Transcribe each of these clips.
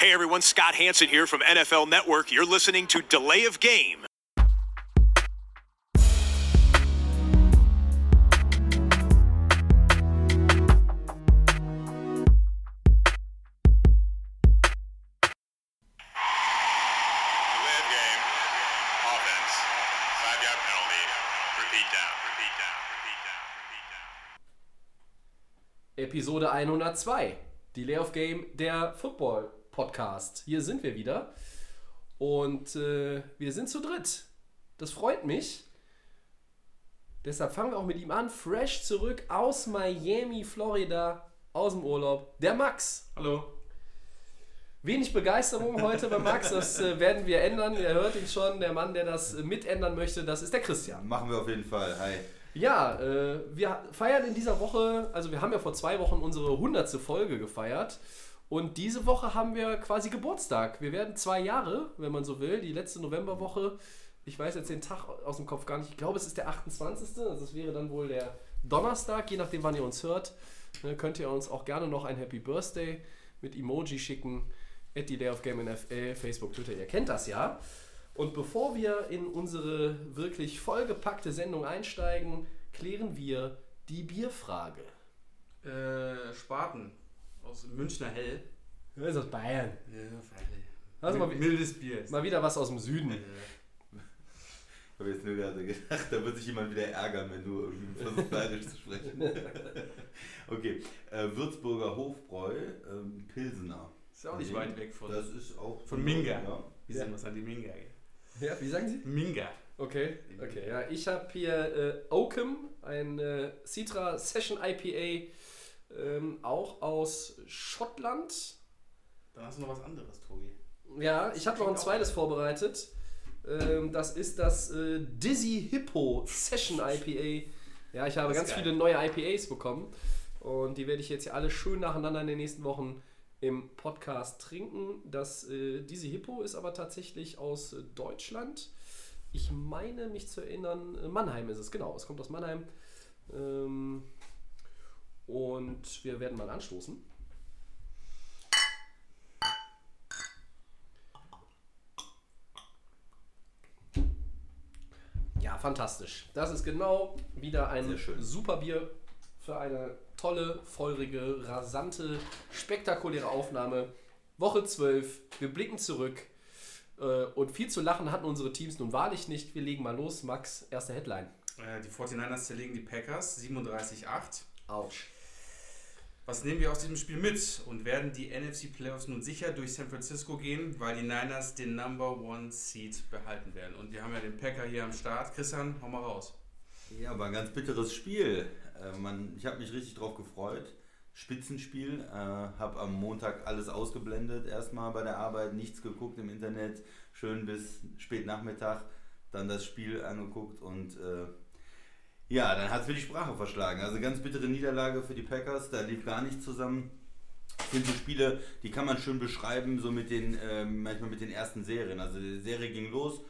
Hey everyone, Scott Hanson here from NFL Network. You're listening to Delay of Game. Delay of game. Offense. Five yard penalty. Repeat down. Repeat down. Repeat down. Repeat down. Episode 102. Delay of Game, der Football Podcast. Hier sind wir wieder. Und äh, wir sind zu dritt. Das freut mich. Deshalb fangen wir auch mit ihm an. Fresh zurück aus Miami, Florida, aus dem Urlaub. Der Max. Hallo. Wenig Begeisterung heute bei Max, das äh, werden wir ändern. Ihr hört ihn schon, der Mann, der das äh, mitändern möchte, das ist der Christian. Machen wir auf jeden Fall. Hi. Ja, äh, wir feiern in dieser Woche, also wir haben ja vor zwei Wochen unsere 100. Folge gefeiert und diese Woche haben wir quasi Geburtstag. Wir werden zwei Jahre, wenn man so will, die letzte Novemberwoche. Ich weiß jetzt den Tag aus dem Kopf gar nicht. Ich glaube, es ist der 28. Also es wäre dann wohl der Donnerstag, je nachdem, wann ihr uns hört. Ne, könnt ihr uns auch gerne noch ein Happy Birthday mit Emoji schicken. At the Day of Game NFL, Facebook, Twitter, ihr kennt das ja. Und bevor wir in unsere wirklich vollgepackte Sendung einsteigen, klären wir die Bierfrage. Äh, Spaten. Aus Münchner Hell. Das ist aus Bayern. Ja, freilich. Also mal, Mildes Bier. ist mal wieder was aus dem Süden. Ich habe jetzt nur gerade gedacht, da wird sich jemand wieder ärgern, wenn du irgendwie versuchst, bayerisch zu sprechen. Okay, äh, Würzburger Hofbräu, ähm, Pilsener. Ist ja auch nicht weit weg von, Das ist auch von Minga. Ja. Wie Ja. sind wir an die Minga? Ja, wie sagen Sie? Minga. Okay, okay. Ja, ich habe hier äh, Oakham, ein äh, Citra Session IPA, ähm, auch aus Schottland. Dann hast du noch was anderes, Tobi. Ja, ich habe noch ein zweites vorbereitet. Ähm, das ist das äh, Dizzy Hippo Session IPA. Ja, ich habe ganz geil. viele neue IPAs bekommen. Und die werde ich jetzt hier alle schön nacheinander in den nächsten Wochen im Podcast trinken. Das äh, Dizzy Hippo ist aber tatsächlich aus äh, Deutschland. Ich meine mich zu erinnern, äh, Mannheim ist es, genau. Es kommt aus Mannheim. Ähm, und wir werden mal anstoßen. Ja, fantastisch. Das ist genau wieder ein super Bier für eine tolle, feurige, rasante, spektakuläre Aufnahme. Woche 12. Wir blicken zurück. Äh, Und viel zu lachen hatten unsere Teams nun wahrlich nicht. Wir legen mal los. Max, erste Headline. Äh, die 49ers zerlegen die Packers 37-8. Autsch. Was nehmen wir aus diesem Spiel mit? Und werden die NFC Playoffs nun sicher durch San Francisco gehen, weil die Niners den Number One Seed behalten werden? Und wir haben ja den Packer hier am Start. Christian, hau mal raus. Ja, war ein ganz bitteres Spiel. Äh, man, ich habe mich richtig drauf gefreut. Spitzenspiel. Äh, habe am Montag alles ausgeblendet. Erstmal bei der Arbeit, nichts geguckt im Internet. Schön bis spät Nachmittag. Dann das Spiel angeguckt und äh, ja, dann hat es mir die Sprache verschlagen. Also ganz bittere Niederlage für die Packers. Da lief gar nichts zusammen. Ich finde so Spiele, die kann man schön beschreiben, so mit den, ähm, manchmal mit den ersten Serien. Also die Serie ging los,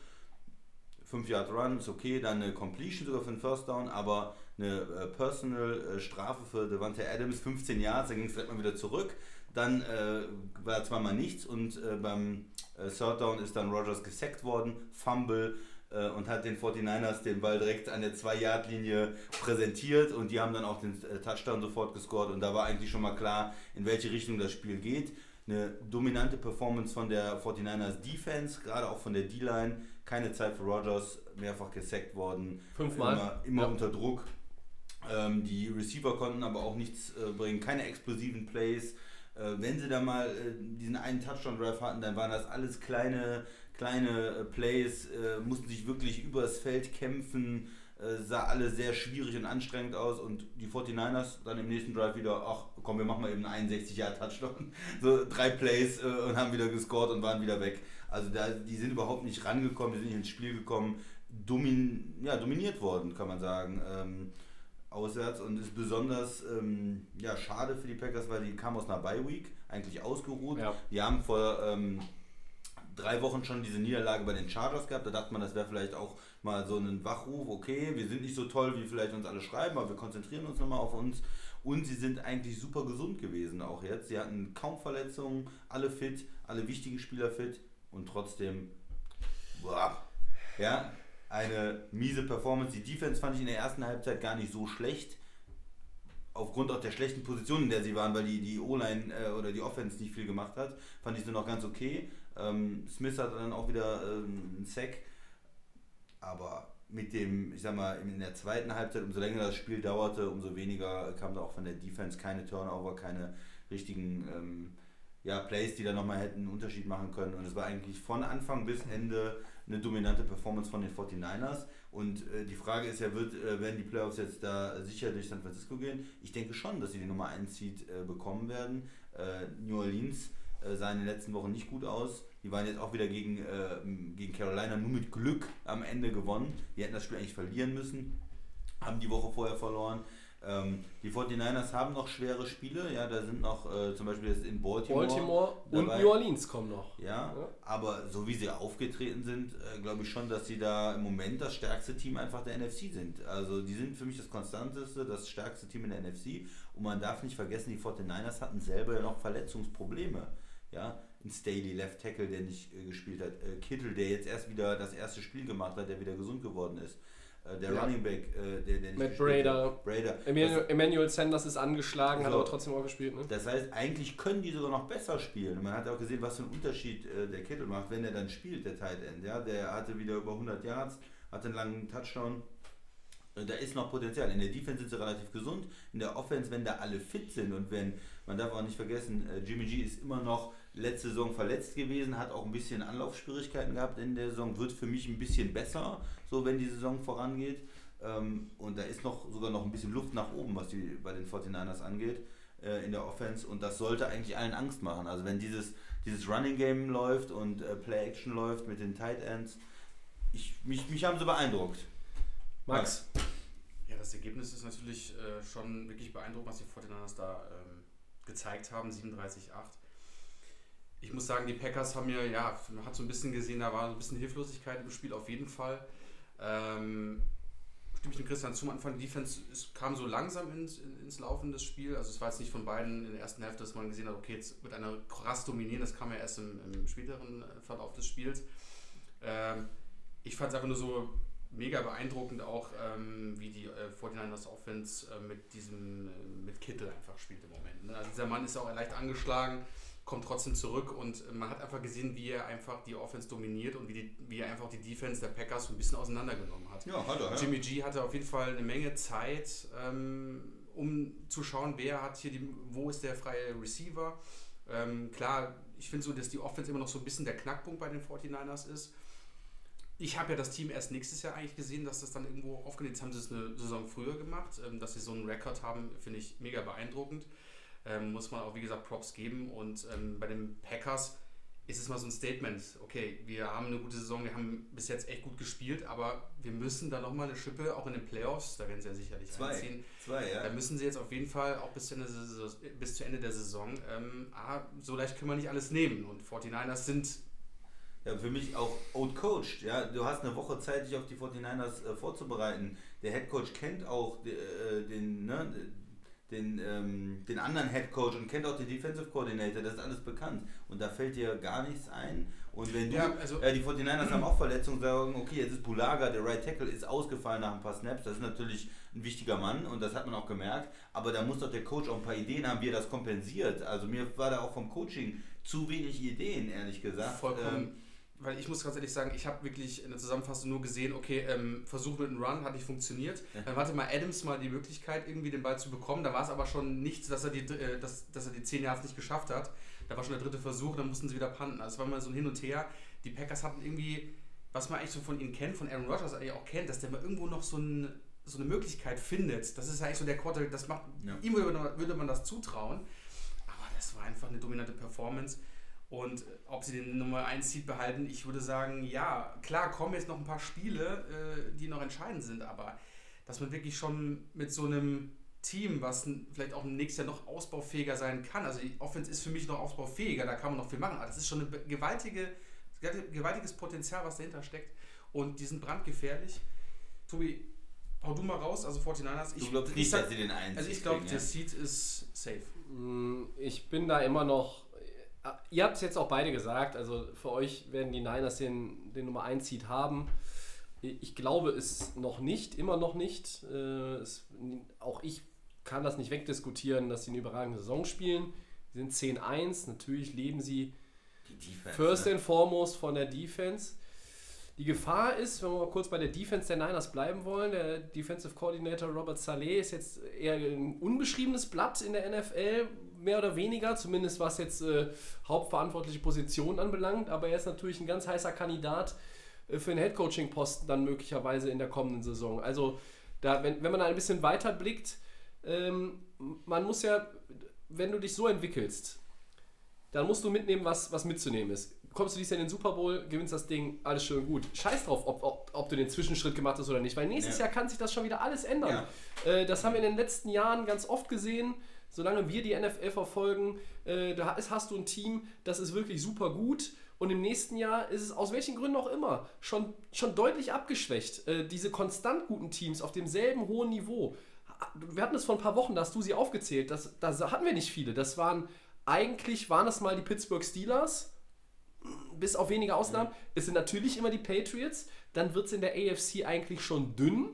5 Yard Run ist okay, dann eine Completion sogar für einen First Down, aber eine äh, Personal äh, Strafe für Devante Adams, 15 Yards, dann ging es direkt mal wieder zurück. Dann äh, war zweimal nichts und äh, beim äh, Third Down ist dann Rogers gesackt worden, Fumble äh, und hat den 49ers den Ball direkt an der 2-Yard-Linie präsentiert und die haben dann auch den äh, Touchdown sofort gescored und da war eigentlich schon mal klar, in welche Richtung das Spiel geht. Eine dominante Performance von der 49ers Defense, gerade auch von der D-Line. Keine Zeit für Rogers, mehrfach gesackt worden. Fünfmal. Immer, immer Ja. unter Druck. Ähm, die Receiver konnten aber auch nichts äh, bringen, keine explosiven Plays. Äh, wenn sie da mal äh, diesen einen Touchdown-Drive hatten, dann waren das alles kleine, kleine äh, Plays, äh, mussten sich wirklich übers Feld kämpfen, äh, sah alles sehr schwierig und anstrengend aus und die 49ers dann im nächsten Drive wieder, ach komm, wir machen mal eben einen 61-Jahr-Touchdown. So drei Plays und haben wieder gescored und waren wieder weg. Also da, die sind überhaupt nicht rangekommen, die sind nicht ins Spiel gekommen, domin, ja, dominiert worden, kann man sagen. Ähm, auswärts und ist besonders ähm, ja, schade für die Packers, weil die kamen aus einer Bye Week, eigentlich ausgeruht. Ja. Die haben vor ähm, drei Wochen schon diese Niederlage bei den Chargers gehabt. Da dachte man, das wäre vielleicht auch mal so ein Wachruf, okay, wir sind nicht so toll, wie vielleicht uns alle schreiben, aber wir konzentrieren uns nochmal auf uns. Und sie sind eigentlich super gesund gewesen auch jetzt. Sie hatten kaum Verletzungen, alle fit, alle wichtigen Spieler fit und trotzdem, boah, ja, eine miese Performance. Die Defense fand ich in der ersten Halbzeit gar nicht so schlecht. Aufgrund auch der schlechten Position, in der sie waren, weil die, die O-Line äh, oder die Offense nicht viel gemacht hat, fand ich sie noch ganz okay. Ähm, Smith hatte dann auch wieder ähm, einen Sack. Aber mit dem, ich sag mal, in der zweiten Halbzeit, umso länger das Spiel dauerte, umso weniger kam da auch von der Defense keine Turnover, keine richtigen ähm, ja, Plays, die da nochmal hätten einen Unterschied machen können. Und es war eigentlich von Anfang bis Ende eine dominante Performance von den 49ers. Und äh, die Frage ist ja, wird, äh, werden die Playoffs jetzt da sicher durch San Francisco gehen? Ich denke schon, dass sie die Nummer 1 Seed äh, bekommen werden. Äh, New Orleans äh, sah in den letzten Wochen nicht gut aus. Die waren jetzt auch wieder gegen, äh, gegen Carolina nur mit Glück am Ende gewonnen. Die hätten das Spiel eigentlich verlieren müssen. Haben die Woche vorher verloren. Ähm, die 49ers haben noch schwere Spiele. Ja, da sind noch äh, zum Beispiel jetzt in Baltimore. Baltimore und dabei. New Orleans kommen noch. Ja, Ja. aber so wie sie aufgetreten sind, äh, glaube ich schon, dass sie da im Moment das stärkste Team einfach der NFC sind. Also die sind für mich das konstanteste, das stärkste Team in der NFC. Und man darf nicht vergessen, die 49ers hatten selber ja noch Verletzungsprobleme. Ja, ein Staley, Left Tackle, der nicht äh, gespielt hat. Äh, Kittel, der jetzt erst wieder das erste Spiel gemacht hat, der wieder gesund geworden ist. Äh, der Ja. Running Back, äh, der, der nicht Matt gespielt Brader. hat. Brader. Emmanuel, Emmanuel Sanders ist angeschlagen, hat So. aber trotzdem auch gespielt. Ne? Das heißt, eigentlich können die sogar noch besser spielen. Man hat auch gesehen, was für einen Unterschied äh, der Kittel macht, wenn er dann spielt, der Tight End. Ja? Der hatte wieder über 100 Yards, hatte einen langen Touchdown. Äh, Da ist noch Potenzial. In der Defense sind sie relativ gesund. In der Offense, wenn da alle fit sind und wenn, man darf auch nicht vergessen, äh, Jimmy G ist immer noch letzte Saison verletzt gewesen, hat auch ein bisschen Anlaufschwierigkeiten gehabt in der Saison, wird für mich ein bisschen besser, so wenn die Saison vorangeht. Ähm, Und da ist noch sogar noch ein bisschen Luft nach oben, was die bei den 49ers angeht äh, in der Offense und das sollte eigentlich allen Angst machen. Also wenn dieses, dieses Running Game läuft und äh, Play Action läuft mit den Tight Ends, ich, mich, mich haben sie beeindruckt. Max, Ja, das Ergebnis ist natürlich äh, schon wirklich beeindruckend, was die 49ers da ähm, gezeigt haben, 37-8. Ich muss sagen, die Packers haben mir, ja, man hat so ein bisschen gesehen, da war ein bisschen Hilflosigkeit im Spiel auf jeden Fall. Ähm, stimme ich dem Christian zu, am Anfang die Defense es kam so langsam ins, ins Laufen des Spiels. Also es war jetzt nicht von beiden in der ersten Hälfte, dass man gesehen hat, okay, jetzt wird einer krass dominieren. Das kam ja erst im, im späteren äh, Verlauf des Spiels. Ähm, ich fand es einfach nur so mega beeindruckend auch, ähm, wie die äh, 49ers Offense äh, mit diesem, äh, mit Kittel einfach spielt im Moment. Ne? Also dieser Mann ist auch leicht angeschlagen, kommt trotzdem zurück und äh, man hat einfach gesehen, wie er einfach die Offense dominiert und wie, die, wie er einfach die Defense der Packers so ein bisschen auseinandergenommen hat. Ja, hat er. Jimmy G hatte auf jeden Fall eine Menge Zeit, ähm, um zu schauen, wer hat hier die, wo ist der freie Receiver. Ähm, klar, ich finde so, dass die Offense immer noch so ein bisschen der Knackpunkt bei den 49ers ist. Ich habe ja das Team erst nächstes Jahr eigentlich gesehen, dass das dann irgendwo aufgenommen Jetzt haben sie es eine Saison früher gemacht. Ähm, dass sie so einen Rekord haben, finde ich mega beeindruckend. Ähm, muss man auch, wie gesagt, Props geben. Und ähm, bei den Packers ist es mal so ein Statement. Okay, wir haben eine gute Saison, wir haben bis jetzt echt gut gespielt, aber wir müssen da nochmal eine Schippe, auch in den Playoffs, da werden sie ja sicherlich Zwei. einziehen. Zwei, ja. Da müssen sie jetzt auf jeden Fall auch bis zu Ende, der Saison- bis zu Ende der Saison, ähm, ah, so leicht können wir nicht alles nehmen. Und 49ers sind Ja, für mich auch outcoached. Ja, du hast eine Woche Zeit, dich auf die 49ers äh, vorzubereiten. Der Head Coach kennt auch äh, den, ne, den, ähm, den anderen Head Coach und kennt auch den Defensive Coordinator. Das ist alles bekannt. Und da fällt dir gar nichts ein. Und wenn du, Ja, also- äh, die 49ers haben auch Verletzungen, sagen, okay, jetzt ist Bulaga, der Right Tackle, ist ausgefallen nach ein paar Snaps. Das ist natürlich ein wichtiger Mann und das hat man auch gemerkt. Aber da muss doch der Coach auch ein paar Ideen haben, wie er das kompensiert. Also mir war da auch vom Coaching zu wenig Ideen, ehrlich gesagt. Vollkommen. Ähm, weil ich muss ganz ehrlich sagen, ich habe wirklich in der Zusammenfassung nur gesehen, okay, ähm, Versuch mit einem Run hat nicht funktioniert. Dann hatte mal Adams mal die Möglichkeit, irgendwie den Ball zu bekommen. Da war es aber schon nichts, dass er die, äh, dass, dass er die 10 Yards nicht geschafft hat. Da war schon der dritte Versuch, dann mussten sie wieder panten. Also es war mal so ein Hin und Her. Die Packers hatten irgendwie, was man eigentlich so von ihnen kennt, von Aaron Rodgers eigentlich auch kennt, dass der mal irgendwo noch so, ein, so eine Möglichkeit findet. Das ist eigentlich so der Quarterback, das macht, Ja. ihm würde man, würde man das zutrauen. Aber das war einfach eine dominante Performance. Und ob sie den Nummer 1 Seed behalten, ich würde sagen, ja, klar kommen jetzt noch ein paar Spiele, äh, die noch entscheidend sind, aber dass man wirklich schon mit so einem Team, was vielleicht auch nächstes Jahr noch ausbaufähiger sein kann, also die Offense ist für mich noch ausbaufähiger, da kann man noch viel machen, aber das ist schon ein gewaltige, gewaltiges Potenzial, was dahinter steckt und die sind brandgefährlich. Tobi, hau du mal raus, also 49ers. Du glaubst nicht, dass sie den einen Also ich glaube, kriegen, der ja? Seed ist safe. Mm, Ich bin da immer noch. Äh, Ihr habt es jetzt auch beide gesagt, also für euch werden die Niners den, den Nummer 1 Seed haben. Ich glaube es noch nicht, immer noch nicht. Äh, Es, auch ich kann das nicht wegdiskutieren, dass sie eine überragende Saison spielen. Sie sind 10-1, natürlich leben sie Defense, First ne? and foremost von der Defense. Die Gefahr ist, wenn wir mal kurz bei der Defense der Niners bleiben wollen, der Defensive Coordinator Robert Saleh ist jetzt eher ein unbeschriebenes Blatt in der NFL, mehr oder weniger, zumindest was jetzt äh, hauptverantwortliche Positionen anbelangt, aber er ist natürlich ein ganz heißer Kandidat äh, für den Headcoaching-Posten dann möglicherweise in der kommenden Saison. Also da, wenn, wenn man da ein bisschen weiter blickt, ähm, man muss ja, wenn du dich so entwickelst, dann musst du mitnehmen, was, was mitzunehmen ist. Kommst du dieses Jahr in den Super Bowl, gewinnst das Ding, alles schön gut. Scheiß drauf, ob, ob, ob du den Zwischenschritt gemacht hast oder nicht, weil nächstes Ja. Jahr kann sich das schon wieder alles ändern. Äh, das haben wir in den letzten Jahren ganz oft gesehen. Solange wir die NFL verfolgen, äh, da ist, hast du ein Team, das ist wirklich super gut. Und im nächsten Jahr ist es aus welchen Gründen auch immer schon, schon deutlich abgeschwächt. Äh, diese konstant guten Teams auf demselben hohen Niveau. Wir hatten es vor ein paar Wochen, da hast du sie aufgezählt. Das, da hatten wir nicht viele. Das waren eigentlich waren es mal die Pittsburgh Steelers, bis auf wenige Ausnahmen. Es sind natürlich immer die Patriots. Dann wird es in der AFC eigentlich schon dünn.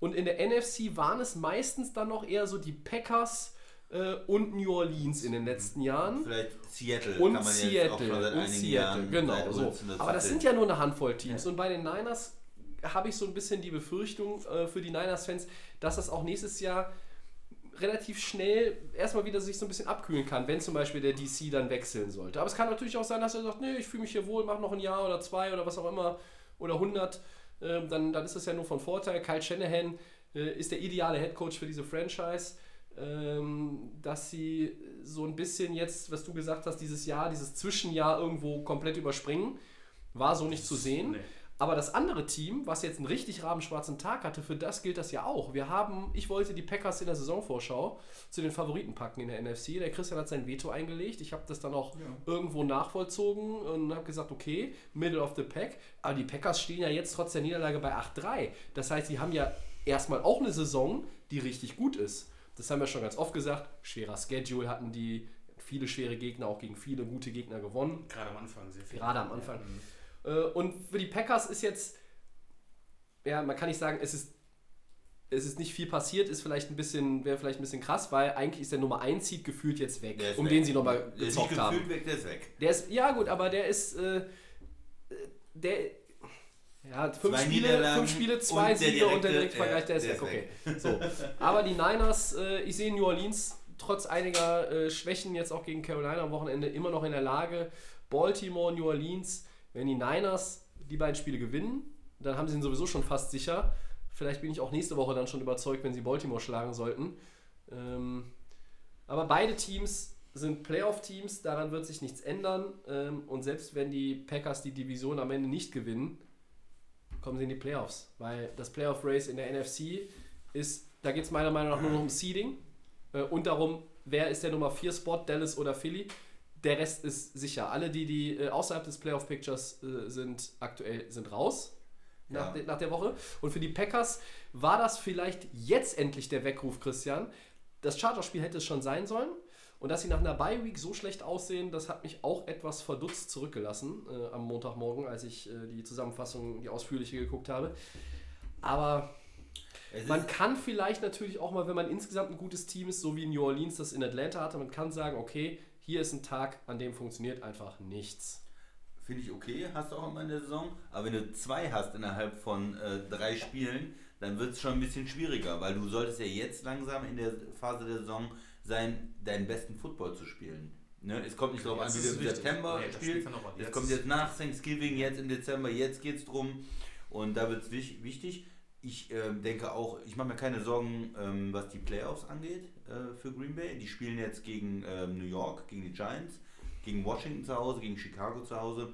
Und in der NFC waren es meistens dann noch eher so die Packers äh, und New Orleans in den letzten Jahren. Vielleicht Seattle Und kann man jetzt auch Seattle, schon seit und Seattle, Jahren genau. So. Aber das sind ja nur eine Handvoll Teams. Und bei den Niners habe ich so ein bisschen die Befürchtung äh, für die Niners-Fans, dass das auch nächstes Jahr relativ schnell erstmal wieder sich so ein bisschen abkühlen kann, wenn zum Beispiel der DC dann wechseln sollte. Aber es kann natürlich auch sein, dass er sagt, nee, ich fühle mich hier wohl, mach noch ein Jahr oder zwei oder was auch immer oder 100. Ähm, dann, dann ist das ja nur von Vorteil. Kyle Shanahan äh, ist der ideale Headcoach für diese Franchise. Ähm, dass sie so ein bisschen jetzt, was du gesagt hast, dieses Jahr, dieses Zwischenjahr irgendwo komplett überspringen, war so nicht zu sehen. Nee. Aber das andere Team, was jetzt einen richtig rabenschwarzen Tag hatte, für das gilt das ja auch. Wir haben, ich wollte die Packers in der Saisonvorschau zu den Favoriten packen in der NFC. Der Christian hat sein Veto eingelegt. Ich habe das dann auch irgendwo nachvollzogen und habe gesagt, okay, Middle of the Pack. Aber die Packers stehen ja jetzt trotz der Niederlage bei 8-3. Das heißt, sie haben ja erstmal auch eine Saison, die richtig gut ist. Das haben wir schon ganz oft gesagt. Schwerer Schedule hatten die, viele schwere Gegner, auch gegen viele gute Gegner gewonnen. Gerade am Anfang sehr viel. Gerade am Anfang. Äh, Und für die Packers ist jetzt, ja, man kann nicht sagen, es ist, es ist nicht viel passiert, ist vielleicht ein bisschen, wäre vielleicht ein bisschen krass, weil eigentlich ist der Nummer 1 Seed gefühlt jetzt weg, Der um weg. den sie nochmal Der ist gezockt nicht haben. gefühlt weg, der ist weg. Der ist, ja gut, aber der ist, äh, der, ja, fünf Zwei Spiele, fünf Spiele, zwei und Siege und der direkte, Vergleich, der ist der weg, ist okay. So. Aber die Niners, äh, ich sehe New Orleans trotz einiger äh, Schwächen jetzt auch gegen Carolina am Wochenende immer noch in der Lage. Baltimore, New Orleans, wenn die Niners die beiden Spiele gewinnen, dann haben sie ihn sowieso schon fast sicher. Vielleicht bin ich auch nächste Woche dann schon überzeugt, wenn sie Baltimore schlagen sollten. Ähm, aber beide Teams sind Playoff-Teams, daran wird sich nichts ändern. Ähm, und selbst wenn die Packers die Division am Ende nicht gewinnen, kommen sie in die Playoffs. Weil das Playoff-Race in der NFC ist, da geht es meiner Meinung nach nur noch um Seeding äh, und darum, wer ist der Nummer 4 Spot, Dallas oder Philly. Der Rest ist sicher. Alle, die, die äh, außerhalb des Playoff-Pictures äh, sind, aktuell sind raus nach, Ja. de, nach der Woche. Und für die Packers war das vielleicht jetzt endlich der Weckruf, Christian. Das Chargers-Spiel hätte es schon sein sollen. Und dass sie nach einer Bye-Week so schlecht aussehen, das hat mich auch etwas verdutzt zurückgelassen äh, am Montagmorgen, als ich äh, die Zusammenfassung, die ausführliche geguckt habe. Aber man kann vielleicht natürlich auch mal, wenn man insgesamt ein gutes Team ist, so wie New Orleans das in Atlanta hatte, man kann sagen, okay, hier ist ein Tag, an dem funktioniert einfach nichts. Finde ich okay, hast du auch immer in der Saison. Aber wenn du zwei hast innerhalb von äh, drei Spielen, dann wird es schon ein bisschen schwieriger, weil du solltest ja jetzt langsam in der Phase der Saison sein, deinen besten Football zu spielen. Ne? Es kommt nicht darauf an, wie du im. September Nee, spielst. Es kommt jetzt nach Thanksgiving, jetzt im Dezember, jetzt geht es drum. Und da wird es wichtig. Ich ähm, denke auch, ich mache mir keine Sorgen, ähm, was die Playoffs angeht äh, für Green Bay. Die spielen jetzt gegen ähm, New York, gegen die Giants, gegen Washington zu Hause, gegen Chicago zu Hause.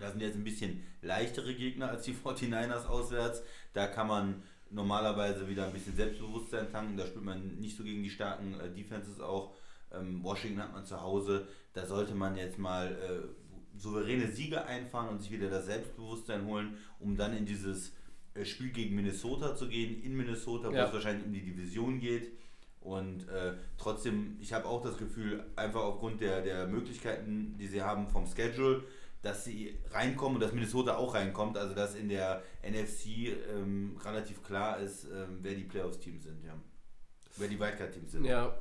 Da sind jetzt ein bisschen leichtere Gegner als die 49ers auswärts. Da kann man normalerweise wieder ein bisschen Selbstbewusstsein tanken. Da spielt man nicht so gegen die starken äh, Defenses auch. Ähm, Washington hat man zu Hause. Da sollte man jetzt mal äh, souveräne Siege einfahren und sich wieder das Selbstbewusstsein holen, um dann in dieses äh, Spiel gegen Minnesota zu gehen, in Minnesota, wo Ja. es wahrscheinlich um die Division geht. Und äh, trotzdem, ich habe auch das Gefühl, einfach aufgrund der, der Möglichkeiten, die sie haben vom Schedule, dass sie reinkommen und dass Minnesota auch reinkommt. Also dass in der NFC ähm, relativ klar ist, ähm, wer die Playoffs-Teams sind, ja. Wer die Wildcard-Teams sind. Ja,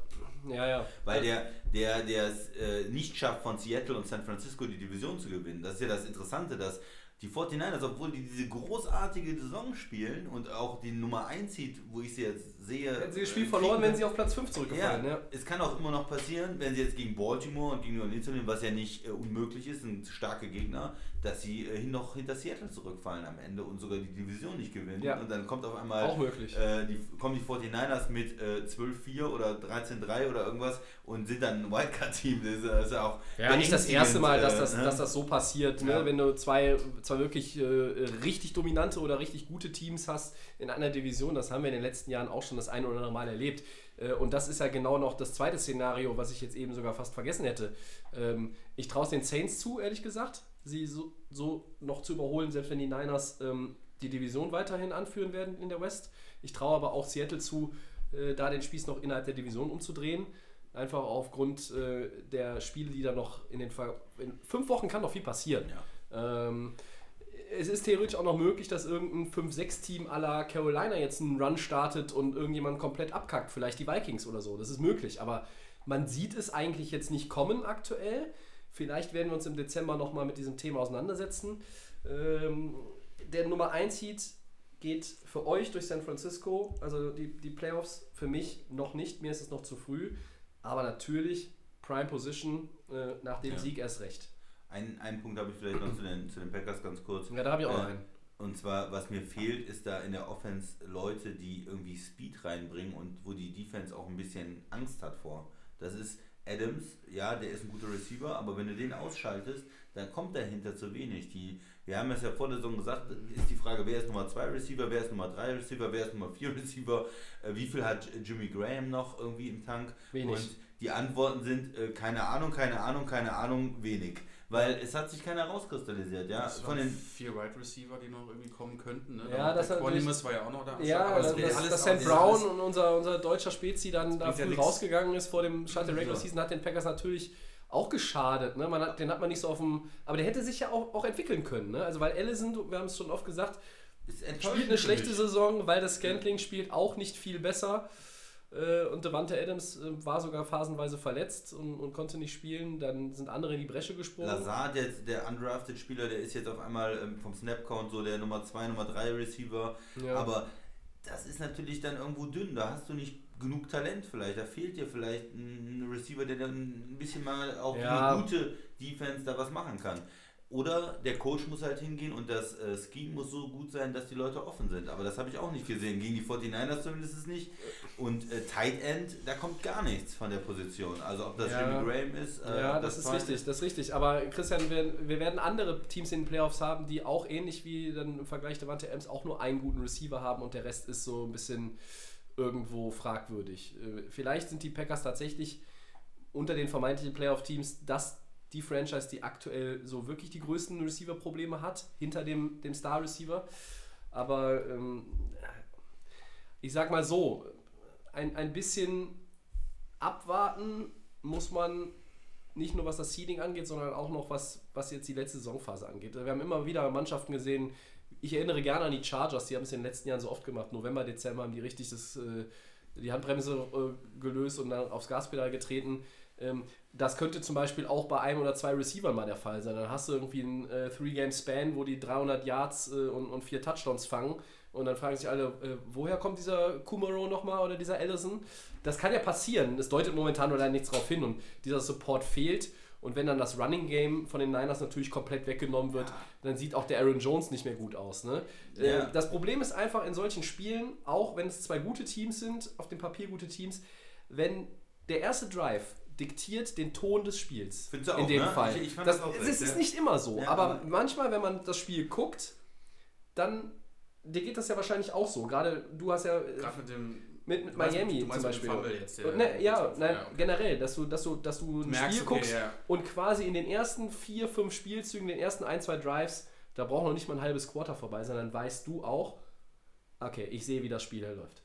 ja, ja. Weil der, der, der es äh, nicht schafft, von Seattle und San Francisco die Division zu gewinnen. Das ist ja das Interessante, dass die 49ers, obwohl die diese großartige Saison spielen und auch die Nummer 1 zieht, wo ich sie jetzt sehe. Hätten sie das Spiel äh, verloren, kriegen- wenn sie auf Platz 5 ja, zurückgefallen, ja. es kann auch immer noch passieren, wenn sie jetzt gegen Baltimore und gegen New Orleans nehmen, was ja nicht äh, unmöglich ist, sind starke Gegner, dass sie äh, hin- noch hinter Seattle zurückfallen am Ende und sogar die Division nicht gewinnen. Ja. Und dann kommt auf einmal Auch möglich. äh, die, kommen die 49ers mit äh, 12-4 oder 13-3 oder irgendwas und sind dann ein Wildcard-Team. Das ist, das ist ja auch Ja, nicht das erste Mal, dass das, äh, ne? dass das so passiert, ne? Ja. wenn du zwei, zwei wirklich äh, richtig dominante oder richtig gute Teams hast in einer Division. Das haben wir in den letzten Jahren auch schon das ein oder andere Mal erlebt. Äh, und das ist ja genau noch das zweite Szenario, was ich jetzt eben sogar fast vergessen hätte. Ähm, ich traue es den Saints zu, ehrlich gesagt, sie so, so noch zu überholen, selbst wenn die Niners ähm, die Division weiterhin anführen werden in der West. Ich traue aber auch Seattle zu, äh, da den Spieß noch innerhalb der Division umzudrehen. Einfach aufgrund äh, der Spiele, die da noch in den Ver in fünf Wochen kann noch viel passieren. Ähm, es ist theoretisch auch noch möglich, dass irgendein 5-6-Team à la Carolina jetzt einen Run startet und irgendjemand komplett abkackt. Vielleicht die Vikings oder so. Das ist möglich. Aber man sieht es eigentlich jetzt nicht kommen aktuell. Vielleicht werden wir uns im Dezember nochmal mit diesem Thema auseinandersetzen. Ähm, der Nummer 1 Heat geht für euch durch San Francisco. Also die, die Playoffs für mich noch nicht. Mir ist es noch zu früh. Aber natürlich Prime Position äh, nach dem Ja. Sieg erst recht. Ein, einen Punkt habe ich vielleicht noch zu den, zu den Packers ganz kurz. Ja, da habe ich auch Äh, einen. Und zwar, was mir fehlt, ist da in der Offense Leute, die irgendwie Speed reinbringen und wo die Defense auch ein bisschen Angst hat vor. Das ist Adams, ja, der ist ein guter Receiver, aber wenn du den ausschaltest, dann kommt dahinter zu wenig. Die, wir haben es ja vor der Saison gesagt, ist die Frage, wer ist Nummer 2 Receiver, wer ist Nummer 3 Receiver, wer ist Nummer 4 Receiver, äh, wie viel hat Jimmy Graham noch irgendwie im Tank? Wenig. Und die Antworten sind äh, keine Ahnung, keine Ahnung, keine Ahnung, wenig. Weil es hat sich keiner rauskristallisiert, ja. Das Von den vier Wide Receiver, die noch irgendwie kommen könnten. Ne? Ja, das der Quanimus war ja auch noch da. Ja, aber dass, das, dass, alles dass Sam Brown alles- und unser, unser deutscher Spezi dann da ja früh nix. rausgegangen ist vor dem Start der Regular Ja. Season, hat den Packers natürlich auch geschadet. Ne? Man hat, den hat man nicht so auf dem. Aber der hätte sich ja auch, auch entwickeln können. Ne? Also, weil Allison, wir haben es schon oft gesagt, spielt eine schlechte. Saison, weil das Scantling spielt auch nicht viel besser. Äh, Und Devante Adams äh, war sogar phasenweise verletzt und, und konnte nicht spielen. Dann sind andere in die Bresche gesprungen. Lazard, der, der undrafted Spieler, der ist jetzt auf einmal ähm, vom Snap-Count so der Nummer 2, Nummer 3 Receiver. Ja. Aber das ist natürlich dann irgendwo dünn. Da hast du nicht genug Talent vielleicht. Da fehlt dir vielleicht ein Receiver, der dann ein bisschen mal auch Ja. eine gute Defense da was machen kann. Oder der Coach muss halt hingehen und das äh, Scheme muss so gut sein, dass die Leute offen sind. Aber das habe ich auch nicht gesehen. Gegen die 49ers zumindest nicht. Und äh, Tight End, da kommt gar nichts von der Position. Also ob das Ja. Jimmy Graham ist. äh, Ja, ob das ist richtig, das ist richtig. Aber Christian, wir, wir werden andere Teams in den Playoffs haben, die auch ähnlich wie dann im Vergleich der Wante Ems auch nur einen guten Receiver haben und der Rest ist so ein bisschen irgendwo fragwürdig. Äh, Vielleicht sind die Packers tatsächlich unter den vermeintlichen Playoff-Teams das die Franchise, die aktuell so wirklich die größten Receiver-Probleme hat, hinter dem, dem Star-Receiver. Aber ähm, ich sag mal so, ein, ein bisschen abwarten muss man nicht nur was das Seeding angeht, sondern auch noch was, was jetzt die letzte Saisonphase angeht. Wir haben immer wieder Mannschaften gesehen, ich erinnere gerne an die Chargers, die haben es in den letzten Jahren so oft gemacht. November, Dezember haben die richtig das, äh, die Handbremse äh, gelöst und dann aufs Gaspedal getreten. Das könnte zum Beispiel auch bei einem oder zwei Receivern mal der Fall sein. Dann hast du irgendwie einen äh, Three-Game-Span, wo die 300 Yards äh, und, und vier Touchdowns fangen. Und dann fragen sich alle, äh, woher kommt dieser Kumaro nochmal oder dieser Allison? Das kann ja passieren. Es deutet momentan nur leider nichts darauf hin. Und dieser Support fehlt. Und wenn dann das Running Game von den Niners natürlich komplett weggenommen wird, dann sieht auch der Aaron Jones nicht mehr gut aus. Ne? Ja. Äh, das Problem ist einfach in solchen Spielen, auch wenn es zwei gute Teams sind, auf dem Papier gute Teams, wenn der erste Drive diktiert den Ton des Spiels. Findest du in auch, dem ne? Fall. Ich- ich fand das, das auch es recht, ist ja. nicht immer so, Ja, aber aber- manchmal, wenn man das Spiel guckt, dann dir geht das ja wahrscheinlich auch so. Gerade du hast ja äh, Gerade mit dem. mit, mit Du meinst- Miami du meinst zum mit dem Beispiel. Fumble jetzt, Und ne, ja, nein, ja, okay. generell, dass du, dass du, dass du ein merkst, Spiel okay, guckst ja. und quasi in den ersten vier, fünf Spielzügen, den ersten ein, zwei Drives, da braucht noch nicht mal ein halbes Quarter vorbei sein, dann weißt du auch, Okay, ich sehe, wie das Spiel läuft.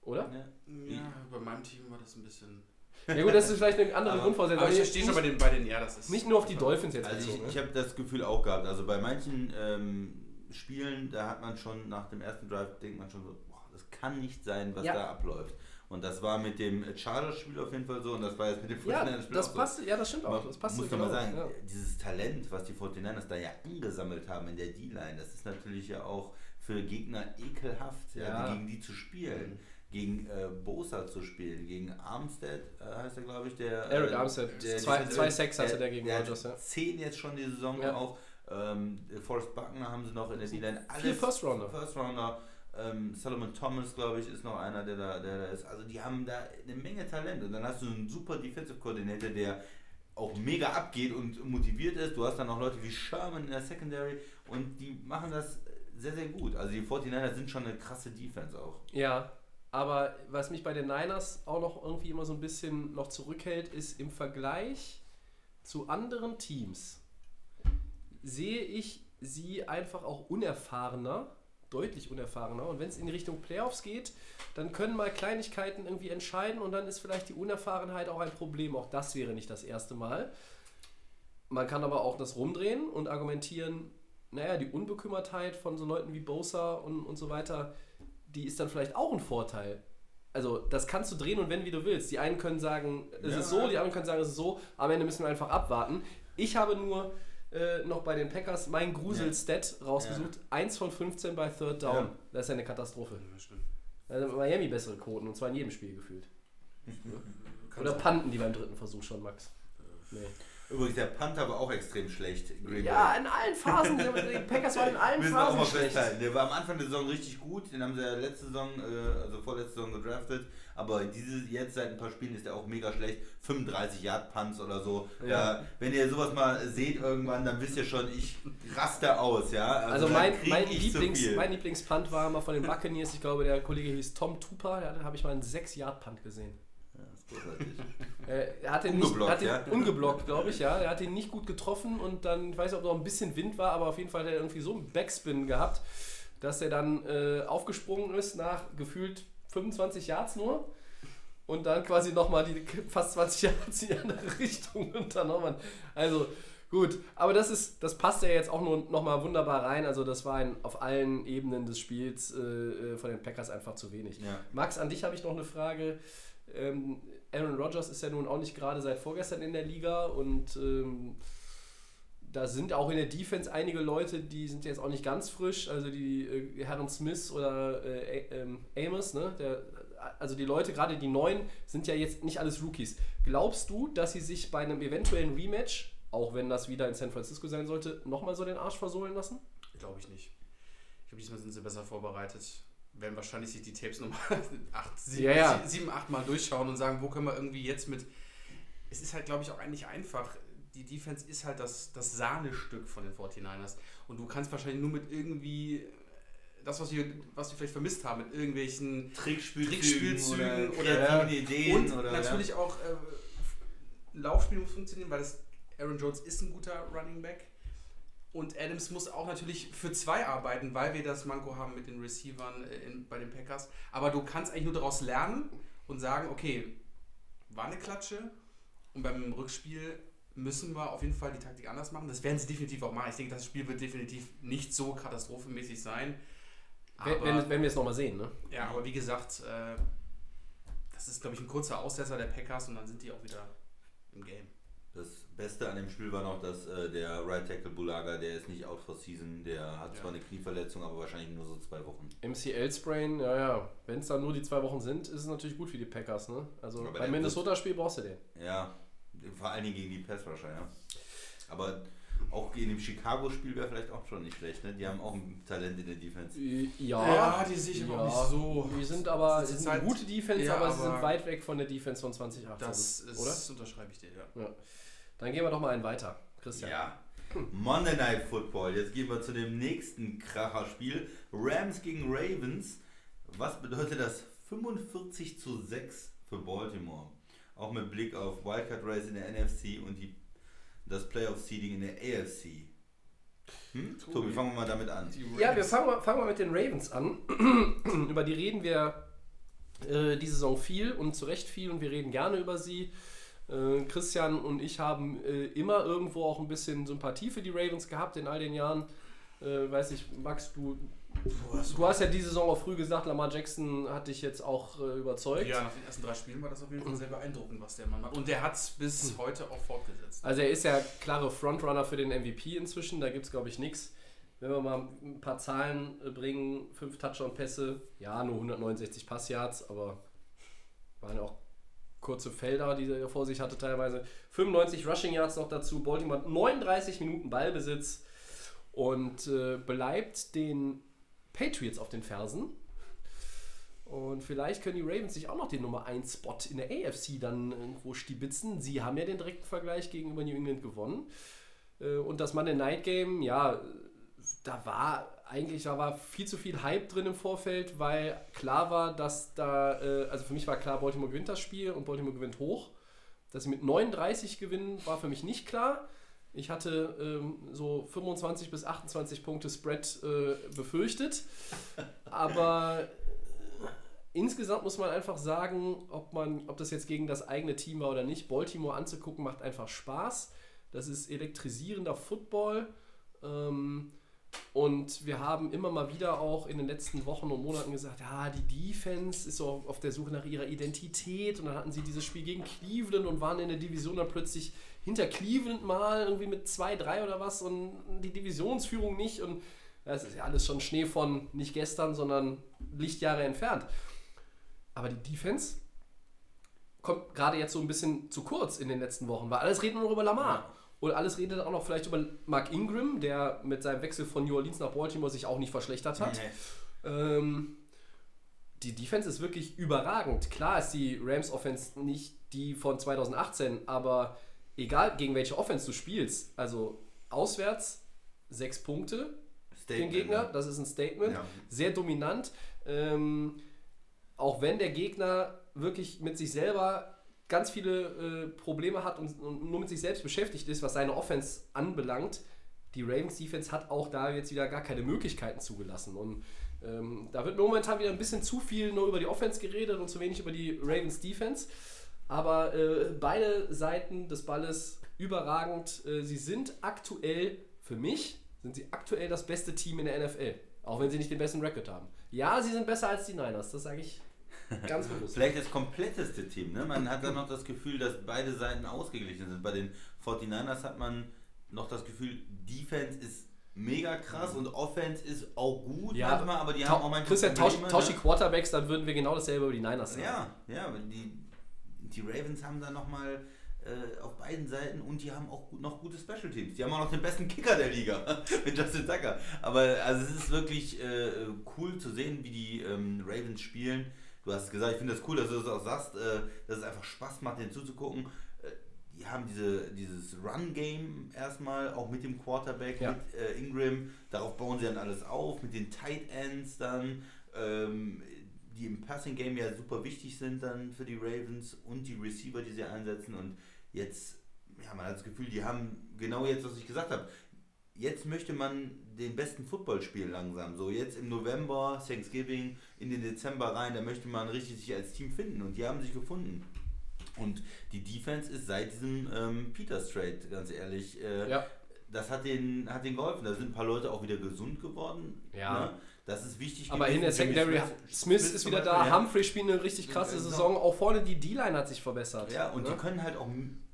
Oder? Ja. Ja, bei meinem Team war das ein bisschen. Ja gut, das ist vielleicht eine andere Aber- Grundvoraussetzung. Aber ich Nicht- verstehe schon bei den, bei den, ja, das ist. Nicht nur auf die Dolphins jetzt Also ich, bezogen, ich ne? habe das Gefühl auch gehabt. Also bei manchen ähm, Spielen, da hat man schon nach dem ersten Drive, denkt man schon so, boah, das kann nicht sein, was Ja. da abläuft. Und das war mit dem Chargers-Spiel auf jeden Fall so und das war jetzt mit dem Ja, 49ers-Spiel das auch so. passt, ja, das stimmt auch. Das passt muss so doch mal genau, sagen, ja. dieses Talent, was die 49ers da ja angesammelt haben in der D-Line, das ist natürlich ja auch für Gegner ekelhaft, ja, Ja. gegen die zu spielen. Gegen äh, Bosa zu spielen, gegen Armstead äh, heißt er, glaube ich, der. Eric äh, Armstead. der Zwei- Defensive- zwei Sacks hatte der gegen Rodgers, ja. Zehn jetzt schon die Saison Ja. auch. Ähm, Forrest Buckner haben sie noch in der D-Line. Vier First Rounder. First Rounder. Ähm, Solomon Thomas, glaube ich, ist noch einer, der da, der da ist. Also die haben da eine Menge Talent. Und dann hast du einen super Defensive Coordinator, der auch mega abgeht und motiviert ist. Du hast dann auch Leute wie Sherman in der Secondary und die machen das sehr, sehr gut. Also die 49ers sind schon eine krasse Defense auch. Ja, aber was mich bei den Niners auch noch irgendwie immer so ein bisschen noch zurückhält, ist im Vergleich zu anderen Teams sehe ich sie einfach auch unerfahrener, deutlich unerfahrener. Und wenn es in die Richtung Playoffs geht, dann können mal Kleinigkeiten irgendwie entscheiden und dann ist vielleicht die Unerfahrenheit auch ein Problem. Auch das wäre nicht das erste Mal. Man kann aber auch das rumdrehen und argumentieren, naja, die Unbekümmertheit von so Leuten wie Bosa und, und so weiter, die ist dann vielleicht auch ein Vorteil. Also, das kannst du drehen und wenn, wie du willst. Die einen können sagen, es Ja. ist so, die anderen können sagen, es ist so. Am Ende müssen wir einfach abwarten. Ich habe nur äh, noch bei den Packers mein Grusel-Stat rausgesucht. 1 von 15 bei Third Down. Ja. Das ist ja eine Katastrophe. Ja, stimmt. Also Miami bessere Quoten und zwar in jedem Spiel gefühlt. Oder panten die beim dritten Versuch schon, Max? Nee. Übrigens, der Panther war auch extrem schlecht. Green Ja, Bay. in allen Phasen. Die Packers waren in allen Müssen wir auch Phasen mal schlecht. festhalten. Der war am Anfang der Saison richtig gut. Den haben sie ja letzte Saison, äh, also vorletzte Saison gedraftet. Aber diese, jetzt seit ein paar Spielen ist er auch mega schlecht. 35 Yard Punts oder so. Ja. Ja. wenn ihr sowas mal seht irgendwann, dann wisst ihr schon, ich raste aus, ja. Also da mein, mein, Lieblings, mein Lieblingspunt war mal von den Buccaneers. Ich glaube, der Kollege hieß Tom Tupa. Da habe ich mal einen 6-Yard-Punt gesehen. Ja, das ist großartig. Äh, Er hat nicht, Ungeblockt, hat den ja? ungeblockt, glaube ich, ja. Er hat ihn nicht gut getroffen und dann, ich weiß nicht, ob noch ein bisschen Wind war, aber auf jeden Fall hat er irgendwie so einen Backspin gehabt, dass er dann äh, aufgesprungen ist nach gefühlt 25 Yards nur und dann quasi nochmal die fast 20 Yards in die andere Richtung und dann nochmal. Also gut, aber das ist, das passt ja jetzt auch nur nochmal wunderbar rein. Also das war ein, auf allen Ebenen des Spiels äh, äh, von den Packers einfach zu wenig. Ja. Max, an dich habe ich noch eine Frage. Ähm, Aaron Rodgers ist ja nun auch nicht gerade seit vorgestern in der Liga und ähm, da sind auch in der Defense einige Leute, die sind jetzt auch nicht ganz frisch. Also die äh, Herren Smith oder äh, ähm, Amos, ne? Der, also die Leute, gerade die Neuen, sind ja jetzt nicht alles Rookies. Glaubst du, dass sie sich bei einem eventuellen Rematch, auch wenn das wieder in San Francisco sein sollte, nochmal so den Arsch versohlen lassen? Glaube ich nicht. Ich glaube, diesmal sind sie besser vorbereitet. Werden wahrscheinlich sich die Tapes nochmal acht, sieben, Ja, ja. sie- sieben, acht Mal durchschauen und sagen, wo können wir irgendwie jetzt mit. Es ist halt, glaube ich, auch eigentlich einfach. Die Defense ist halt das, das Sahnestück von den 49ers. Und du kannst wahrscheinlich nur mit irgendwie das, was wir, was wir vielleicht vermisst haben, mit irgendwelchen Trickspielzügen, Trickspielzügen oder, oder- kreativen Ideen. und oder, natürlich auch äh, Laufspiel muss funktionieren, weil das Aaron Jones ist ein guter Running Back. Und Adams muss auch natürlich für zwei arbeiten, weil wir das Manko haben mit den Receivern äh, in, bei den Packers. Aber du kannst eigentlich nur daraus lernen und sagen, okay, war eine Klatsche und beim Rückspiel müssen wir auf jeden Fall die Taktik anders machen. Das werden sie definitiv auch machen. Ich denke, das Spiel wird definitiv nicht so katastrophenmäßig sein. Wenn, Aber- wenn, wenn wir es nochmal sehen, ne? ja, aber wie gesagt, äh, das ist, glaube ich, ein kurzer Aussetzer der Packers und dann sind die auch wieder im Game. Das Beste an dem Spiel war noch, dass äh, der Right Tackle Bulaga, der ist nicht out for season, der hat zwar Ja. eine Knieverletzung, aber wahrscheinlich nur so zwei Wochen. MCL-Sprain, ja, ja. Wenn es dann nur die zwei Wochen sind, ist es natürlich gut für die Packers, ne? Also Aber beim Minnesota-Spiel brauchst du den. Ja, vor allen Dingen gegen die Pass Rusher, ja. Aber auch in dem Chicago-Spiel wäre vielleicht auch schon nicht schlecht, ne? Die haben auch ein Talent in der Defense. Ja, Ja, die sehe ich aber auch nicht so. Die sind aber Das sie ist sind halt- eine gute Defense, Ja, aber, sie aber- sind weit weg von der Defense von 2018. Das ist, oder? unterschreibe ich dir, ja. Ja. Dann gehen wir doch mal einen weiter. Christian. Ja. Monday Night Football. Jetzt gehen wir zu dem nächsten Kracherspiel. Rams gegen Ravens. Was bedeutet das? 45 zu 6 für Baltimore. Auch mit Blick auf Wildcard Race in der NFC und die, das Playoff Seeding in der AFC. Hm? Tobi, fangen wir mal damit an. Ja, wir fangen mal, fangen mal mit den Ravens an. über die reden wir äh, die Saison viel und zu Recht viel und wir reden gerne über sie. Äh, Christian und ich haben äh, immer irgendwo auch ein bisschen Sympathie für die Ravens gehabt in all den Jahren. Äh, weiß ich, Max, du, du hast ja diese Saison auch früh gesagt, Lamar Jackson hat dich jetzt auch äh, überzeugt. Ja, nach den ersten drei Spielen war das auf jeden Fall sehr beeindruckend, was der Mann macht. Und der hat es bis heute auch fortgesetzt. Also er ist ja klare Frontrunner für den MVP inzwischen, da gibt es glaube ich nichts. Wenn wir mal ein paar Zahlen äh, bringen, fünf Touchdown-Pässe, ja, nur 169 Passyards, aber waren ja auch kurze Felder, die er vor sich hatte teilweise. 95 Rushing Yards noch dazu, Baltimore 39 Minuten Ballbesitz und äh, bleibt den Patriots auf den Fersen. Und vielleicht können die Ravens sich auch noch den Nummer 1 Spot in der AFC dann irgendwo stibitzen. Sie haben ja den direkten Vergleich gegenüber New England gewonnen. Äh, Und das Monday Night Game, ja, da war eigentlich, da war viel zu viel Hype drin im Vorfeld, weil klar war, dass da, äh, also für mich war klar, Baltimore gewinnt das Spiel und Baltimore gewinnt hoch. Dass sie mit 39 gewinnen, war für mich nicht klar. Ich hatte ähm, so 25 bis 28 Punkte Spread äh, befürchtet. Aber äh, insgesamt muss man einfach sagen, ob, man, ob das jetzt gegen das eigene Team war oder nicht. Baltimore anzugucken macht einfach Spaß. Das ist elektrisierender Football. Ähm, und wir haben immer mal wieder auch in den letzten Wochen und Monaten gesagt, ja, die Defense ist so auf der Suche nach ihrer Identität. Und dann hatten sie dieses Spiel gegen Cleveland und waren in der Division dann plötzlich hinter Cleveland mal irgendwie mit 2-3 oder was und die Divisionsführung nicht. Und das ist ja alles schon Schnee von nicht gestern, sondern Lichtjahre entfernt. Aber die Defense kommt gerade jetzt so ein bisschen zu kurz in den letzten Wochen, weil alles redet nur über Lamar. Und alles redet auch noch vielleicht über Mark Ingram, der mit seinem Wechsel von New Orleans nach Baltimore sich auch nicht verschlechtert hat. Nee. Ähm, die Defense ist wirklich überragend. Klar ist die Rams Offense nicht die von 2018, aber egal gegen welche Offense du spielst, also auswärts sechs Punkte den Gegner, das ist ein Statement. Ja. Sehr dominant. Ähm, auch wenn der Gegner wirklich mit sich selber ganz viele äh, Probleme hat und, und nur mit sich selbst beschäftigt ist, was seine Offense anbelangt, die Ravens Defense hat auch da jetzt wieder gar keine Möglichkeiten zugelassen. Und ähm, da wird momentan wieder ein bisschen zu viel nur über die Offense geredet und zu wenig über die Ravens Defense. Aber äh, beide Seiten des Balles überragend. Äh, sie sind aktuell, für mich, sind sie aktuell das beste Team in der NFL. Auch wenn sie nicht den besten Rekord haben. Ja, sie sind besser als die Niners, das sage ich ganz bewusst. Vielleicht das kompletteste Team. Ne? Man hat dann noch das Gefühl, dass beide Seiten ausgeglichen sind. Bei den 49ers hat man noch das Gefühl, Defense ist mega krass und Offense ist auch gut Ja, manchmal, aber die haben auch manchmal Christian, tausch, tausch die ne? Quarterbacks, dann würden wir genau dasselbe über die Niners sagen. Ja, ja, die, die Ravens haben da nochmal äh, auf beiden Seiten und die haben auch noch gute Special Teams. Die haben auch noch den besten Kicker der Liga mit Justin Tucker. Aber also es ist wirklich äh, cool zu sehen, wie die ähm, Ravens spielen. Du hast es gesagt, ich finde das cool, dass du das auch sagst, äh, dass es einfach Spaß macht, denen zuzugucken. Äh, die haben diese, dieses Run-Game erstmal, auch mit dem Quarterback, Ja. mit äh, Ingram. Darauf bauen sie dann alles auf, mit den Tight Ends dann. Ähm, die im Passing Game ja super wichtig sind dann für die Ravens und die Receiver, die sie einsetzen. Und jetzt, ja, man hat das Gefühl, die haben genau jetzt, was ich gesagt habe. Jetzt möchte man den besten Football spielen langsam. So jetzt im November, Thanksgiving, in den Dezember rein, da möchte man richtig sich als Team finden. Und die haben sich gefunden. Und die Defense ist seit diesem ähm, Peters Trade, ganz ehrlich, äh, Ja. das hat den, hat den geholfen. Da sind ein paar Leute auch wieder gesund geworden. Ja. Ne? Das ist wichtig. Aber gewesen. in der Secondary, Smith- Smith, ist zum wieder da, ja. Humphrey spielt eine richtig krasse Genau. Saison. Auch vorne die D-Line hat sich verbessert. Ja, und ne? die können halt auch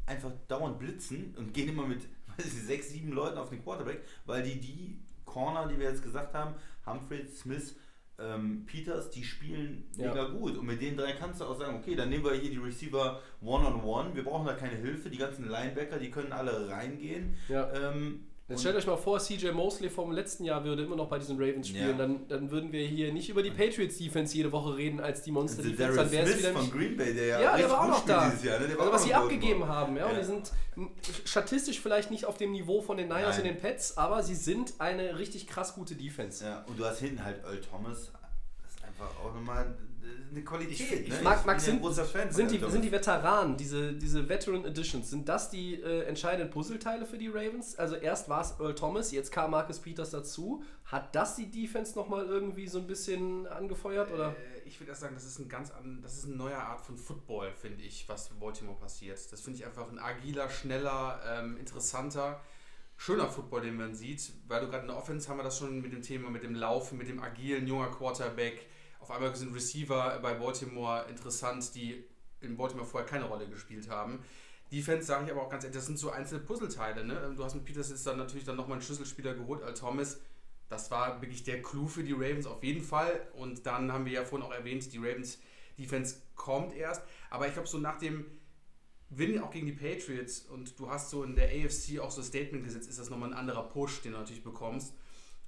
einfach dauernd blitzen und gehen immer mit sechs, sieben Leuten auf den Quarterback, weil die die Corner, die wir jetzt gesagt haben, Humphrey, Smith, ähm, Peters, die spielen Ja. mega gut. Und mit den drei kannst du auch sagen, okay, dann nehmen wir hier die Receiver one-on-one. Wir brauchen da keine Hilfe. Die ganzen Linebacker, die können alle reingehen. Ja. Ähm, Jetzt und- stellt euch mal vor, CJ Mosley vom letzten Jahr würde immer noch bei diesen Ravens spielen. Ja. Dann, dann würden wir hier nicht über die Patriots Defense jede Woche reden als die Monster Also Defense. Darius Dann wäre es wieder von. Green Bay, der ja, Ja, der war auch noch da. Jahr. Ne? Der war Also was sie abgegeben Baltimore. haben. Ja, Und Ja. die sind statistisch vielleicht nicht auf dem Niveau von den Niners Nein. und den Pets, aber sie sind eine richtig krass gute Defense. Ja, und du hast hinten halt Earl Thomas. Das ist einfach einfach auch nochmal eine Qualität. Ich, ich ne? mag, mag sind, ein großer Fan sind, die, sind die. Veteranen, diese, diese Veteran Editions, sind das die äh, entscheidenden Puzzleteile für die Ravens? Also erst war es Earl Thomas, jetzt kam Marcus Peters dazu. Hat das die Defense nochmal irgendwie so ein bisschen angefeuert? Oder? Äh, ich würde erst sagen, das ist ein ganz an, das ist eine neue Art von Football, finde ich, was in Baltimore passiert. Das finde ich einfach ein agiler, schneller, ähm, interessanter, schöner Football, den man sieht. Weil du gerade in der Offense haben wir das schon mit dem Thema, mit dem Laufen, mit dem agilen, junger Quarterback. Auf einmal sind Receiver bei Baltimore interessant, die in Baltimore vorher keine Rolle gespielt haben. Defense sage ich aber auch ganz ehrlich, das sind so einzelne Puzzleteile. Ne? Du hast mit Peters jetzt dann natürlich dann nochmal einen Schlüsselspieler geholt, Al Thomas. Das war wirklich der Clou für die Ravens auf jeden Fall. Und dann haben wir ja vorhin auch erwähnt, die Ravens Defense kommt erst. Aber ich glaube, so nach dem Win auch gegen die Patriots und du hast so in der AFC auch so ein Statement gesetzt, ist das nochmal ein anderer Push, den du natürlich bekommst.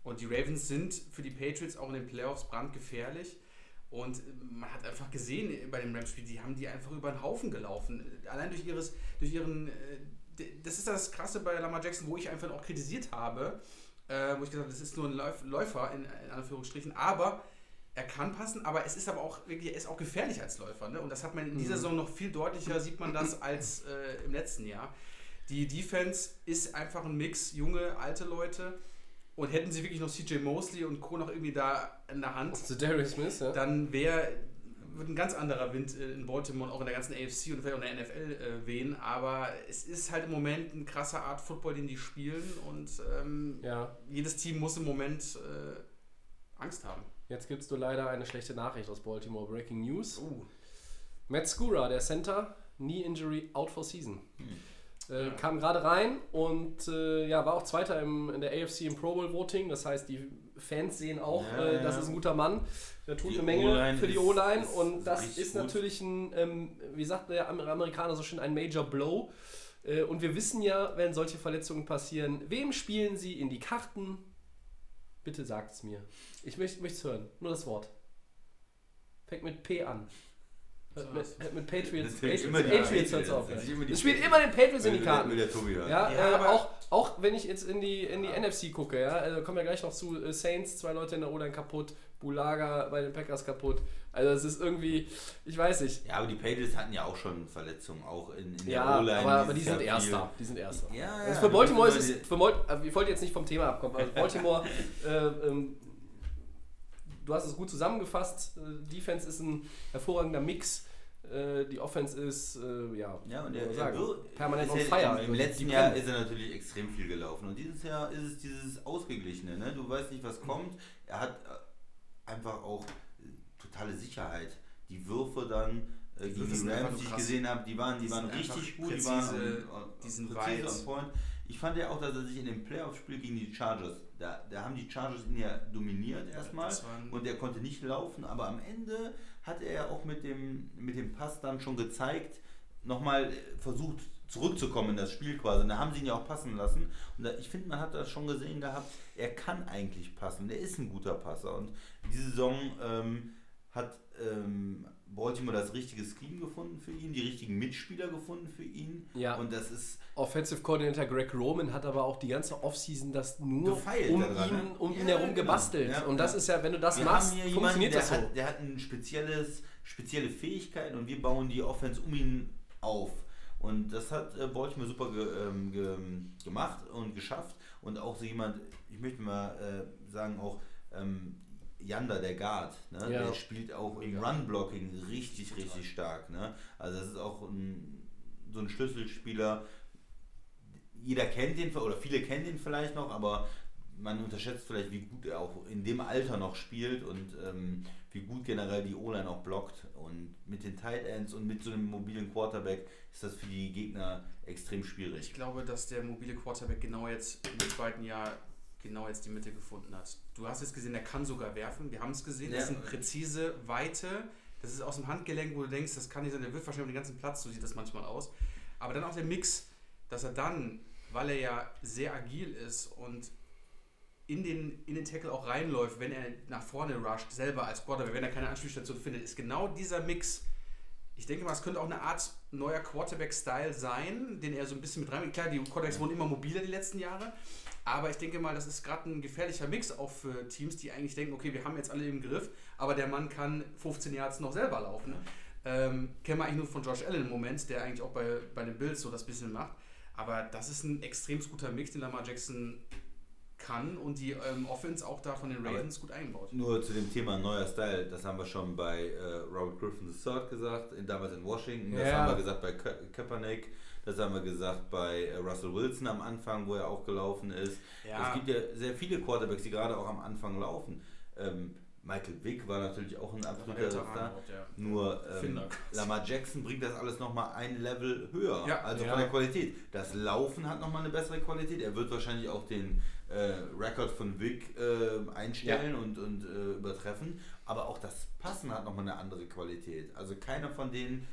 Und die Ravens sind für die Patriots auch in den Playoffs brandgefährlich. Und man hat einfach gesehen bei dem Rams-Spiel, die haben die einfach über den Haufen gelaufen. Allein durch, ihres, durch ihren. äh, Das ist das Krasse bei Lamar Jackson, wo ich einfach auch kritisiert habe, äh, wo ich gesagt habe, das ist nur ein Läuf- Läufer in, in Anführungsstrichen, aber er kann passen, aber es ist aber auch wirklich, er ist auch gefährlich als Läufer. Ne? Und das hat man in dieser Saison noch viel deutlicher, sieht man das als äh, im letzten Jahr. Die Defense ist einfach ein Mix, junge, alte Leute. Und hätten sie wirklich noch CJ Mosley und Co. noch irgendwie da in der Hand, So Darius Smith, ja. dann wäre wird ein ganz anderer Wind äh, in Baltimore und auch in der ganzen AFC und vielleicht auch in der NFL äh, wehen. Aber es ist halt im Moment ein krasser Art Football, den die spielen. Und ähm, ja. jedes Team muss im Moment äh, Angst haben. Jetzt gibst du leider eine schlechte Nachricht aus Baltimore. Breaking News. Uh. Matt Skura, der Center, Knee Injury, out for season. Hm. Äh, Ja. Kam gerade rein und äh, ja, war auch Zweiter im, in der AFC im Pro Bowl Voting. Das heißt, die Fans sehen auch, Ja, äh, das ist ein guter Mann. Der tut eine Menge für die O-Line und das ist gut. natürlich ein, ähm, wie sagt der Amer- Amerikaner so schön, ein Major Blow. Äh, und wir wissen ja, wenn solche Verletzungen passieren, wem spielen sie in die Karten? Bitte sagt es mir. Ich möchte es hören. Nur das Wort. Fängt mit P an. Hört mit, hört mit Patriots. Patriots, Patriots hört's auf. Ja. Es spielt immer den Patriots in die Karten. will der Tobi hören. Ja, Ja, äh, auch, auch wenn ich jetzt in die, in die NFC gucke, ja, also kommen wir gleich noch zu äh, Saints, zwei Leute in der O-Line kaputt, Bulaga bei den Packers kaputt. Also es ist irgendwie, ich weiß nicht. Ja, aber die Patriots hatten ja auch schon Verletzungen, auch in, in Ja, der O-Line. aber, aber die sind. Erster. Die sind Erster. Ja, Also ja, für Baltimore ist es, für Bal also ich wollte jetzt nicht vom Thema abkommen, also Baltimore, äh, ähm, du hast es gut zusammengefasst, äh, Defense ist ein hervorragender Mix, äh, die Offense ist, äh, ja, die- Ja, und der, sagen, wird- permanent on fire. Im, Also Im letzten die Jahr ist er natürlich extrem viel gelaufen. Und dieses Jahr ist es dieses Ausgeglichene. Ne? Du weißt nicht, was kommt. Er hat äh, einfach auch äh, totale Sicherheit. Die Würfe dann, äh, gegen die Rams, die ich gesehen habe, die waren, die Die waren richtig gut. die präzise, waren on- on- die sind präzise weit. on point. Ich fand ja auch, dass er sich in dem Playoff-Spiel gegen die Chargers, da, da haben die Chargers ihn ja dominiert erstmal und er konnte nicht laufen, aber am Ende hat er ja auch mit dem, mit dem Pass dann schon gezeigt, nochmal versucht zurückzukommen in das Spiel quasi. Und da haben sie ihn ja auch passen lassen. Und da, ich finde, man hat das schon gesehen gehabt, er kann eigentlich passen. Der ist ein guter Passer. Und diese Saison ähm, hat ähm, Baltimore das richtige Scheme gefunden für ihn, die richtigen Mitspieler gefunden für ihn. Ja. Und das ist Offensive Coordinator Greg Roman hat aber auch die ganze Offseason das nur Gefeilt um daran, ihn, um ihn Ja, herum genau. gebastelt. Ja, und das ist ja, wenn du das wir machst, haben hier jemanden, funktioniert der das so. hat, der hat ein spezielles, spezielle Fähigkeiten und wir bauen die Offense um ihn auf. Und das hat äh, Baltimore super ge, ähm, ge, gemacht und geschafft. Und auch so jemand, ich möchte mal äh, sagen, auch ähm, Yanda, der Guard, ne? Ja. der spielt auch im Run-Blocking richtig, richtig stark. Ne? Also das ist auch ein, so ein Schlüsselspieler. Jeder kennt ihn, oder viele kennen ihn vielleicht noch, aber man unterschätzt vielleicht, wie gut er auch in dem Alter noch spielt und ähm, wie gut generell die O-Line auch blockt. Und mit den Tight Ends und mit so einem mobilen Quarterback ist das für die Gegner extrem Ich schwierig. glaube, dass der mobile Quarterback genau jetzt im zweiten Jahr genau jetzt die Mitte gefunden hat. Du hast jetzt gesehen, er kann sogar werfen. Wir haben es gesehen. Das Ja. sind präzise Weite. Das ist aus dem Handgelenk, wo du denkst, das kann nicht sein. Der wirft wahrscheinlich um den ganzen Platz. So sieht das manchmal aus. Aber dann auch der Mix, dass er dann, weil er ja sehr agil ist und in den, in den Tackle auch reinläuft, wenn er nach vorne rusht, selber als Quarterback, wenn er keine Anspielstation findet, ist genau dieser Mix. ich denke mal, es könnte auch eine Art neuer Quarterback-Style sein, den er so ein bisschen mit rein. Klar, die Quarterbacks wurden immer mobiler die letzten Jahre, aber ich denke mal, das ist gerade ein gefährlicher Mix auch für Teams, die eigentlich denken, okay, wir haben jetzt alle im Griff, aber der Mann kann 15 Yards noch selber laufen. Ähm, kennen wir eigentlich nur von Josh Allen im Moment, der eigentlich auch bei, bei den Bills so das bisschen macht. Aber das ist ein extrem guter Mix, den Lamar Jackson kann und die ähm, Offense auch da von den Ravens gut einbaut. Nur zu dem Thema neuer Style, das haben wir schon bei äh, Robert Griffin III gesagt, in, damals in Washington, das Ja. haben wir gesagt bei Ka Kaepernick, das haben wir gesagt bei äh, Russell Wilson am Anfang, wo er auch gelaufen ist. Ja. Es gibt ja sehr viele Quarterbacks, die gerade auch am Anfang laufen. Ähm, Michael Vick war natürlich auch ein absoluter Star. ja. Nur ähm. Lamar Jackson bringt das alles nochmal ein Level höher. Ja. also Ja. von der Qualität. Das Laufen hat nochmal eine bessere Qualität. Er wird wahrscheinlich auch den äh, Rekord von Vic äh, einstellen und, und äh, übertreffen. Aber auch das Passen hat nochmal eine andere Qualität. Also keiner von denen,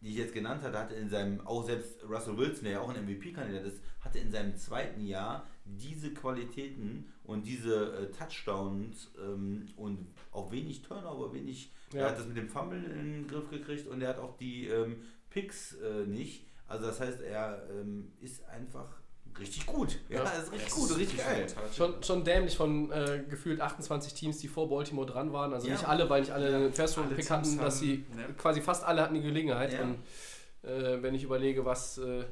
die ich jetzt genannt hatte, hatte in seinem, auch selbst Russell Wilson, der ja auch ein MVP-Kandidat ist, hatte in seinem zweiten Jahr diese Qualitäten und diese äh, Touchdowns ähm, und auch wenig Turnover, wenig, Ja. er hat das mit dem Fumble in den Griff gekriegt und er hat auch die ähm, Picks äh, nicht. Also das heißt, er ähm, ist einfach richtig gut. Ja, Ja. ist richtig gut, ist richtig geil. Schon, schon dämlich von äh, gefühlt 28 Teams, die vor Baltimore dran waren. Also Ja. nicht alle, weil nicht alle Ja. einen first Alle pick hatten, dass sie ne. quasi fast alle hatten die Gelegenheit. Ja. Und äh, wenn ich überlege, was äh,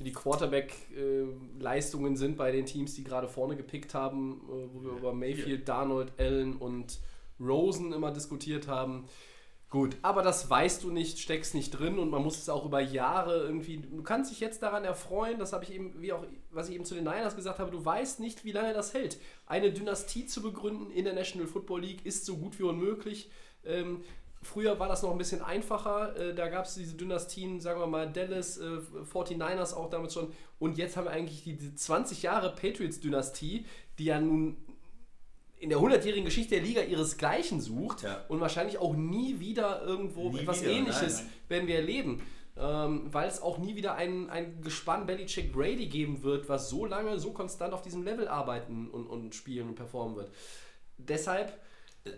die Quarterback-Leistungen sind bei den Teams, die gerade vorne gepickt haben, äh, wo wir über Mayfield, Darnold, Allen und Rosen immer diskutiert haben. Gut, aber das weißt du nicht, steckst nicht drin und man muss es auch über Jahre irgendwie. Du kannst dich jetzt daran erfreuen, das habe ich eben, wie auch, was ich eben zu den Niners gesagt habe, du weißt nicht, wie lange das hält. Eine Dynastie zu begründen in der National Football League ist so gut wie unmöglich. Ähm, früher war das noch ein bisschen einfacher, äh, da gab es diese Dynastien, sagen wir mal, Dallas, äh, 49ers auch damit schon. Und jetzt haben wir eigentlich die, die 20 Jahre Patriots-Dynastie, die ja nun in der 100-jährigen Geschichte der Liga ihresgleichen sucht Ja. und wahrscheinlich auch nie wieder irgendwo Nie etwas wieder, ähnliches nein, nein. werden wir erleben. Ähm, weil es auch nie wieder ein, ein Gespann Belichick Brady geben wird, was so lange, so konstant auf diesem Level arbeiten und, und spielen und performen wird. Deshalb,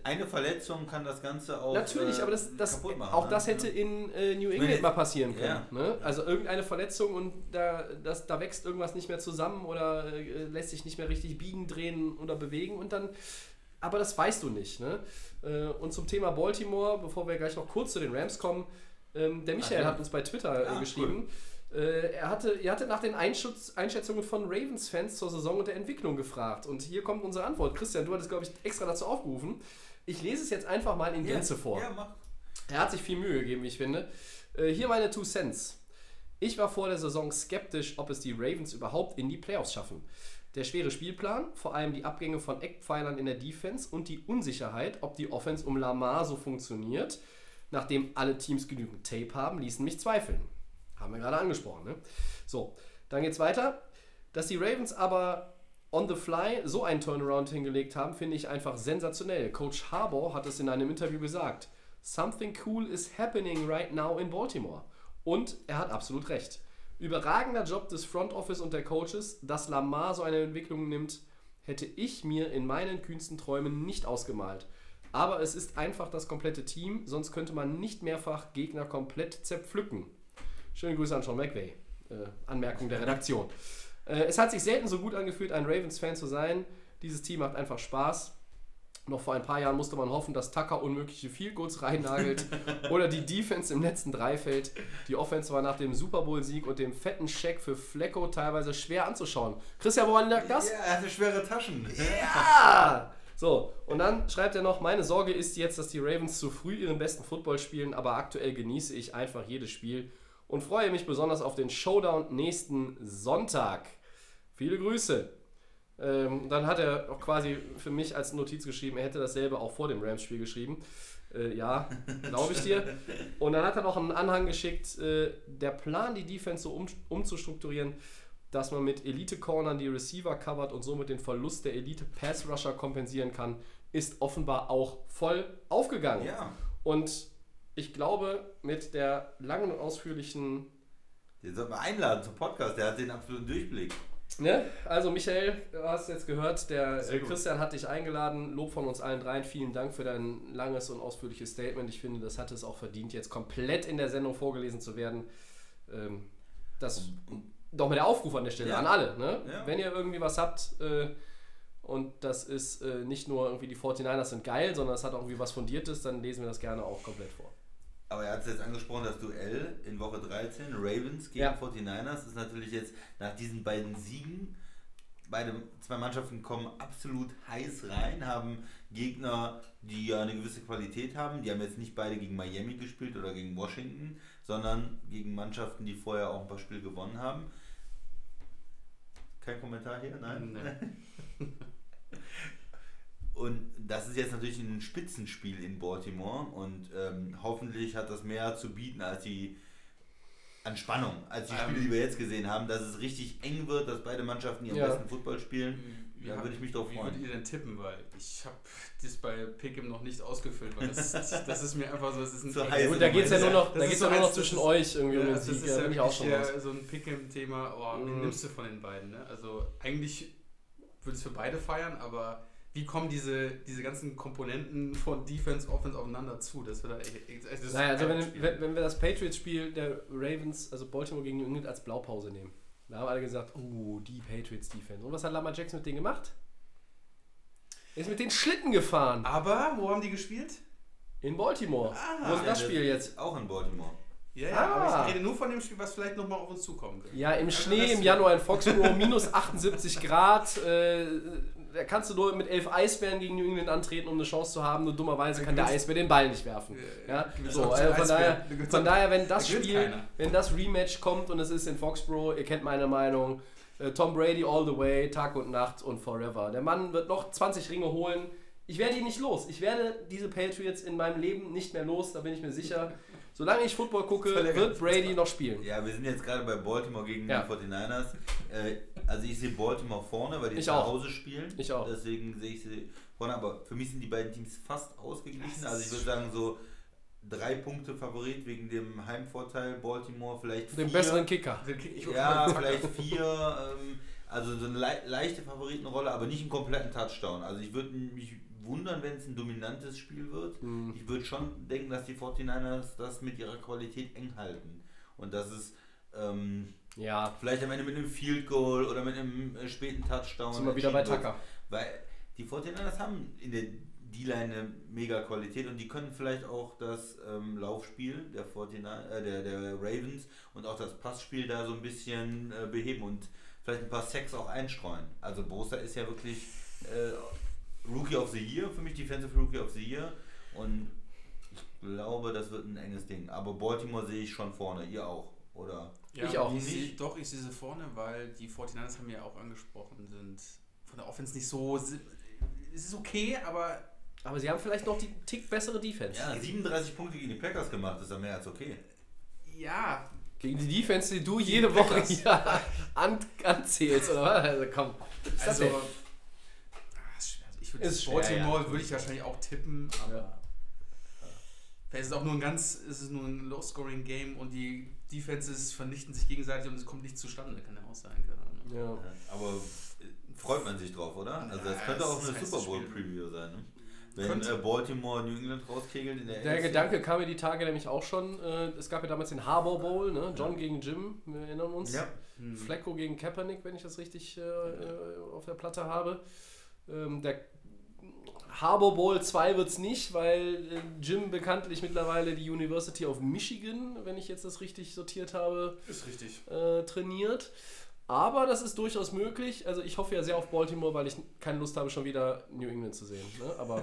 Eine Verletzung kann das Ganze auch natürlich, äh, aber das, das, machen. auch ne? das hätte in äh, New England mal passieren können. ja. Ne? Also irgendeine Verletzung und da, das, da wächst irgendwas nicht mehr zusammen oder äh, lässt sich nicht mehr richtig biegen, drehen oder bewegen und dann. Aber das weißt du nicht. Ne? Äh, und zum Thema Baltimore, bevor wir gleich noch kurz zu den Rams kommen, ähm, der Michael ja. hat uns bei Twitter äh, Ah, geschrieben. Äh, er hatte, ihr hattet nach den Einschutz, Einschätzungen von Ravens-Fans zur Saison und der Entwicklung gefragt. Und hier kommt unsere Antwort. Christian, du hattest, glaube ich, extra dazu aufgerufen. Ich lese es jetzt einfach mal in Gänze vor. Ja, mach. Er hat sich viel Mühe gegeben, wie ich finde. Äh, hier meine Two Cents. Ich war vor der Saison skeptisch, ob es die Ravens überhaupt in die Playoffs schaffen. Der schwere Spielplan, vor allem die Abgänge von Eckpfeilern in der Defense und die Unsicherheit, ob die Offense um Lamar so funktioniert, nachdem alle Teams genügend Tape haben, ließen mich zweifeln. Haben wir gerade angesprochen. Ne? So, dann geht's weiter. Dass die Ravens aber on the fly so einen Turnaround hingelegt haben, finde ich einfach sensationell. Coach Harbour hat es in einem Interview gesagt. Something cool is happening right now in Baltimore. Und er hat absolut recht. Überragender Job des Front Office und der Coaches, dass Lamar so eine Entwicklung nimmt, hätte ich mir in meinen kühnsten Träumen nicht ausgemalt. Aber es ist einfach das komplette Team, sonst könnte man nicht mehrfach Gegner komplett zerpflücken. Schöne Grüße an Sean McVay. Äh, Anmerkung der Redaktion. Äh, es hat sich selten so gut angefühlt, ein Ravens-Fan zu sein. Dieses Team macht einfach Spaß. Noch vor ein paar Jahren musste man hoffen, dass Tucker unmögliche Field Goals reinnagelt oder die Defense im letzten Dreifeld. Die Offense war nach dem Super Bowl-Sieg und dem fetten Scheck für Flecko teilweise schwer anzuschauen. Christian, woran lag das? Ja, er hatte schwere Taschen. Ja! So, und dann schreibt er noch, meine Sorge ist jetzt, dass die Ravens zu früh ihren besten Football spielen, aber aktuell genieße ich einfach jedes Spiel und freue mich besonders auf den Showdown nächsten Sonntag. Viele Grüße. Ähm, dann hat er auch quasi für mich als Notiz geschrieben, er hätte dasselbe auch vor dem Rams-Spiel geschrieben. Äh, ja, glaube ich dir. Und dann hat er noch einen Anhang geschickt, äh, der Plan, die Defense so um, umzustrukturieren, dass man mit Elite-Cornern die Receiver covert und somit den Verlust der Elite-Pass-Rusher kompensieren kann, ist offenbar auch voll aufgegangen. Ja. Und ich glaube, mit der langen und ausführlichen Den sollten wir einladen zum Podcast, der hat den absoluten Durchblick. Ne? Also Michael, du hast jetzt gehört, der. Christian hat dich eingeladen. Lob von uns allen dreien. Vielen Dank für dein langes und ausführliches Statement. Ich finde, das hat es auch verdient, jetzt komplett in der Sendung vorgelesen zu werden. Ähm, das doch mal der Aufruf an der Stelle Ja. an alle. Ne? Ja. Wenn ihr irgendwie was habt äh, und das ist äh, nicht nur irgendwie die 49ers sind geil, sondern es hat auch irgendwie was Fundiertes, dann lesen wir das gerne auch komplett vor. Aber er hat es jetzt angesprochen, das Duell in Woche 13, Ravens gegen Ja. 49ers, ist natürlich jetzt nach diesen beiden Siegen, beide zwei Mannschaften kommen absolut heiß rein, haben Gegner, die ja eine gewisse Qualität haben. Die haben jetzt nicht beide gegen Miami gespielt oder gegen Washington, sondern gegen Mannschaften, die vorher auch ein paar Spiele gewonnen haben. Kein Kommentar hier? Nein? Nee. Und das ist jetzt natürlich ein Spitzenspiel in Baltimore und ähm, hoffentlich hat das mehr zu bieten als die an Spannung, als die Spiele, Ähm. die wir jetzt gesehen haben, dass es richtig eng wird, dass beide Mannschaften ihren Ja. besten Football spielen. Wie hab- würde ich mich drauf Wie freuen. würdet ihr denn tippen? Weil ich habe das bei Pick'em noch nicht ausgefüllt, weil das, das ist mir einfach so, das ist ein Zu heiß. Gut, da geht es ja nur noch, Das da ist geht's so ja nur noch das zwischen ist- euch irgendwie um Ja, den das Sieg. ist Da ja ich auch schon ja so ein Pick'em-Thema. Oh, wen Mhm. nimmst du von den beiden? Ne? Also eigentlich würde ich es für beide feiern, aber wie kommen diese, diese ganzen Komponenten von Defense, Offense aufeinander zu? Das wird da das ist Naja, also wenn, wenn, wenn wir das Patriots-Spiel der Ravens, also Baltimore gegen New England als Blaupause nehmen, da haben alle gesagt, oh, die Patriots-Defense. Und was hat Lamar Jackson mit denen gemacht? Er ist mit den Schlitten gefahren. aber wo haben die gespielt? In Baltimore. Ah. Wo ist das Ja, Spiel jetzt? Auch in Baltimore. Ja, ja, Ah. aber ich rede nur von dem Spiel, was vielleicht nochmal auf uns zukommen könnte. Ja, im Also Schnee das- im Januar in Foxborough, minus 78 Grad. Äh, da kannst du nur mit elf Eisbären gegen New England antreten, um eine Chance zu haben. Nur dummerweise kann der Eisbär den Ball nicht werfen. Ja, so, zu von, daher, von daher, wenn das Spiel, wenn das Rematch kommt und es ist in Foxborough, ihr kennt meine Meinung, äh, Tom Brady all the way, Tag und Nacht und forever. Der Mann wird noch 20 Ringe holen. Ich werde ihn nicht los. Ich werde diese Patriots in meinem Leben nicht mehr los, da bin ich mir sicher. Solange ich Football gucke, wird Brady noch spielen. Ja, wir sind jetzt gerade bei Baltimore gegen Ja. die 49ers. Äh, also ich sehe Baltimore vorne, weil die Ich zu auch. Hause spielen. Ich auch. Deswegen sehe ich sie vorne. Aber für mich sind die beiden Teams fast ausgeglichen. Also ich würde sagen so drei Punkte Favorit wegen dem Heimvorteil. Baltimore vielleicht Den vier. besseren Kicker. Ja, vielleicht vier. Ähm, also so eine lei- leichte Favoritenrolle, aber nicht einen kompletten Touchdown. Also ich würde mich wundern, wenn es ein dominantes Spiel wird. Mhm. Ich würde schon denken, dass die 49ers das mit ihrer Qualität eng halten. Und dass es ähm, Ja, vielleicht am Ende mit einem Field Goal oder mit einem äh, späten Touchdown. sind wir wieder bei Tucker. Weil die 49ers haben in der D-Line eine mega Qualität und die können vielleicht auch das ähm, Laufspiel der, 49, äh, der, der Ravens und auch das Passspiel da so ein bisschen äh, beheben und vielleicht ein paar Sacks auch einstreuen. Also Bosa ist ja wirklich äh, Rookie of the Year, für mich Defensive Rookie of the Year und ich glaube, das wird ein enges Ding. Aber Baltimore sehe ich schon vorne, ihr auch, oder? Ja, Ich auch. Ich sehe, doch, ich sehe sie vorne, weil die 49ers haben wir ja auch angesprochen, sind von der Offense nicht so. Es ist okay, aber Aber sie haben vielleicht noch die Tick bessere Defense. Ja, 37 Punkte gegen die Packers gemacht, ist ja mehr als okay. ja, Gegen die Defense, die du jede Woche Packers. hier an, anzählst, oder was? Also komm. Also. denn? ah, ist schwer. Also ich würde Ist schwer, Baltimore ja. würde ich wahrscheinlich auch tippen, aber. Ja. Vielleicht ist es auch nur ein ganz, ist es nur ein Low-Scoring-Game und die Defenses vernichten sich gegenseitig und es kommt nicht zustande, kann ja auch sein. Keine Ahnung. Ja. Aber freut man sich drauf, oder? Also das Ja, könnte auch eine Super Bowl Spiel. Preview sein, ne? Wenn Könnte. äh, Baltimore New England rauskegelt in der Der AFC. Gedanke kam mir die Tage nämlich auch schon. Äh, es gab ja damals den Harbor Bowl, ne? John gegen Jim, wir erinnern uns. Ja. Hm. Flecko gegen Kaepernick, wenn ich das richtig äh, äh, auf der Platte habe. Ähm, der Harbor Bowl 2 wird es nicht, weil äh, Jim bekanntlich mittlerweile die University of Michigan, wenn ich jetzt das richtig sortiert habe, Ist richtig. äh, trainiert. Aber das ist durchaus möglich. Also ich hoffe ja sehr auf Baltimore, weil ich keine Lust habe, schon wieder New England zu sehen. Ne? Aber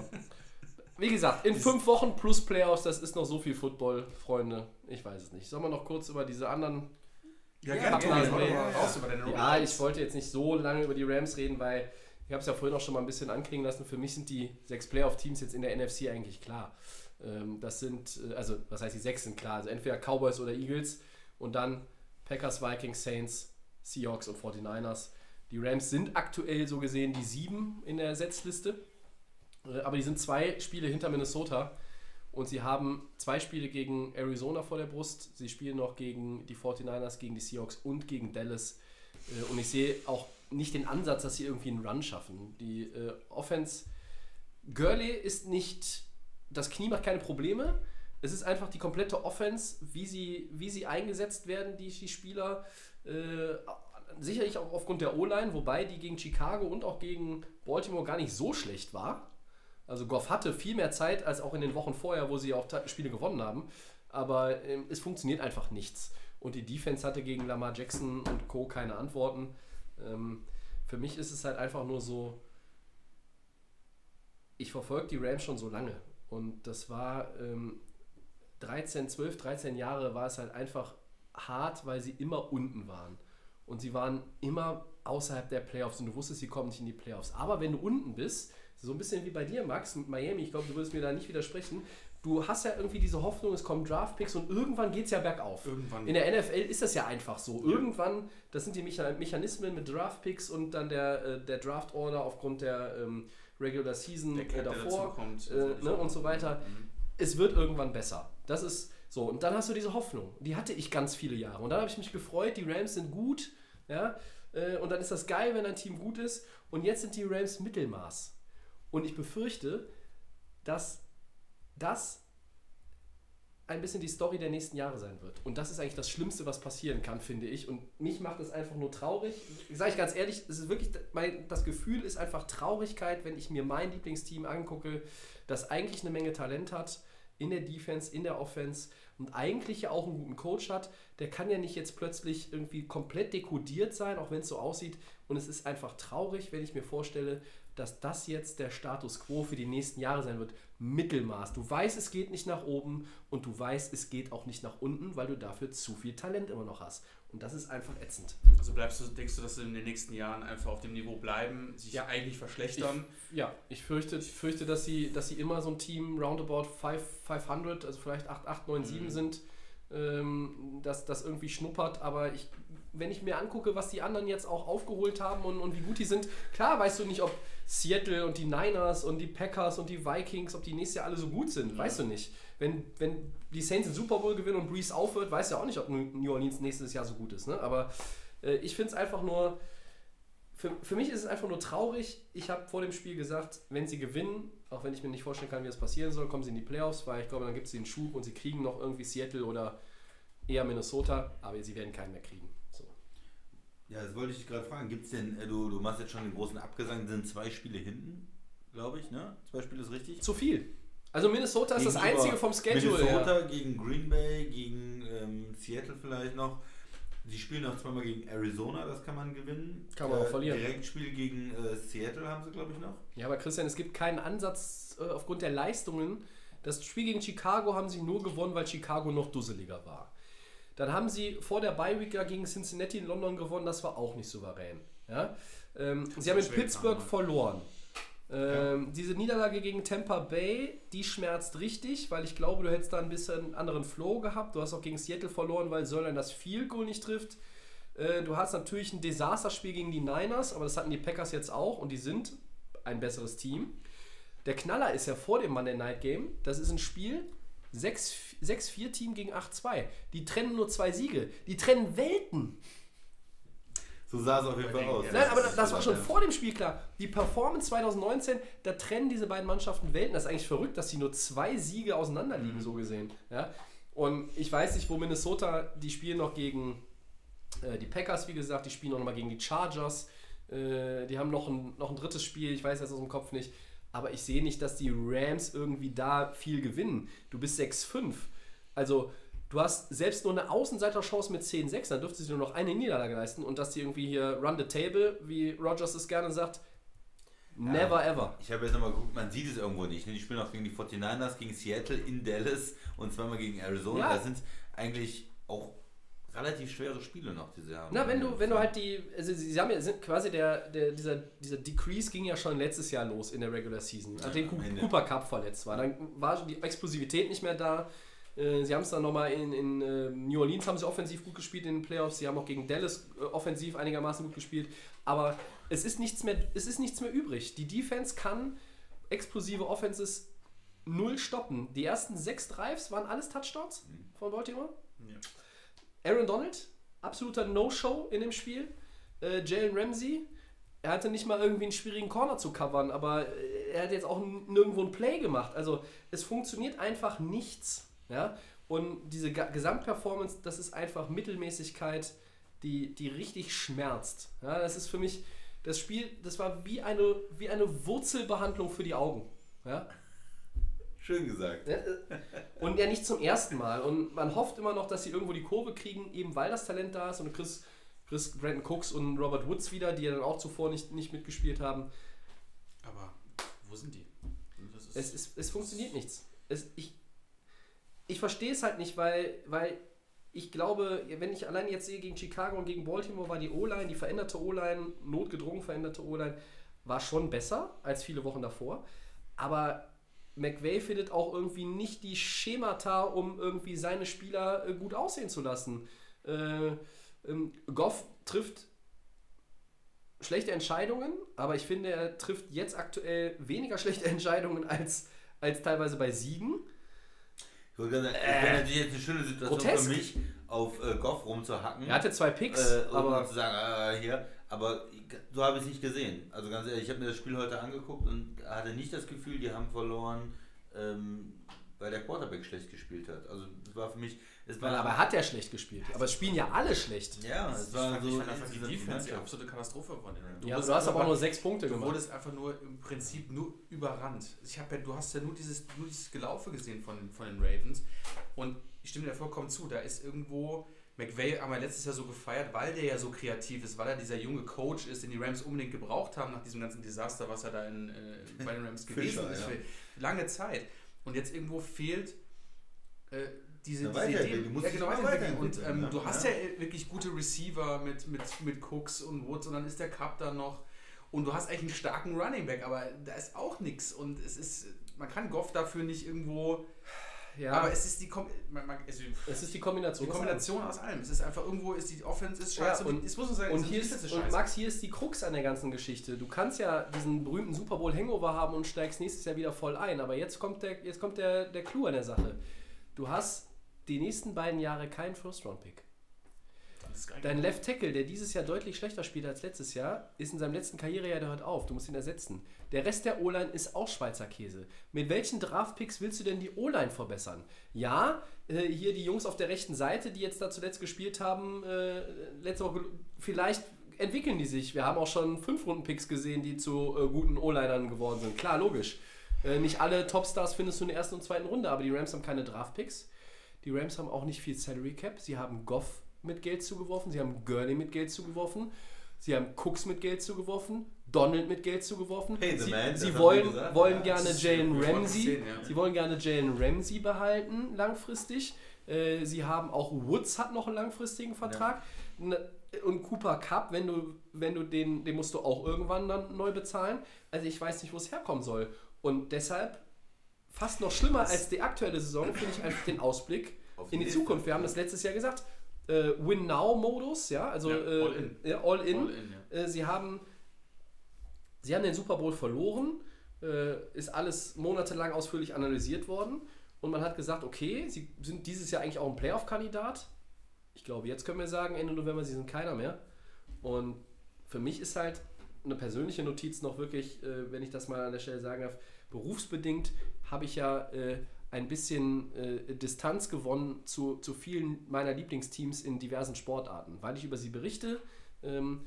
wie gesagt, in fünf Wochen plus Playoffs, das ist noch so viel Football, Freunde. Ich weiß es nicht. Sollen wir noch kurz über diese anderen Ja, Ja, gerne. ja, raus über deine Ja, Rams. ich wollte jetzt nicht so lange über die Rams reden, weil ich habe es ja vorhin auch schon mal ein bisschen anklingen lassen. Für mich sind die sechs Playoff-Teams jetzt in der NFC eigentlich klar. Ähm, das sind, äh, also was heißt die sechs sind klar? Also entweder Cowboys oder Eagles und dann Packers, Vikings, Saints, Seahawks und 49ers. Die Rams sind aktuell so gesehen die sieben in der Setzliste, äh, aber die sind zwei Spiele hinter Minnesota. Und sie haben zwei Spiele gegen Arizona vor der Brust. Sie spielen noch gegen die 49ers, gegen die Seahawks und gegen Dallas. Äh, Und ich sehe auch nicht den Ansatz, dass sie irgendwie einen Run schaffen. Die äh, Offense, Gurley ist nicht, das Knie macht keine Probleme. Es ist einfach die komplette Offense, wie sie, wie sie eingesetzt werden, die, die Spieler. Äh, sicherlich auch aufgrund der O-Line, wobei die gegen Chicago und auch gegen Baltimore gar nicht so schlecht war. Also Goff hatte viel mehr Zeit als auch in den Wochen vorher, wo sie auch Spiele gewonnen haben. Aber ähm, es funktioniert einfach nichts. Und die Defense hatte gegen Lamar Jackson und Co. keine Antworten. Ähm, für mich ist es halt einfach nur so, ich verfolge die Rams schon so lange. Und das war ähm, 13, 12, 13 Jahre war es halt einfach hart, weil sie immer unten waren. Und sie waren immer außerhalb der Playoffs und du wusstest, sie kommen nicht in die Playoffs. Aber wenn du unten bist, so ein bisschen wie bei dir, Max, mit Miami, ich glaube, du würdest mir da nicht widersprechen, du hast ja irgendwie diese Hoffnung, es kommen Draftpicks und irgendwann geht es ja bergauf. Irgendwann. In der NFL ist das ja einfach so. Irgendwann, das sind die Mecha- Mechanismen mit Draftpicks und dann der, äh, der Draft-Order aufgrund der ähm, Regular Season Der der davor dazukommt, äh, ne, und so weiter. Es wird irgendwann besser. Das ist so. Und dann hast du diese Hoffnung. Die hatte ich ganz viele Jahre. Und dann habe ich mich gefreut, die Rams sind gut. Ja, äh, und dann ist das geil, wenn ein Team gut ist. Und jetzt sind die Rams Mittelmaß. Und ich befürchte, dass das ein bisschen die Story der nächsten Jahre sein wird. Und das ist eigentlich das Schlimmste, was passieren kann, finde ich. Und mich macht es einfach nur traurig. Sage ich ganz ehrlich, es ist wirklich, mein, das Gefühl ist einfach Traurigkeit, wenn ich mir mein Lieblingsteam angucke, das eigentlich eine Menge Talent hat in der Defense, in der Offense und eigentlich ja auch einen guten Coach hat. Der kann ja nicht jetzt plötzlich irgendwie komplett dekodiert sein, auch wenn es so aussieht. Und es ist einfach traurig, wenn ich mir vorstelle, dass das jetzt der Status quo für die nächsten Jahre sein wird. Mittelmaß. Du weißt, es geht nicht nach oben und du weißt, es geht auch nicht nach unten, weil du dafür zu viel Talent immer noch hast. Und das ist einfach ätzend. Also bleibst du, denkst du, dass sie in den nächsten Jahren einfach auf dem Niveau bleiben, sich Ja. eigentlich verschlechtern? Ja, ich fürchte, ich fürchte dass, sie, dass sie immer so ein Team roundabout 5, 500, also vielleicht 8, 8 9, 7 sind, ähm, dass das irgendwie schnuppert. Aber ich, wenn ich mir angucke, was die anderen jetzt auch aufgeholt haben und, und wie gut die sind, klar weißt du nicht, ob Seattle und die Niners und die Packers und die Vikings, ob die nächstes Jahr alle so gut sind. Weißt du nicht. Wenn, wenn die Saints den Super Bowl gewinnen und Breeze aufhört, weißt du ja auch nicht, ob New Orleans nächstes Jahr so gut ist. Ne? Aber äh, ich finde es einfach nur für, für mich ist es einfach nur traurig. Ich habe vor dem Spiel gesagt, wenn sie gewinnen, auch wenn ich mir nicht vorstellen kann, wie das passieren soll, kommen sie in die Playoffs, weil ich glaube, dann gibt es den Schub und sie kriegen noch irgendwie Seattle oder eher Minnesota, aber sie werden keinen mehr kriegen. Ja, das wollte ich dich gerade fragen. Gibt's denn, äh, du, du machst jetzt schon den großen Abgesang, sind zwei Spiele hinten, glaube ich, ne? Zwei Spiele ist richtig? Zu viel. Also Minnesota ist das einzige vom Schedule Minnesota her. gegen Green Bay, gegen ähm, Seattle vielleicht noch. Sie spielen noch zweimal gegen Arizona, das kann man gewinnen. Kann man auch verlieren. Direktspiel gegen äh, Seattle haben sie, glaube ich, noch. Ja, aber Christian, es gibt keinen Ansatz äh, aufgrund der Leistungen. Das Spiel gegen Chicago haben sie nur gewonnen, weil Chicago noch dusseliger war. Dann haben sie vor der Bye Week ja gegen Cincinnati in London gewonnen, das war auch nicht souverän. Ja? Ähm, sie haben in Pittsburgh verloren. Ähm, Diese Niederlage gegen Tampa Bay, die schmerzt richtig, weil ich glaube, du hättest da ein bisschen anderen Flow gehabt. Du hast auch gegen Seattle verloren, weil Sörlein das Field Goal nicht trifft. Äh, du hast natürlich ein Desasterspiel gegen die Niners, aber das hatten die Packers jetzt auch und die sind ein besseres Team. Der Knaller ist ja vor dem Monday Night Game. Das ist ein Spiel 6-4 Team gegen 8-2. Die trennen nur zwei Siege. Die trennen Welten. So sah es auf jeden Fall aus. Nein, aber ist das war schon vor dem Spiel klar. Die Performance 2019, da trennen diese beiden Mannschaften Welten. Das ist eigentlich verrückt, dass sie nur zwei Siege auseinander liegen, so gesehen. Ja? Und ich weiß nicht, wo Minnesota, die spielen noch gegen äh, die Packers, wie gesagt, die spielen auch nochmal gegen die Chargers. Äh, die haben noch ein, noch ein drittes Spiel, ich weiß jetzt aus dem Kopf nicht. Aber ich sehe nicht, dass die Rams irgendwie da viel gewinnen. Du bist 6-5. Also, du hast selbst nur eine Außenseiterchance mit 10-6, dann dürfte sie nur noch eine Niederlage leisten und dass die irgendwie hier run the table, wie Rogers es gerne sagt, never ever. Ich habe jetzt nochmal geguckt, man sieht es irgendwo nicht. Ne? Die spielen auch gegen die 49ers, gegen Seattle, in Dallas und zweimal gegen Arizona. Ja. Das sind eigentlich auch relativ schwere Spiele noch, die sie haben. Na, wenn du, wenn du halt die, also sie sie haben ja, sind quasi der, der, dieser, dieser Decrease ging ja schon letztes Jahr los in der Regular Season, nachdem Ende. Cooper Cup verletzt war. Dann war die Explosivität nicht mehr da. Äh, Sie haben es dann nochmal in, in äh, New Orleans haben sie offensiv gut gespielt in den Playoffs. Sie haben auch gegen Dallas äh, offensiv einigermaßen gut gespielt. Aber es ist nichts mehr, es ist nichts mehr übrig. Die Defense kann explosive Offenses null stoppen. Die ersten sechs Drives waren alles Touchdowns von Baltimore. Aaron Donald, absoluter No-Show in dem Spiel. Äh, Jalen Ramsey, er hatte nicht mal irgendwie einen schwierigen Corner zu covern, aber äh, er hat jetzt auch nirgendwo ein Play gemacht. Also es funktioniert einfach nichts. Ja? Und diese Ga- Gesamtperformance, das ist einfach Mittelmäßigkeit, die, die richtig schmerzt. Ja? Das ist für mich, das Spiel, das war wie eine, wie eine Wurzelbehandlung für die Augen. Ja? Schön gesagt. Ne? Und ja nicht zum ersten Mal. Und man hofft immer noch, dass sie irgendwo die Kurve kriegen, eben weil das Talent da ist. Und Chris, Chris Brandon Cooks und Robert Woods wieder, die ja dann auch zuvor nicht, nicht mitgespielt haben. Aber wo sind die? Das ist, Es, es, es funktioniert nichts. Es, ich ich verstehe es halt nicht, weil, weil ich glaube, wenn ich allein jetzt sehe gegen Chicago und gegen Baltimore, war die O-Line, die veränderte O-Line, notgedrungen veränderte O-Line, war schon besser als viele Wochen davor. Aber McVay findet auch irgendwie nicht die Schemata, um irgendwie seine Spieler äh, gut aussehen zu lassen. Äh, ähm, Goff trifft schlechte Entscheidungen, aber ich finde, er trifft jetzt aktuell weniger schlechte Entscheidungen als, als teilweise bei Siegen. Ich gerade sagen, es wäre natürlich jetzt eine schöne Situation grotesk. für mich, auf äh, Goff rumzuhacken. Er hatte zwei Picks, äh, aber aber zu sagen, äh, hier, aber so habe ich es nicht gesehen. Also ganz ehrlich, ich habe mir das Spiel heute angeguckt und hatte nicht das Gefühl, die haben verloren, ähm, weil der Quarterback schlecht gespielt hat. Also es war für mich, es war, aber hat er schlecht gespielt. Aber es spielen ja alle schlecht. ja, es war so ich fand einfach die Defense die absolute Katastrophe von den Rams. Ja, du hast aber auch nur sechs Punkte Du gemacht. wurdest einfach nur im Prinzip nur überrannt. Ich hab ja, du hast ja nur dieses, nur dieses Gelaufe gesehen von, von den Ravens. Und ich stimme dir vollkommen zu, da ist irgendwo. McVay haben wir letztes Jahr so gefeiert, weil der ja so kreativ ist, weil er dieser junge Coach ist, den die Rams unbedingt gebraucht haben nach diesem ganzen Desaster, was er da in, äh, bei den Rams gewesen Fischer, ist ja. für lange Zeit. Und jetzt irgendwo fehlt äh, diese, diese. Idee. Du musst Ja, genau, weiterentwickeln. Und ähm, du hast Ja. ja wirklich gute Receiver mit, mit, mit Cooks und Woods und dann ist der Cup da noch. Und du hast eigentlich einen starken Running Back, aber da ist auch nichts. Und es ist, man kann Goff dafür nicht irgendwo. Ja, Aber es ist die, Kom man, man, also es ist die Kombination. die aus Kombination aus allem. Es ist einfach irgendwo, ist die Offense ist Ja, scheiße. und- es muss sagen, Und, hier Defense ist, und Max, hier ist die Krux an der ganzen Geschichte. Du kannst ja diesen berühmten Super Bowl Hangover haben und steigst nächstes Jahr wieder voll ein. Aber jetzt kommt der, jetzt kommt der, der Clou an der Sache. Du hast die nächsten beiden Jahre keinen First-Round-Pick. Das ist geil. Dein Left Tackle, der dieses Jahr deutlich schlechter spielt als letztes Jahr, ist in seinem letzten Karrierejahr, der hört auf. Du musst ihn ersetzen. Der Rest der O-Line ist auch Schweizer Käse. Mit welchen Draftpicks willst du denn die O-Line verbessern? Ja, äh, hier die Jungs auf der rechten Seite, die jetzt da zuletzt gespielt haben, äh, letzte Woche, vielleicht entwickeln die sich. Wir haben auch schon fünf Runden-Picks gesehen, die zu äh, guten O-Linern geworden sind. Klar, logisch. Äh, nicht alle Topstars findest du in der ersten und zweiten Runde, aber die Rams haben keine Draftpicks. Die Rams haben auch nicht viel Salary Cap. Sie haben Goff mit Geld zugeworfen, sie haben Gurney mit Geld zugeworfen, sie haben Cooks mit Geld zugeworfen, Donald mit Geld zugeworfen. Hey, the sie man, das sie haben wollen, wollen ja. gerne Das Jalen Ramsey. sehen, ja. Sie wollen gerne Jalen Ramsey behalten langfristig. Äh, sie haben auch Woods hat noch einen langfristigen Vertrag. Ne- Und Cooper Cup, wenn du, wenn du den, den musst du auch irgendwann dann neu bezahlen. Also ich weiß nicht, wo es herkommen soll. Und deshalb fast noch schlimmer als die aktuelle Saison finde ich einfach den Ausblick in die die Zukunft. Wir haben das letztes Jahr gesagt. Äh, Win-Now-Modus, ja, also Ja, äh, all in. Ja, all in. Ja. Äh, sie haben sie haben den Super Bowl verloren, äh, ist alles monatelang ausführlich analysiert worden und man hat gesagt, okay, sie sind dieses Jahr eigentlich auch ein Playoff-Kandidat. Ich glaube, jetzt können wir sagen, Ende November, sie sind keiner mehr. Und für mich ist halt eine persönliche Notiz noch wirklich, äh, wenn ich das mal an der Stelle sagen darf, berufsbedingt habe ich ja äh, ein bisschen äh, Distanz gewonnen zu, zu vielen meiner Lieblingsteams in diversen Sportarten. Weil ich über sie berichte, ähm,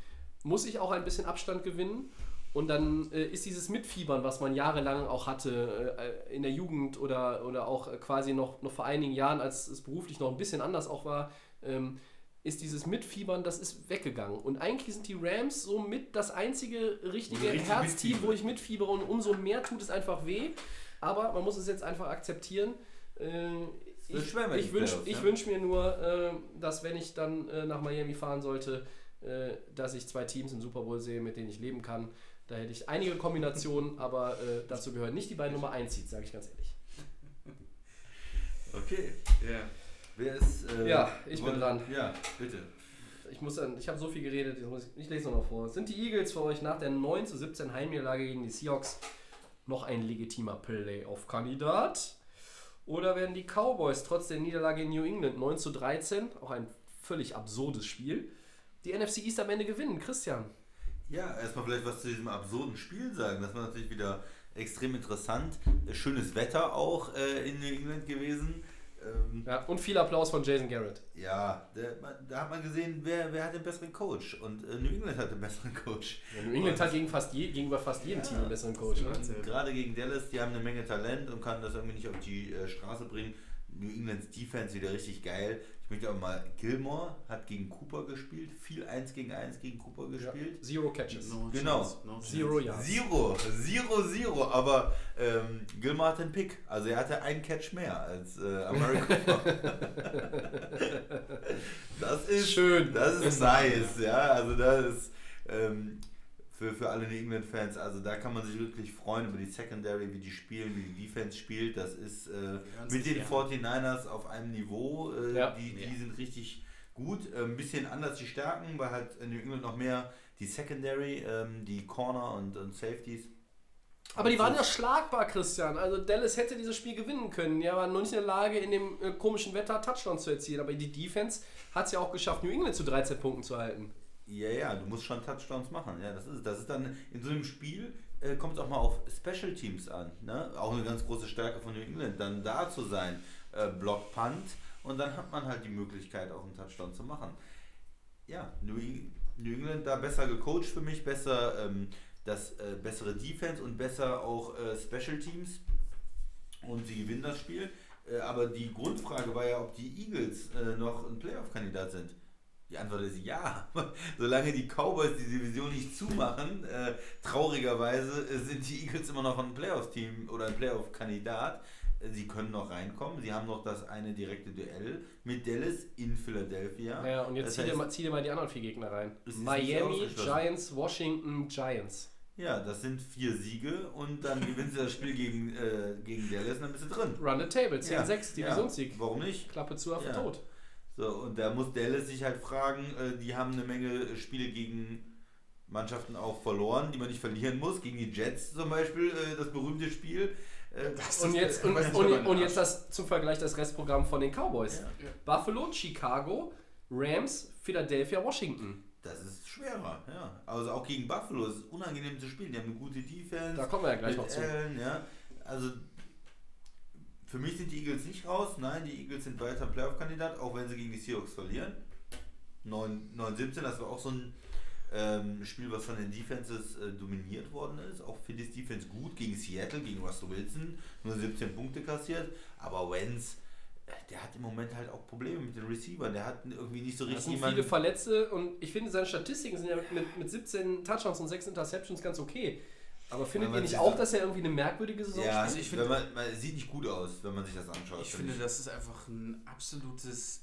muss ich auch ein bisschen Abstand gewinnen. Und dann äh, ist dieses Mitfiebern, was man jahrelang auch hatte äh, in der Jugend oder, oder auch quasi noch, noch vor einigen Jahren, als es beruflich noch ein bisschen anders auch war, ähm, ist dieses Mitfiebern, das ist weggegangen. Und eigentlich sind die Rams so mit das einzige richtige richtig Herzteam, wo ich mitfiebere und umso mehr tut es einfach weh. Aber man muss es jetzt einfach akzeptieren. Äh, ich ich den wünsche ich ja. wünsch mir nur, äh, dass wenn ich dann äh, nach Miami fahren sollte, dass ich zwei Teams im Super Bowl sehe, mit denen ich leben kann. Da hätte ich einige Kombinationen, aber äh, dazu gehören nicht die beiden Nummer 1 Seeds, sage ich ganz ehrlich. Okay. Ja. Wer ist. äh, Ja, ich bin wollen- dran. Ja, bitte. Ich, muss dann- ich habe so viel geredet, ich, ich lese noch vor. Sind die Eagles für euch nach der 9 zu 17 Heimniederlage gegen die Seahawks noch ein legitimer Playoff-Kandidat? Oder werden die Cowboys trotz der Niederlage in New England 9 zu 13, auch ein völlig absurdes Spiel, die NFC East am Ende gewinnen? Christian. Ja, erstmal vielleicht was zu diesem absurden Spiel sagen. Das war natürlich wieder extrem interessant. Schönes Wetter auch äh, in New England gewesen. Ähm, Ja, und viel Applaus von Jason Garrett. ja, der, da hat man gesehen, wer, wer hat den besseren Coach. Und äh, New England hat den besseren Coach. Ja, New England hat gegen fast je, gegenüber fast jedem Team einen besseren Coach. Ne? Und Gerade gegen Dallas, die haben eine Menge Talent und können das irgendwie nicht auf die äh, Straße bringen. New Englands Defense wieder richtig geil. Ich möchte auch mal, Gilmore hat gegen Cooper gespielt, viel 1 gegen 1 gegen Cooper gespielt. Zero Catches. No Genau. chance, no. Zero Yards. Zero, Zero, Zero, aber ähm, Gilmore hat den Pick. Also er hatte einen Catch mehr als äh, Amari Cooper. das ist Schön. Das ist nice, ja. Also das ist ähm, für, für alle New England-Fans, also da kann man sich wirklich freuen über die Secondary, wie die spielen, wie die Defense spielt. Das ist äh, mit den nicht 49ers auf einem Niveau. Äh, Ja. die, die Ja. sind richtig gut. Äh, ein bisschen anders die Stärken, weil halt in New England noch mehr die Secondary, ähm, die Corner und, und Safeties. Aber die waren ja schlagbar, Christian. Also Dallas hätte dieses Spiel gewinnen können. Ja, waren nur nicht in der Lage, in dem äh, komischen Wetter Touchdowns zu erzielen. Aber die Defense hat es ja auch geschafft, New England zu 13 Punkten zu halten. Ja, ja, du musst schon Touchdowns machen. Ja, das ist, das ist dann in so einem Spiel äh, kommt es auch mal auf Special Teams an. Ne? Auch eine ganz große Stärke von New England, dann da zu sein, äh, Block Punt und dann hat man halt die Möglichkeit, auch einen Touchdown zu machen. Ja, New, New England da besser gecoacht für mich, besser ähm, das äh, bessere Defense und besser auch äh, Special Teams und sie gewinnen das Spiel. Äh, aber die Grundfrage war ja, ob die Eagles äh, noch ein Playoff-Kandidat sind. Die Antwort ist ja. Solange die Cowboys die Division nicht zumachen, äh, traurigerweise äh, sind die Eagles immer noch ein Playoff-Team oder ein Playoff-Kandidat. Äh, Sie können noch reinkommen. Sie haben noch das eine direkte Duell mit Dallas in Philadelphia. Ja, und jetzt Das zieh, dir heißt- mal, zieh dir mal die anderen vier Gegner rein. Miami. Giants, Washington, Giants. Ja, das sind vier Siege und dann gewinnen sie das Spiel gegen, äh, gegen Dallas und dann bist du drin. Run the table, 10-6, Ja, Divisionssieg. Ja, warum nicht? Klappe zu, Affe Ja. tot. So, und da muss Dallas sich halt fragen, äh, die haben eine Menge Spiele gegen Mannschaften auch verloren, die man nicht verlieren muss. Gegen die Jets zum Beispiel, äh, das berühmte Spiel. Äh, Und jetzt, und, und, und jetzt das zum Vergleich das Restprogramm von den Cowboys. Ja. Buffalo, Chicago, Rams, Philadelphia, Washington. das ist schwerer, ja. Also auch gegen Buffalo ist es unangenehm zu spielen. Die haben eine gute Defense. Da kommen wir ja gleich noch zu. Allen, ja. Also für mich sind die Eagles nicht raus. Nein, die Eagles sind weiter Playoff-Kandidat, auch wenn sie gegen die Seahawks verlieren. 9-17, das war auch so ein ähm, Spiel, was von den Defenses äh, dominiert worden ist. Auch Phillies Defense gut gegen Seattle, gegen Russell Wilson, nur 17 Punkte kassiert. Aber Wenz, äh, der hat im Moment halt auch Probleme mit den Receivern. Der hat irgendwie nicht so Es richtig sind jemanden- viele Verletzte und ich finde, seine Statistiken sind ja mit, mit 17 Touchdowns und 6 Interceptions ganz okay. Aber findet ihr nicht auch, so- dass er irgendwie eine merkwürdige Saison Ja, spielt? ich finde- wenn man, man, es sieht nicht gut aus, wenn man sich das anschaut. Ich finde, das ist einfach ein absolutes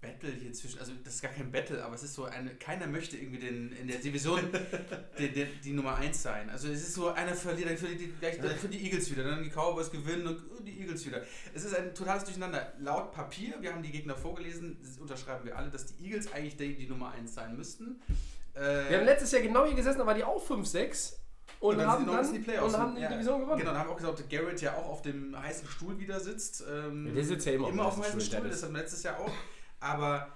Battle hier zwischen, also das ist gar kein Battle, aber es ist so eine, keiner möchte irgendwie den, in der Division die, die, die Nummer 1 sein. Also es ist so, einer verliert, dann verliert die, gleich, dann für die Eagles wieder, dann die Cowboys gewinnen und die Eagles wieder. Es ist ein totales Durcheinander. Laut Papier, wir haben die Gegner vorgelesen, das unterschreiben wir alle, dass die Eagles eigentlich die, die Nummer 1 sein müssten. Äh, Wir haben letztes Jahr genau hier gesessen, da war die auch 5-6 und, dann haben dann die Playoffs. und haben die Ja, Division gewonnen. Genau, dann haben wir auch gesagt, dass Garrett ja auch auf dem heißen Stuhl wieder sitzt. Ähm, Ja, der sitzt ja immer auf dem auf dem heißen Stuhl, Stuhl, das hatten wir letztes Jahr auch. Aber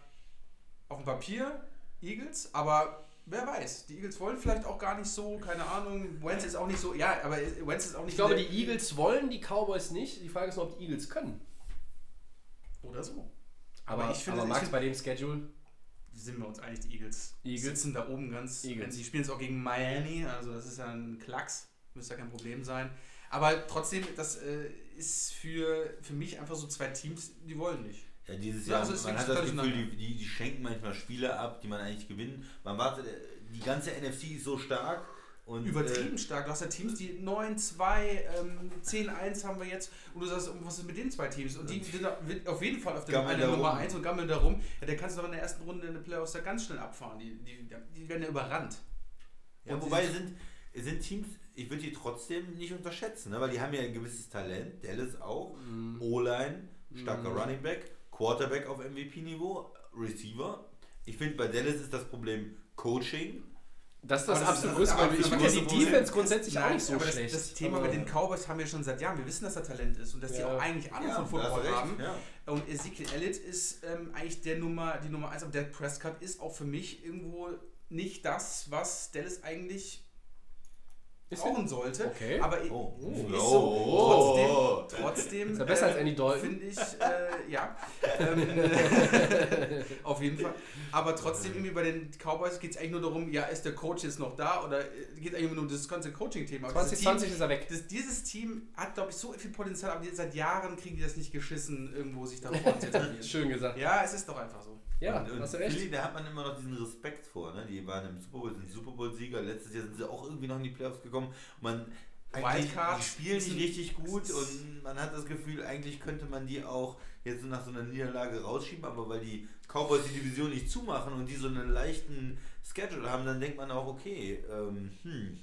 auf dem Papier Eagles, aber wer weiß, die Eagles wollen vielleicht auch gar nicht so, keine Ahnung. Wentz ist auch nicht so, ja, aber Wentz ist auch nicht Ich glaube, die Eagles wollen, die Cowboys nicht. Die Frage ist nur, ob die Eagles können. Oder so. Aber, Aber ich finde, aber ich Max, finde- bei dem Schedule, sind wir uns einig, die Eagles, Eagles. sitzen da oben ganz. Eagles. Sie spielen jetzt auch gegen Miami, also das ist ja ein Klacks, müsste ja kein Problem sein. Aber trotzdem, das äh, ist für, für mich einfach so zwei Teams, die wollen nicht. Ja, dieses Ja, Jahr, also es man hat das Gefühl, die, die, die schenken manchmal Spiele ab, die man eigentlich gewinnen. Man wartet, äh, die ganze NFC ist so stark und Übertrieben stark. Du hast ja Teams, die 9-2, ähm, 10-1 haben wir jetzt. Und du sagst, was ist mit den zwei Teams? Und die sind auf jeden Fall auf der Nummer rum. 1 und gammeln da rum. Ja, der kannst du doch in der ersten Runde in den Playoffs da ganz schnell abfahren. Die, die, die werden ja überrannt. Ja, Und wobei sind, sind Teams, ich würde die trotzdem nicht unterschätzen, ne? weil die haben ja ein gewisses Talent, Dallas auch, Mhm. O-Line, starker Running Back, Quarterback auf MVP-Niveau, Receiver. Ich finde, bei Dallas ist das Problem Coaching. Das ist das das absolut größte Problem. Ich das- finde ja die das- Defense grundsätzlich auch Nein, nicht so aber das, schlecht. Das Thema Aber- mit den Cowboys haben wir schon seit Jahren. Wir wissen, dass da Talent ist und dass die Ja. auch eigentlich Ahnung Ja, von Football haben. ja. Und Ezekiel Elliott ist ähm, eigentlich der Nummer, die Nummer 1, aber Dak Prescott ist auch für mich irgendwo nicht das, was Dallas eigentlich brauchen sollte. Okay. Aber ich- Oh. ist so. Oh. Trotzdem, trotzdem Ist ja besser als Andy Dalton. Finde ich, äh, ja. Ähm, auf jeden Fall. Aber trotzdem irgendwie bei den Cowboys geht es eigentlich nur darum, ja, ist der Coach jetzt noch da oder geht eigentlich nur um das ganze Coaching-Thema. Aber dieses 2020 Team- ist er weg. das, dieses Team hat, glaube ich, so viel Potenzial, aber seit Jahren kriegen die das nicht geschissen, irgendwo sich da vorne zu etablieren. Schön gesagt. Ja, es ist doch einfach so. Ja, und, und hast du recht. Philly, da hat man immer noch diesen Respekt vor. Ne? Die waren im Super Bowl, sind Super Bowl-Sieger. Letztes Jahr sind sie auch irgendwie noch in die Playoffs gekommen. Man Wildcard die spielen sind- richtig gut und man hat das Gefühl, eigentlich könnte man die auch jetzt so nach so einer Niederlage rausschieben, aber weil die Cowboys die Division nicht zumachen und die so einen leichten Schedule haben, dann denkt man auch, okay, ähm, hm,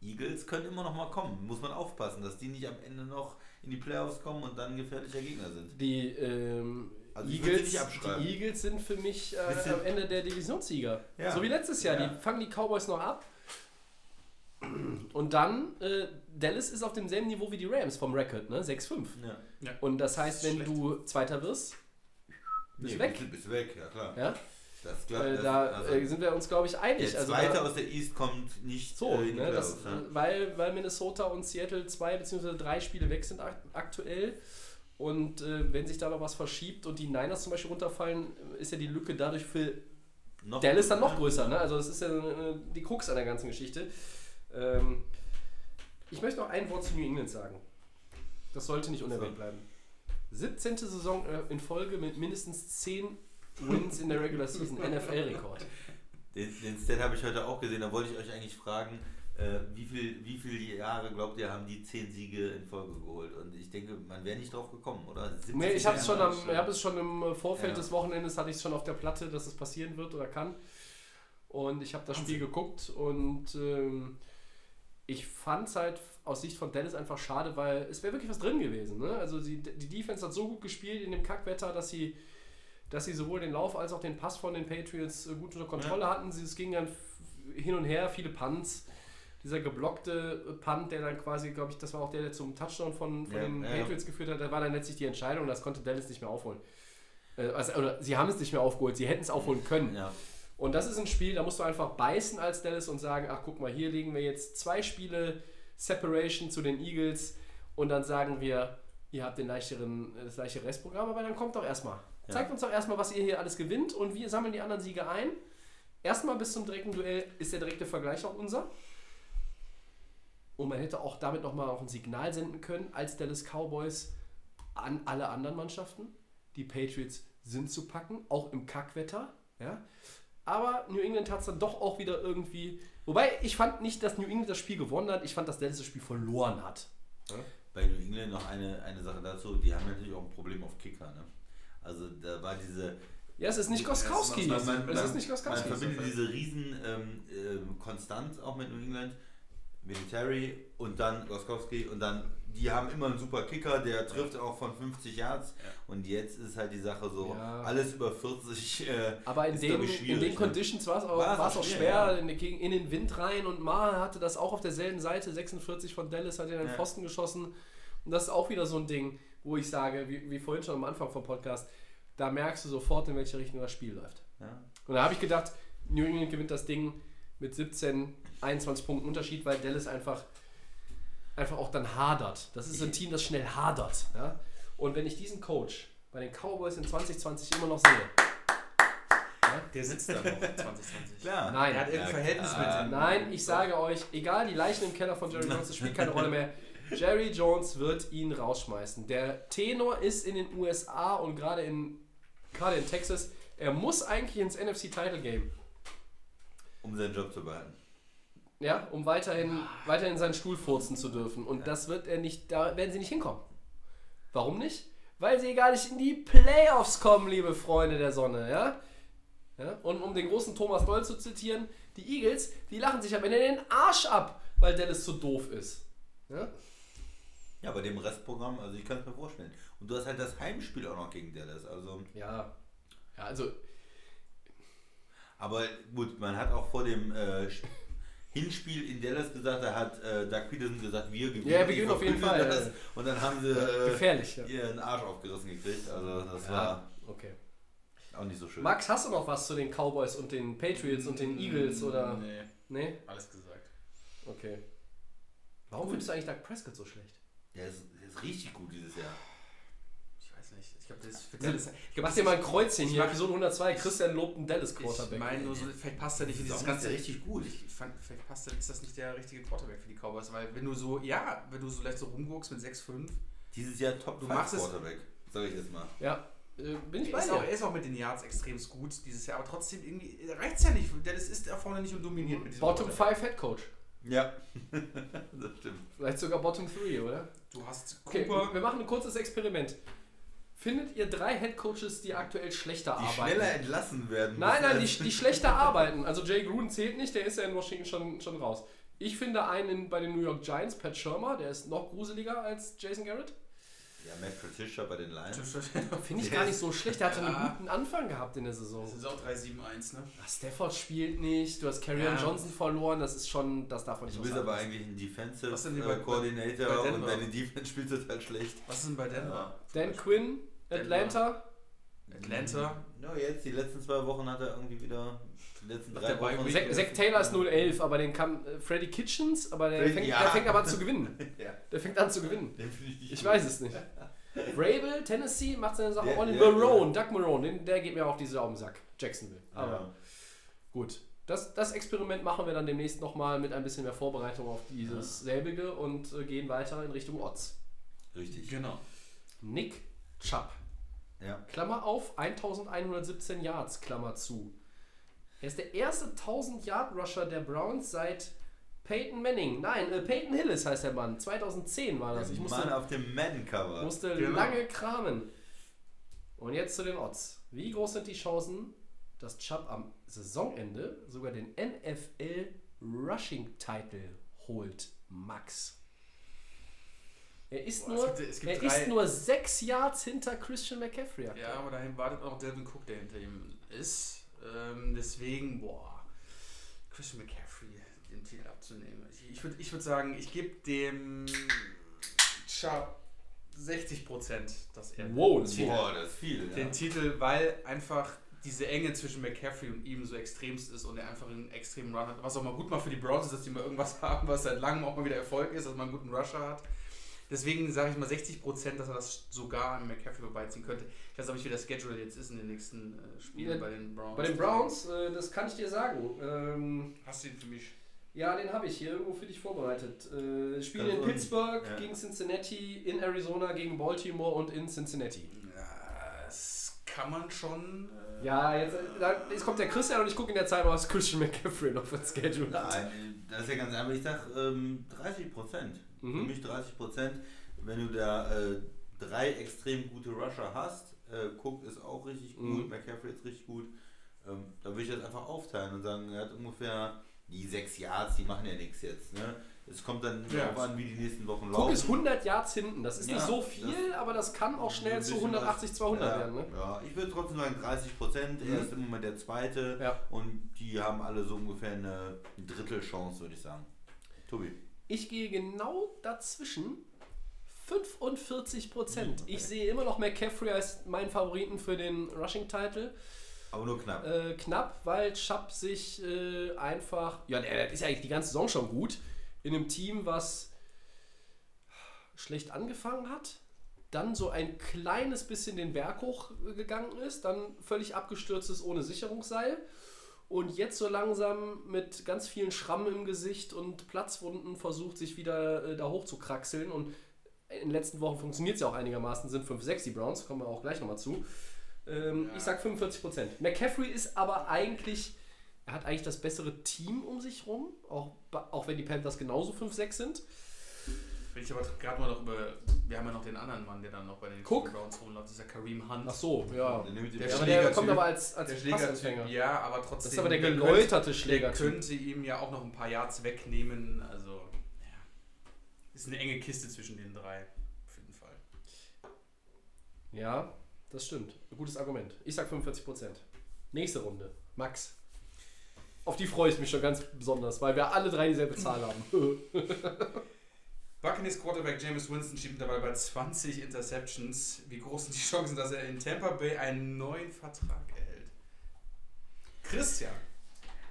Eagles können immer noch mal kommen. Muss man aufpassen, dass die nicht am Ende noch in die Playoffs kommen und dann gefährlicher Gegner sind. Die, ähm, Also Eagles, die Eagles sind für mich äh, am Ende der Divisionssieger. Ja. So wie letztes Jahr. Ja. Die fangen die Cowboys noch ab. Und dann, äh, Dallas ist auf demselben Niveau wie die Rams vom Record, ne? 6-5. Ja. Und das heißt, wenn Schlecht. du Zweiter wirst, bist du weg. Bist, bist weg, ja klar. Ja? Das klappt. Äh, das, da also, äh, sind wir uns, glaube ich, einig. der Also Zweite da, aus der East kommt nicht so, äh, ne, das, Playoffs. ne? weil, weil Minnesota und Seattle zwei bzw. drei Spiele weg sind ak aktuell. Und äh, wenn sich da noch was verschiebt und die Niners zum Beispiel runterfallen, ist ja die Lücke dadurch für Noch Dallas dann noch größer. Ne? Also das ist ja äh, die Krux an der ganzen Geschichte. Ähm, ich möchte noch ein Wort zu New England sagen. Das sollte nicht unerwähnt bleiben. 17. Saison äh, in Folge mit mindestens 10 Wins in der Regular Season, NFL-Rekord. Den, den Stat habe ich heute auch gesehen. Da wollte ich euch eigentlich fragen, äh, wie, viel, wie viele Jahre glaubt ihr, haben die 10 Siege in Folge geholt? Und ich denke, man wäre nicht drauf gekommen, oder? 17 Nee, ich habe es schon, am, hab es schon im äh, Vorfeld Ja. des Wochenendes, hatte ich es schon auf der Platte, dass es passieren wird oder kann. Und ich habe das Spiel geguckt und ähm, ich fand es halt aus Sicht von Dallas einfach schade, weil es wäre wirklich was drin gewesen. Ne? Also die, die Defense hat so gut gespielt in dem Kackwetter, dass sie, dass sie sowohl den Lauf als auch den Pass von den Patriots äh, gut unter Kontrolle hatten. Sie, es ging dann hin und her, viele Punts. Dieser geblockte Punt, der dann quasi, glaube ich, das war auch der, der zum Touchdown von, von Ja, den ja, ja. Patriots geführt hat, da war dann letztlich die Entscheidung, das konnte Dallas nicht mehr aufholen. Äh, Also, oder sie haben es nicht mehr aufgeholt, sie hätten es aufholen können. Ja. Und das ist ein Spiel, da musst du einfach beißen als Dallas und sagen, ach guck mal, hier legen wir jetzt zwei Spiele Separation zu den Eagles und dann sagen wir, ihr habt den leichteren, das leichte Restprogramm, aber dann kommt doch erstmal. Zeigt uns doch erstmal, was ihr hier alles gewinnt und wir sammeln die anderen Siege ein. Erstmal bis zum direkten Duell ist der direkte Vergleich auch unser. Und man hätte auch damit nochmal auch ein Signal senden können als Dallas Cowboys an alle anderen Mannschaften. Die Patriots sind zu packen, auch im Kackwetter. Ja? Aber New England hat es dann doch auch wieder irgendwie. Wobei ich fand nicht, dass New England das Spiel gewonnen hat, ich fand, dass Dallas das Spiel verloren hat. Bei New England noch eine, eine Sache dazu, die haben natürlich auch ein Problem auf Kicker. Ne? Also da war diese, Ja, es ist nicht Goskowski. Man, man, Es ist nicht man Goskowski. verbindet diese riesen ähm, ähm, Konstanz auch mit New England, Military und dann Goskowski und dann, die haben immer einen super Kicker, der trifft auch von 50 Yards und jetzt ist halt die Sache so, Ja. alles über 40 äh, Aber in, ist, den, glaub ich, in den ne? Conditions war es auch, War es war's auch schwer, schwer, ja. in, den- in den Wind rein und Maher hatte das auch auf derselben Seite, 46 von Dallas hat er den Ja. Pfosten geschossen. Und das ist auch wieder so ein Ding, wo ich sage, wie, wie vorhin schon am Anfang vom Podcast, da merkst du sofort, in welche Richtung das Spiel läuft. Ja. Und da habe ich gedacht, New England gewinnt das Ding mit 17, 21 Punkten Unterschied, weil Dallas einfach, einfach auch dann hadert. Das ist ein Team, das schnell hadert. Ja? Und wenn ich diesen Coach bei den Cowboys in 2020 immer noch sehe, Der sitzt da noch 2020. Klar. Nein. Er hat irgendein Ja, Verhältnis klar. mit ihm. Nein, ich sage euch, egal, die Leichen im Keller von Jerry Jones, das spielt keine Rolle mehr. Jerry Jones wird ihn rausschmeißen. Der Tenor ist in den USA und gerade in, gerade in Texas, er muss eigentlich ins NFC Title Game. Um seinen Job zu behalten. Ja, um weiterhin, weiterhin seinen Stuhl furzen zu dürfen. Und das wird er nicht, da werden sie nicht hinkommen. Warum nicht? Weil sie gar nicht in die Playoffs kommen, liebe Freunde der Sonne, ja? ja? Und um den großen Thomas Doll zu zitieren, die Eagles, die lachen sich am Ende den Arsch ab, weil Dallas so doof ist. Ja? Ja, bei dem Restprogramm, also ich kann es mir vorstellen. Und du hast halt das Heimspiel auch noch gegen Dallas. Also, Ja. Ja, also, aber gut, man hat auch vor dem äh, Hinspiel in Dallas gesagt, da hat äh, Doug Peterson gesagt, wir gewinnen. Ja, wir gewinnen auf jeden Fall, Das. ja. Und dann haben sie äh, gefährlich, ja. ihren Arsch aufgerissen gekriegt. Also das ja. war. Okay. Auch nicht so schön. Max, hast du noch was zu den Cowboys und den Patriots und den Eagles oder? Nee, Nee? alles gesagt. Okay. Warum findest du eigentlich Dak Prescott so schlecht? Der ist, der ist richtig gut dieses Jahr. Ich weiß nicht. Ich glaube, das ich Mach dir mal ein Kreuzchen ich hier, Episode 102, Christian lobt einen Dallas Ich Quarterback. meine nur so, vielleicht passt er nicht in dieses ganze. richtig gut. Ich fand, vielleicht passt er, ist das nicht der richtige Quarterback für die Cowboys, weil wenn du so, ja, wenn du so leicht so rumguckst mit 6-5, Dieses Jahr Top Du 5 machst es- Quarterback, sag ich jetzt mal. Ja, äh, bin ich er bei ist, auch, er dir. ist auch mit den Yards extrem gut dieses Jahr, aber trotzdem irgendwie reicht es ja nicht. Dallas ist da vorne nicht und dominiert mit diesem Bottom Quarterback. 5 Head Coach. Ja, das stimmt. Vielleicht sogar Bottom 3, oder? Du hast Okay, Cooper. wir machen ein kurzes Experiment. Findet ihr drei Head Coaches, die aktuell schlechter Die arbeiten? schneller entlassen werden. Nein, nein, die, die schlechter arbeiten. Also Jay Gruden zählt nicht, der ist ja in Washington schon, schon raus. Ich finde einen bei den New York Giants, Pat Shermer, der ist noch gruseliger als Jason Garrett. Ja, Matt Patricia bei den Lions. Finde ich gar nicht so schlecht. Der hatte Ja. einen guten Anfang gehabt in der Saison. Das ist auch 3-7-1, ne? Ah, Stafford spielt nicht, du hast Carrion Ja. Johnson verloren, das ist schon, das darf man nicht Du bist aber eigentlich ein Defensive Was denn äh, bei- Coordinator bei und deine Defense spielt total schlecht. Was ist denn bei Denver? Dan Quinn, Atlanta. Atlanta. Ja, jetzt die letzten zwei Wochen hat er irgendwie wieder. Die letzten drei Wochen. Zach, Zach Taylor ist 0-11, aber den kann äh, Freddy Kitchens, aber der Freddy- fängt, ja. der fängt aber an zu gewinnen. Ja, Der fängt an zu gewinnen. den ich nicht Ich gut. weiß es nicht. Vrabel, Tennessee, macht seine Sache ordentlich. der- Marone, Doug Marone, den, der geht mir auch diese auf den Sack. Jacksonville. Aber Ja. gut. Das, das Experiment machen wir dann demnächst nochmal mit ein bisschen mehr Vorbereitung auf dieses selbige und äh, gehen weiter in Richtung Odds. Richtig. Genau. Nick Chubb, Ja. Klammer auf, 1117 Yards, Klammer zu. Er ist der erste 1000 Yard Rusher der Browns seit Peyton Manning. Nein, äh, Peyton Hillis heißt der Mann. 2010 war das. Ich Mann musste, auf dem Madden-Cover. musste Genau. lange kramen. Und jetzt zu den Odds. Wie groß sind die Chancen, dass Chubb am Saisonende sogar den NFL Rushing Title holt? Max. Er ist, Boah, es nur, gibt- es gibt er drei- ist nur sechs Yards hinter Christian McCaffrey. aktuell. Ja, aber dahin wartet auch Delvin Cook, der hinter ihm ist. Ähm, deswegen, boah, Christian McCaffrey den Titel abzunehmen. Ich, ich würde ich würd sagen, ich gebe dem Chubb 60 Prozent, dass er Wow, das viel. Boah, das ist viel. Ja. den Titel, weil einfach diese Enge zwischen McCaffrey und ihm so extremst ist und er einfach einen extremen Run hat. Was auch mal gut macht für die Browns ist, dass die mal irgendwas haben, was seit langem auch mal wieder Erfolg ist, dass man einen guten Rusher hat. Deswegen sage ich mal 60%, dass er das sogar an McCaffrey vorbeiziehen könnte. Ich weiß aber nicht, wie der Schedule jetzt ist in den nächsten äh, Spielen Ja, bei den Browns. Bei den Browns, äh, das kann ich dir sagen. Ähm, Hast du ihn für mich? ja, den habe ich hier irgendwo für dich vorbereitet. Äh, Spiele in. Pittsburgh, Ja. gegen Cincinnati, in Arizona, gegen Baltimore und in Cincinnati. Ja, das kann man schon. Äh, Ja, jetzt, äh, da, jetzt kommt der Christian und ich gucke in der Zeit, was Christian McCaffrey noch für ein Schedule hat. Nein, das ist ja ganz einfach. Ich sag ähm, 30 Prozent. Mhm. Für mich 30 Prozent. Wenn du da äh, drei extrem gute Rusher hast, äh, Cook ist auch richtig gut, Mhm. McCaffrey ist richtig gut, ähm, da würde ich das einfach aufteilen und sagen, er hat ungefähr die sechs Yards, die machen ja nichts jetzt. Ne? Es kommt dann Ja. darauf an, wie die nächsten Wochen Cook laufen. ist 100 Yards hinten. Das ist Ja, nicht so viel, aber das kann auch schnell zu bisschen 180, was. 200 ja, werden. Ne? Ja, ich würde trotzdem sagen 30 Prozent. Mhm. Er ist im Moment der zweite. Ja. Und die haben alle so ungefähr eine Drittelchance, würde ich sagen. Tobi. Ich gehe genau dazwischen. 45 Prozent. Ich sehe immer noch McCaffrey als meinen Favoriten für den Rushing-Title. Aber nur knapp. Äh, knapp, weil Chubb sich äh, einfach. Ja, der, der ist ja eigentlich die ganze Saison schon gut. In einem Team, was schlecht angefangen hat, dann so ein kleines bisschen den Berg hochgegangen ist, dann völlig abgestürzt ist ohne Sicherungsseil und jetzt so langsam mit ganz vielen Schrammen im Gesicht und Platzwunden versucht, sich wieder äh, da hoch zu kraxeln. Und in den letzten Wochen funktioniert es ja auch einigermaßen, sind 5-6 die Browns, kommen wir auch gleich nochmal zu. Ähm, Ich sag 45%. McCaffrey ist aber eigentlich, er hat eigentlich das bessere Team um sich rum, auch, auch wenn die Panthers genauso 5-6 sind. Will ich aber gerade mal noch über. Wir haben ja noch den anderen Mann, der dann noch bei den Cook. Browns rumläuft. Das ist ja Kareem Hunt. Ach so, ja. Dann nimmt die Der der Schlägertyp. kommt aber als, als der Passempfänger. ja, aber trotzdem. Das ist aber der geläuterte Der Schlägertyp. könnte ihm ja auch noch ein paar Yards wegnehmen. Also, ja. Ist eine enge Kiste zwischen den drei. Auf jeden Fall. Ja, das stimmt. Ein gutes Argument. Ich sag 45%. Nächste Runde. Max. Auf die freue ich mich schon ganz besonders, weil wir alle drei dieselbe Zahl haben. Buccaneers Quarterback James Winston schiebt dabei bei 20 Interceptions. Wie groß sind die Chancen, dass er in Tampa Bay einen neuen Vertrag erhält? Christian.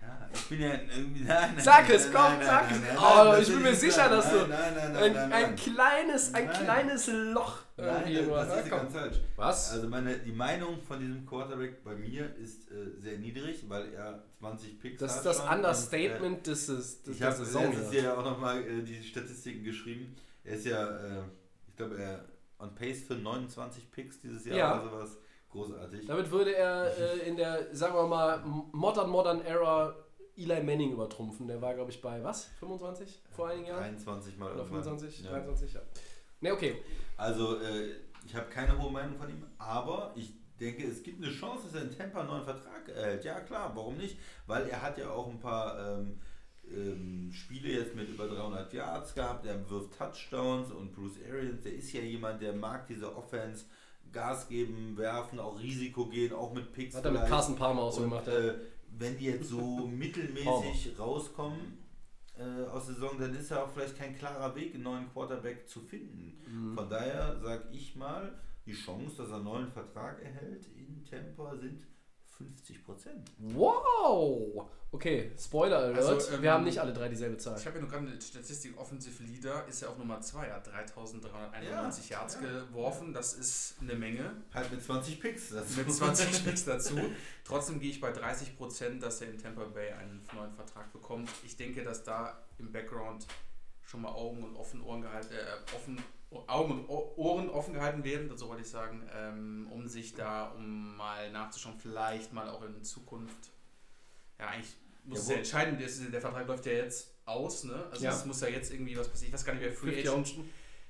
Ja, ich bin ja irgendwie. Nein, nein, Sag es, nein, komm, nein, sag es. Oh, ich bin das mir sicher, dass du Nein, nein, nein, nein, ein, ein kleines, ein Nein. kleines Loch irgendwie Nein, das Ja, ist komm. ganz falsch. Was? Also meine, die Meinung von diesem Quarterback bei mir ist äh, sehr niedrig, weil er 20 Picks Das hat. ist das schon und, Understatement des, des, Äh, ich der habe Saison. letztes hier. Jahr auch nochmal äh, die Statistiken geschrieben. Er ist ja, äh, ich glaube, er on pace für 29 Picks dieses Jahr Ja. oder sowas. Großartig. Damit würde er äh, in der, sagen wir mal, Modern Modern Era Eli Manning übertrumpfen. Der war, glaube ich, bei was? 25 vor einigen Jahren? 23 mal Oder irgendwann. 25? Ja. 23, ja. Ne, okay. Also, äh, ich habe keine hohe Meinung von ihm, aber ich denke, es gibt eine Chance, dass er in Tampa einen neuen Vertrag erhält. Ja, klar, warum nicht? Weil er hat ja auch ein paar ähm, ähm, Spiele jetzt mit über 300 Yards gehabt, er wirft Touchdowns und Bruce Arians, der ist ja jemand, der mag diese Offense, Gas geben, werfen, auch Risiko gehen, auch mit Picks. Hat er mit. Carsten Palmer auch so gemacht. Äh, wenn die jetzt so mittelmäßig rauskommen äh, aus der Saison, dann ist ja auch vielleicht kein klarer Weg, einen neuen Quarterback zu finden. Mhm. Von daher sage ich mal, die Chance, dass er einen neuen Vertrag erhält in Tampa sind 50 Prozent. Wow! Okay, Spoiler Alert. Also, ähm, Wir haben nicht alle drei dieselbe Zahl. Ich habe ja nur gerade eine Statistik, Offensive Leader ist ja auf Nummer 2, er hat 3391 Ja, Yards ja. geworfen, das ist eine Menge. Halt mit 20 Picks. Das Mit 20 Picks dazu. Trotzdem gehe ich bei 30 Prozent, dass er in Tampa Bay einen neuen Vertrag bekommt. Ich denke, dass da im Background schon mal Augen und offen Ohren gehalten, äh, offen, Augen und Ohren offen gehalten werden, so wollte ich sagen, ähm, um sich da, um mal nachzuschauen, vielleicht mal auch in Zukunft. Ja, eigentlich muss Ja, es ja entscheiden, der, Vertrag läuft ja jetzt aus, ne? Also Ja. es muss ja jetzt irgendwie was passieren. Ich weiß gar nicht, wer Free 50 Agent,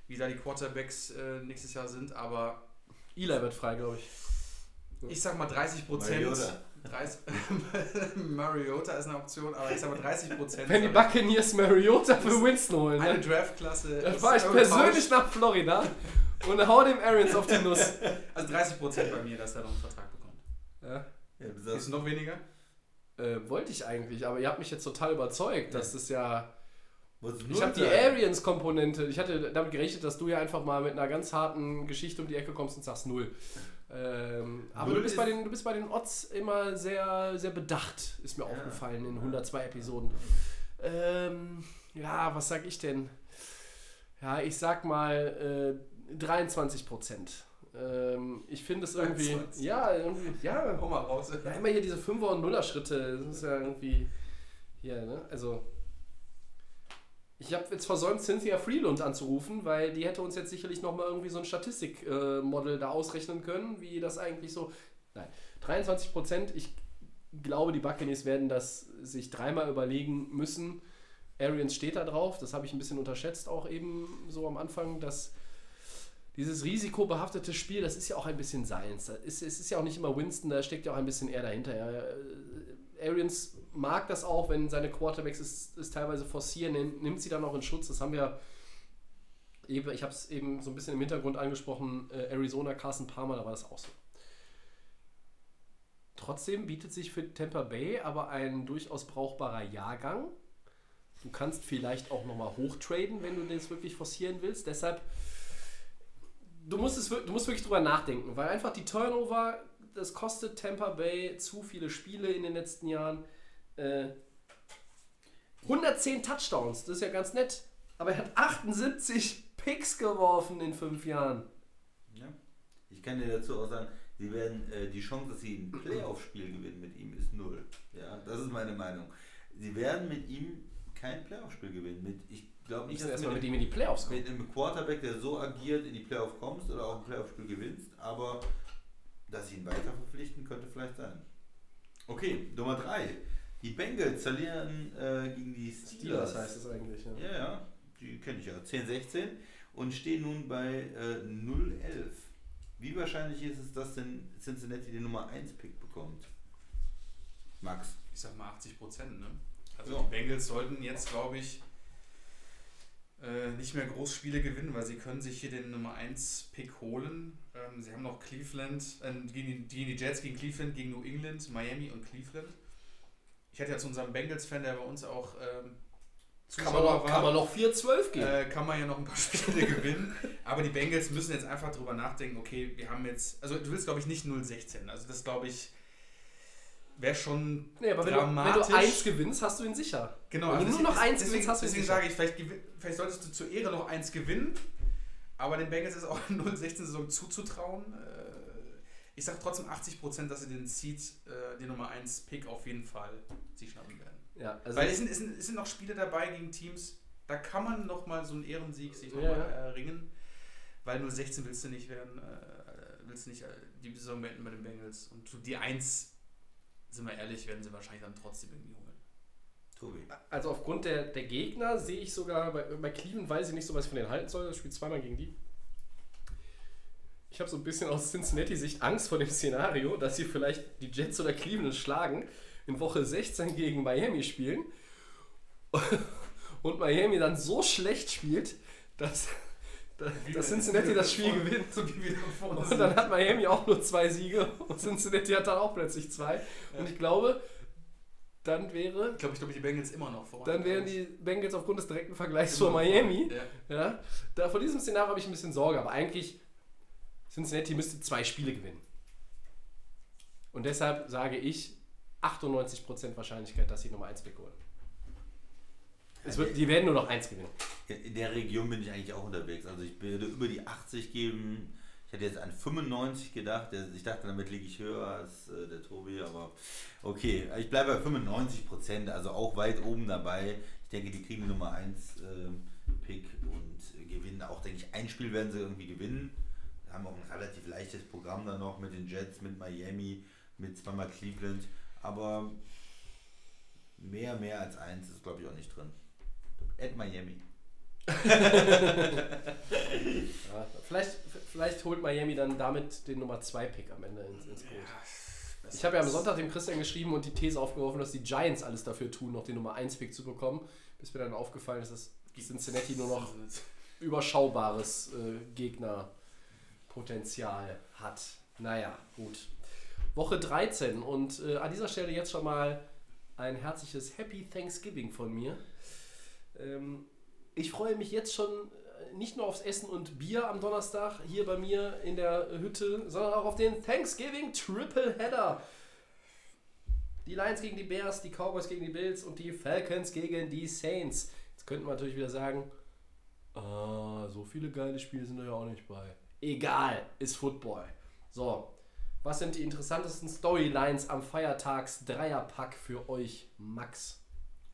wie da die Quarterbacks äh, nächstes Jahr sind, aber Eli wird frei, glaube ich. ich sag mal 30 Prozent. Mariota. 30, Mariota ist eine Option, aber ich sag mal 30 Prozent. Wenn die Buccaneers Mariota für Winston holen, eine ne? Draftklasse. dann fahre ich persönlich nach Florida und hau dem Arians auf die Nuss. Also 30 Prozent bei mir, dass er noch einen Vertrag bekommt. Ja. Ja, du Ist noch weniger? Äh, wollte ich eigentlich, aber ihr habt mich jetzt total überzeugt, dass das ja. Ich habe die. Arians-Komponente. Ich hatte damit gerechnet, dass du ja einfach mal mit einer ganz harten Geschichte um die Ecke kommst und sagst null. Ähm, aber du bist, bei den, du bist bei den Odds immer sehr, sehr bedacht, ist mir Ja. aufgefallen in 102 Episoden. Ähm, ja, was sag ich denn? Ja, ich sag mal äh, 23 Prozent. Ähm, ich finde es irgendwie. 23. Ja, irgendwie. Ja, Hau mal raus. ja, immer hier diese 5er und 0er Schritte. Das ist ja irgendwie. Hier, ne? Also. Ich habe jetzt versäumt, Cynthia Freeland anzurufen, weil die hätte uns jetzt sicherlich nochmal irgendwie so ein Statistikmodell da ausrechnen können, wie das eigentlich so. Nein, 23 Prozent. Ich glaube, die Buccaneers werden das sich dreimal überlegen müssen. Arians steht da drauf, das habe ich ein bisschen unterschätzt, auch eben so am Anfang, dass dieses risikobehaftete Spiel, das ist ja auch ein bisschen seins. Das ist, es ist ja auch nicht immer Winston, da steckt ja auch ein bisschen eher dahinter. Ja. Äh, Arians mag das auch, wenn seine Quarterbacks es, es teilweise forcieren, nimmt, sie dann auch in Schutz. Das haben wir eben, ich habe es eben so ein bisschen im Hintergrund angesprochen, äh, Arizona, Carson Palmer, da war das auch so. Trotzdem bietet sich für Tampa Bay aber ein durchaus brauchbarer Jahrgang. Du kannst vielleicht auch nochmal hochtraden, wenn du das wirklich forcieren willst. Deshalb, du musst, es, du musst wirklich drüber nachdenken, weil einfach die Turnover, das kostet Tampa Bay zu viele Spiele in den letzten Jahren. Äh, 110 Touchdowns, das ist ja ganz nett. Aber er hat 78 Picks geworfen in fünf Jahren. Ja. Ich kann dir dazu auch sagen, sie werden äh, die Chance, dass sie ein Playoff-Spiel gewinnen mit ihm, ist null. Ja, das ist meine Meinung. Sie werden mit ihm kein Playoff-Spiel gewinnen. Mit, ich glaube Ich nicht, dass erstmal mit mit, ihm in die Playoffs kommen. mit einem Quarterback, der so agiert, in die Playoff kommst oder auch ein Playoff-Spiel gewinnst, aber dass sie ihn weiter verpflichten, könnte vielleicht sein. Okay, Nummer 3. Die Bengals verlieren äh, gegen die Steelers. Steelers heißt es eigentlich. Ja. Ja, ja, die kenne ich ja. 10-16 und stehen nun bei äh, 0-11. Wie wahrscheinlich ist es, dass denn Cincinnati den Nummer 1 Pick bekommt? Max. Ich sag mal 80 Prozent, ne? Also Ja. die Bengals sollten jetzt, glaube ich, äh, nicht mehr groß Spiele gewinnen, weil sie können sich hier den Nummer 1 Pick holen. Ähm, sie haben noch Cleveland, äh, gegen, die, gegen die Jets, gegen Cleveland, gegen New England, Miami und Cleveland. Ich hatte ja zu unserem Bengals-Fan, der bei uns auch ähm, Kann, man noch, kann man noch 4-12 geben. äh, kann man ja noch ein paar Spiele gewinnen. Aber die Bengals müssen jetzt einfach drüber nachdenken, okay, wir haben jetzt, also du willst glaube ich nicht 0-16. Also das glaube ich, wäre schon Nee, aber wenn du, wenn dramatisch. du eins gewinnst, hast du ihn sicher. Genau, Wenn also du nur deswegen- noch eins deswegen, gewinnst, hast du ihn deswegen sicher. sage ich, vielleicht, vielleicht solltest du zur Ehre noch eins gewinnen, aber den Bengals ist auch in 0-16-Saison zuzutrauen. Äh, Ich sage trotzdem 80%, dass sie den Seed, äh, den Nummer 1 Pick auf jeden Fall sich schnappen werden. Ja, also Weil es sind, es, sind, es sind noch Spiele dabei gegen Teams, da kann man noch mal so einen Ehrensieg sich noch Ja, mal erringen. Weil 0-16 willst du nicht werden, äh, willst du nicht äh, die Saison beenden bei den Bengals. Und die 1, sind wir ehrlich, werden sie wahrscheinlich dann trotzdem irgendwie holen. Tobi. Also aufgrund der, der Gegner sehe ich sogar, bei, bei Cleveland weiß ich nicht so, was ich von denen halten soll. Das spielt zweimal gegen die. Ich habe so ein bisschen aus Cincinnati-Sicht Angst vor dem Szenario, dass sie vielleicht die Jets oder Cleveland schlagen, in Woche 16 gegen Miami spielen und Miami dann so schlecht spielt, dass, dass Cincinnati das Spiel gewinnt. So wie wir da vorne Und dann hat Miami auch nur zwei Siege und Cincinnati hat dann auch plötzlich zwei. Und ich glaube, dann wäre Ich glaube, ich glaube, die Bengals immer noch voran. dann wären die Bengals aufgrund des direkten Vergleichs zu Miami. Ja. Ja, da, vor diesem Szenario habe ich ein bisschen Sorge, aber eigentlich Cincinnati müsste zwei Spiele gewinnen. Und deshalb sage ich 98% Wahrscheinlichkeit, dass sie Nummer 1 Pick holen. Wird, die werden nur noch eins gewinnen. In der Region bin ich eigentlich auch unterwegs. Also ich würde über die 80 geben. Ich hätte jetzt an 95 gedacht. Ich dachte, damit liege ich höher als äh, der Tobi, aber okay. Ich bleibe bei 95 Prozent, also auch weit oben dabei. Ich denke, die kriegen Nummer 1 äh, Pick und gewinnen. Auch denke ich, ein Spiel werden sie irgendwie gewinnen. Haben auch ein relativ leichtes Programm dann noch mit den Jets, mit Miami, mit zweimal Cleveland. Aber mehr, mehr als eins ist, glaube ich, auch nicht drin. At Miami. Ja, vielleicht, vielleicht holt Miami dann damit den Nummer 2 Pick am Ende ins, ins Boot. Ich habe ja am Sonntag dem Christian geschrieben und die These aufgeworfen, dass die Giants alles dafür tun, noch den Nummer 1 Pick zu bekommen. Bis mir dann aufgefallen ist, dass Cincinnati nur noch überschaubares äh, Gegnerpotenzial hat. Naja, gut. Woche 13 und äh, an dieser Stelle jetzt schon mal ein herzliches Happy Thanksgiving von mir. Ähm, ich freue mich jetzt schon äh, nicht nur aufs Essen und Bier am Donnerstag hier bei mir in der Hütte, sondern auch auf den Thanksgiving Triple Header. Die Lions gegen die Bears, die Cowboys gegen die Bills und die Falcons gegen die Saints. Jetzt könnten wir natürlich wieder sagen, ah, so viele geile Spiele sind da ja auch nicht bei. Egal, ist Football. So, was sind die interessantesten Storylines am Feiertags-Dreierpack für euch, Max?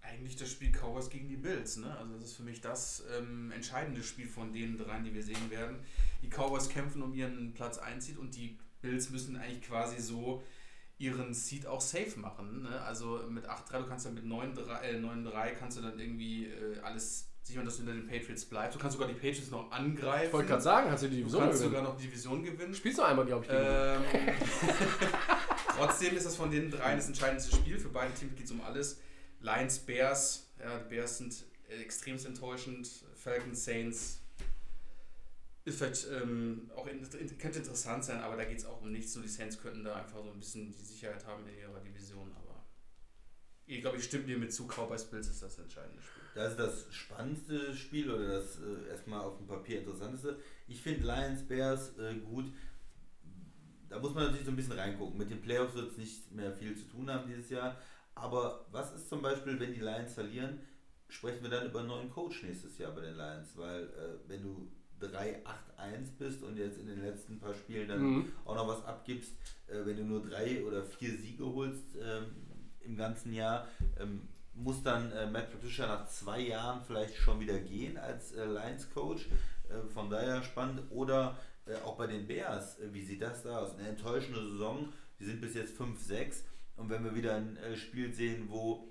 Eigentlich das Spiel Cowboys gegen die Bills. Ne? Also das ist für mich das ähm, entscheidende Spiel von den dreien, die wir sehen werden. Die Cowboys kämpfen um ihren Platz 1 Seed und die Bills müssen eigentlich quasi so ihren Seed auch safe machen. Ne? Also mit 8-3, du kannst dann mit 9-3 äh, 9-3 kannst du dann irgendwie äh, alles sichern, dass du hinter den Patriots bleibst. Du kannst sogar die Patriots noch angreifen. Ich wollte gerade sagen, hast du die du Division kannst gewinnen? sogar noch die Division gewinnen. Spielst du einmal, glaube ich, gegen Ähm, trotzdem ist das von den dreien das entscheidendste Spiel. Für beide Teams geht es um alles. Lions, Bears. Ja, die Bears sind extremst enttäuschend. Falcons, Saints. Ist vielleicht ähm, auch in, könnte interessant sein, aber da geht es auch um nichts. Nur die Saints könnten da einfach so ein bisschen die Sicherheit haben in ihrer Division. Aber ich glaube, ich stimme dir mit zu. Cowboys Bills ist das entscheidende Spiel. Das ist das spannendste Spiel oder das äh, erstmal auf dem Papier interessanteste. Ich finde Lions Bears äh, gut. Da muss man natürlich so ein bisschen reingucken. Mit den Playoffs wird es nicht mehr viel zu tun haben dieses Jahr. Aber was ist zum Beispiel, wenn die Lions verlieren, sprechen wir dann über einen neuen Coach nächstes Jahr bei den Lions? Weil äh, wenn du 3-8-1 bist und jetzt in den letzten paar Spielen dann Mhm. auch noch was abgibst, äh, wenn du nur drei oder vier Siege holst ähm, im ganzen Jahr, ähm, muss dann äh, Matt Patricia nach zwei Jahren vielleicht schon wieder gehen als äh, Lions-Coach. Äh, von daher spannend. Oder äh, auch bei den Bears, äh, wie sieht das da aus? Eine enttäuschende Saison. Die sind bis jetzt 5-6. Und wenn wir wieder ein äh, Spiel sehen, wo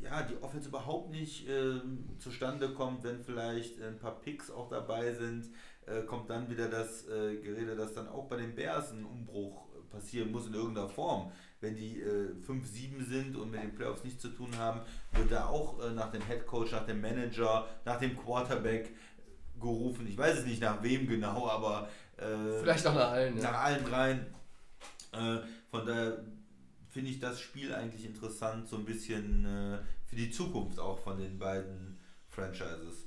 ja, die Offense überhaupt nicht ähm, zustande kommt, wenn vielleicht ein paar Picks auch dabei sind, kommt dann wieder das Gerede, dass dann auch bei den Bears ein Umbruch passieren muss in irgendeiner Form. Wenn die äh, 5-7 sind und mit den Playoffs nichts zu tun haben, wird da auch äh, nach dem Head Coach, nach dem Manager, nach dem Quarterback gerufen. Ich weiß es nicht nach wem genau, aber äh, Vielleicht auch nach allen. nach Ja. allen dreien. Äh, von daher finde ich das Spiel eigentlich interessant, so ein bisschen äh, für die Zukunft auch von den beiden Franchises.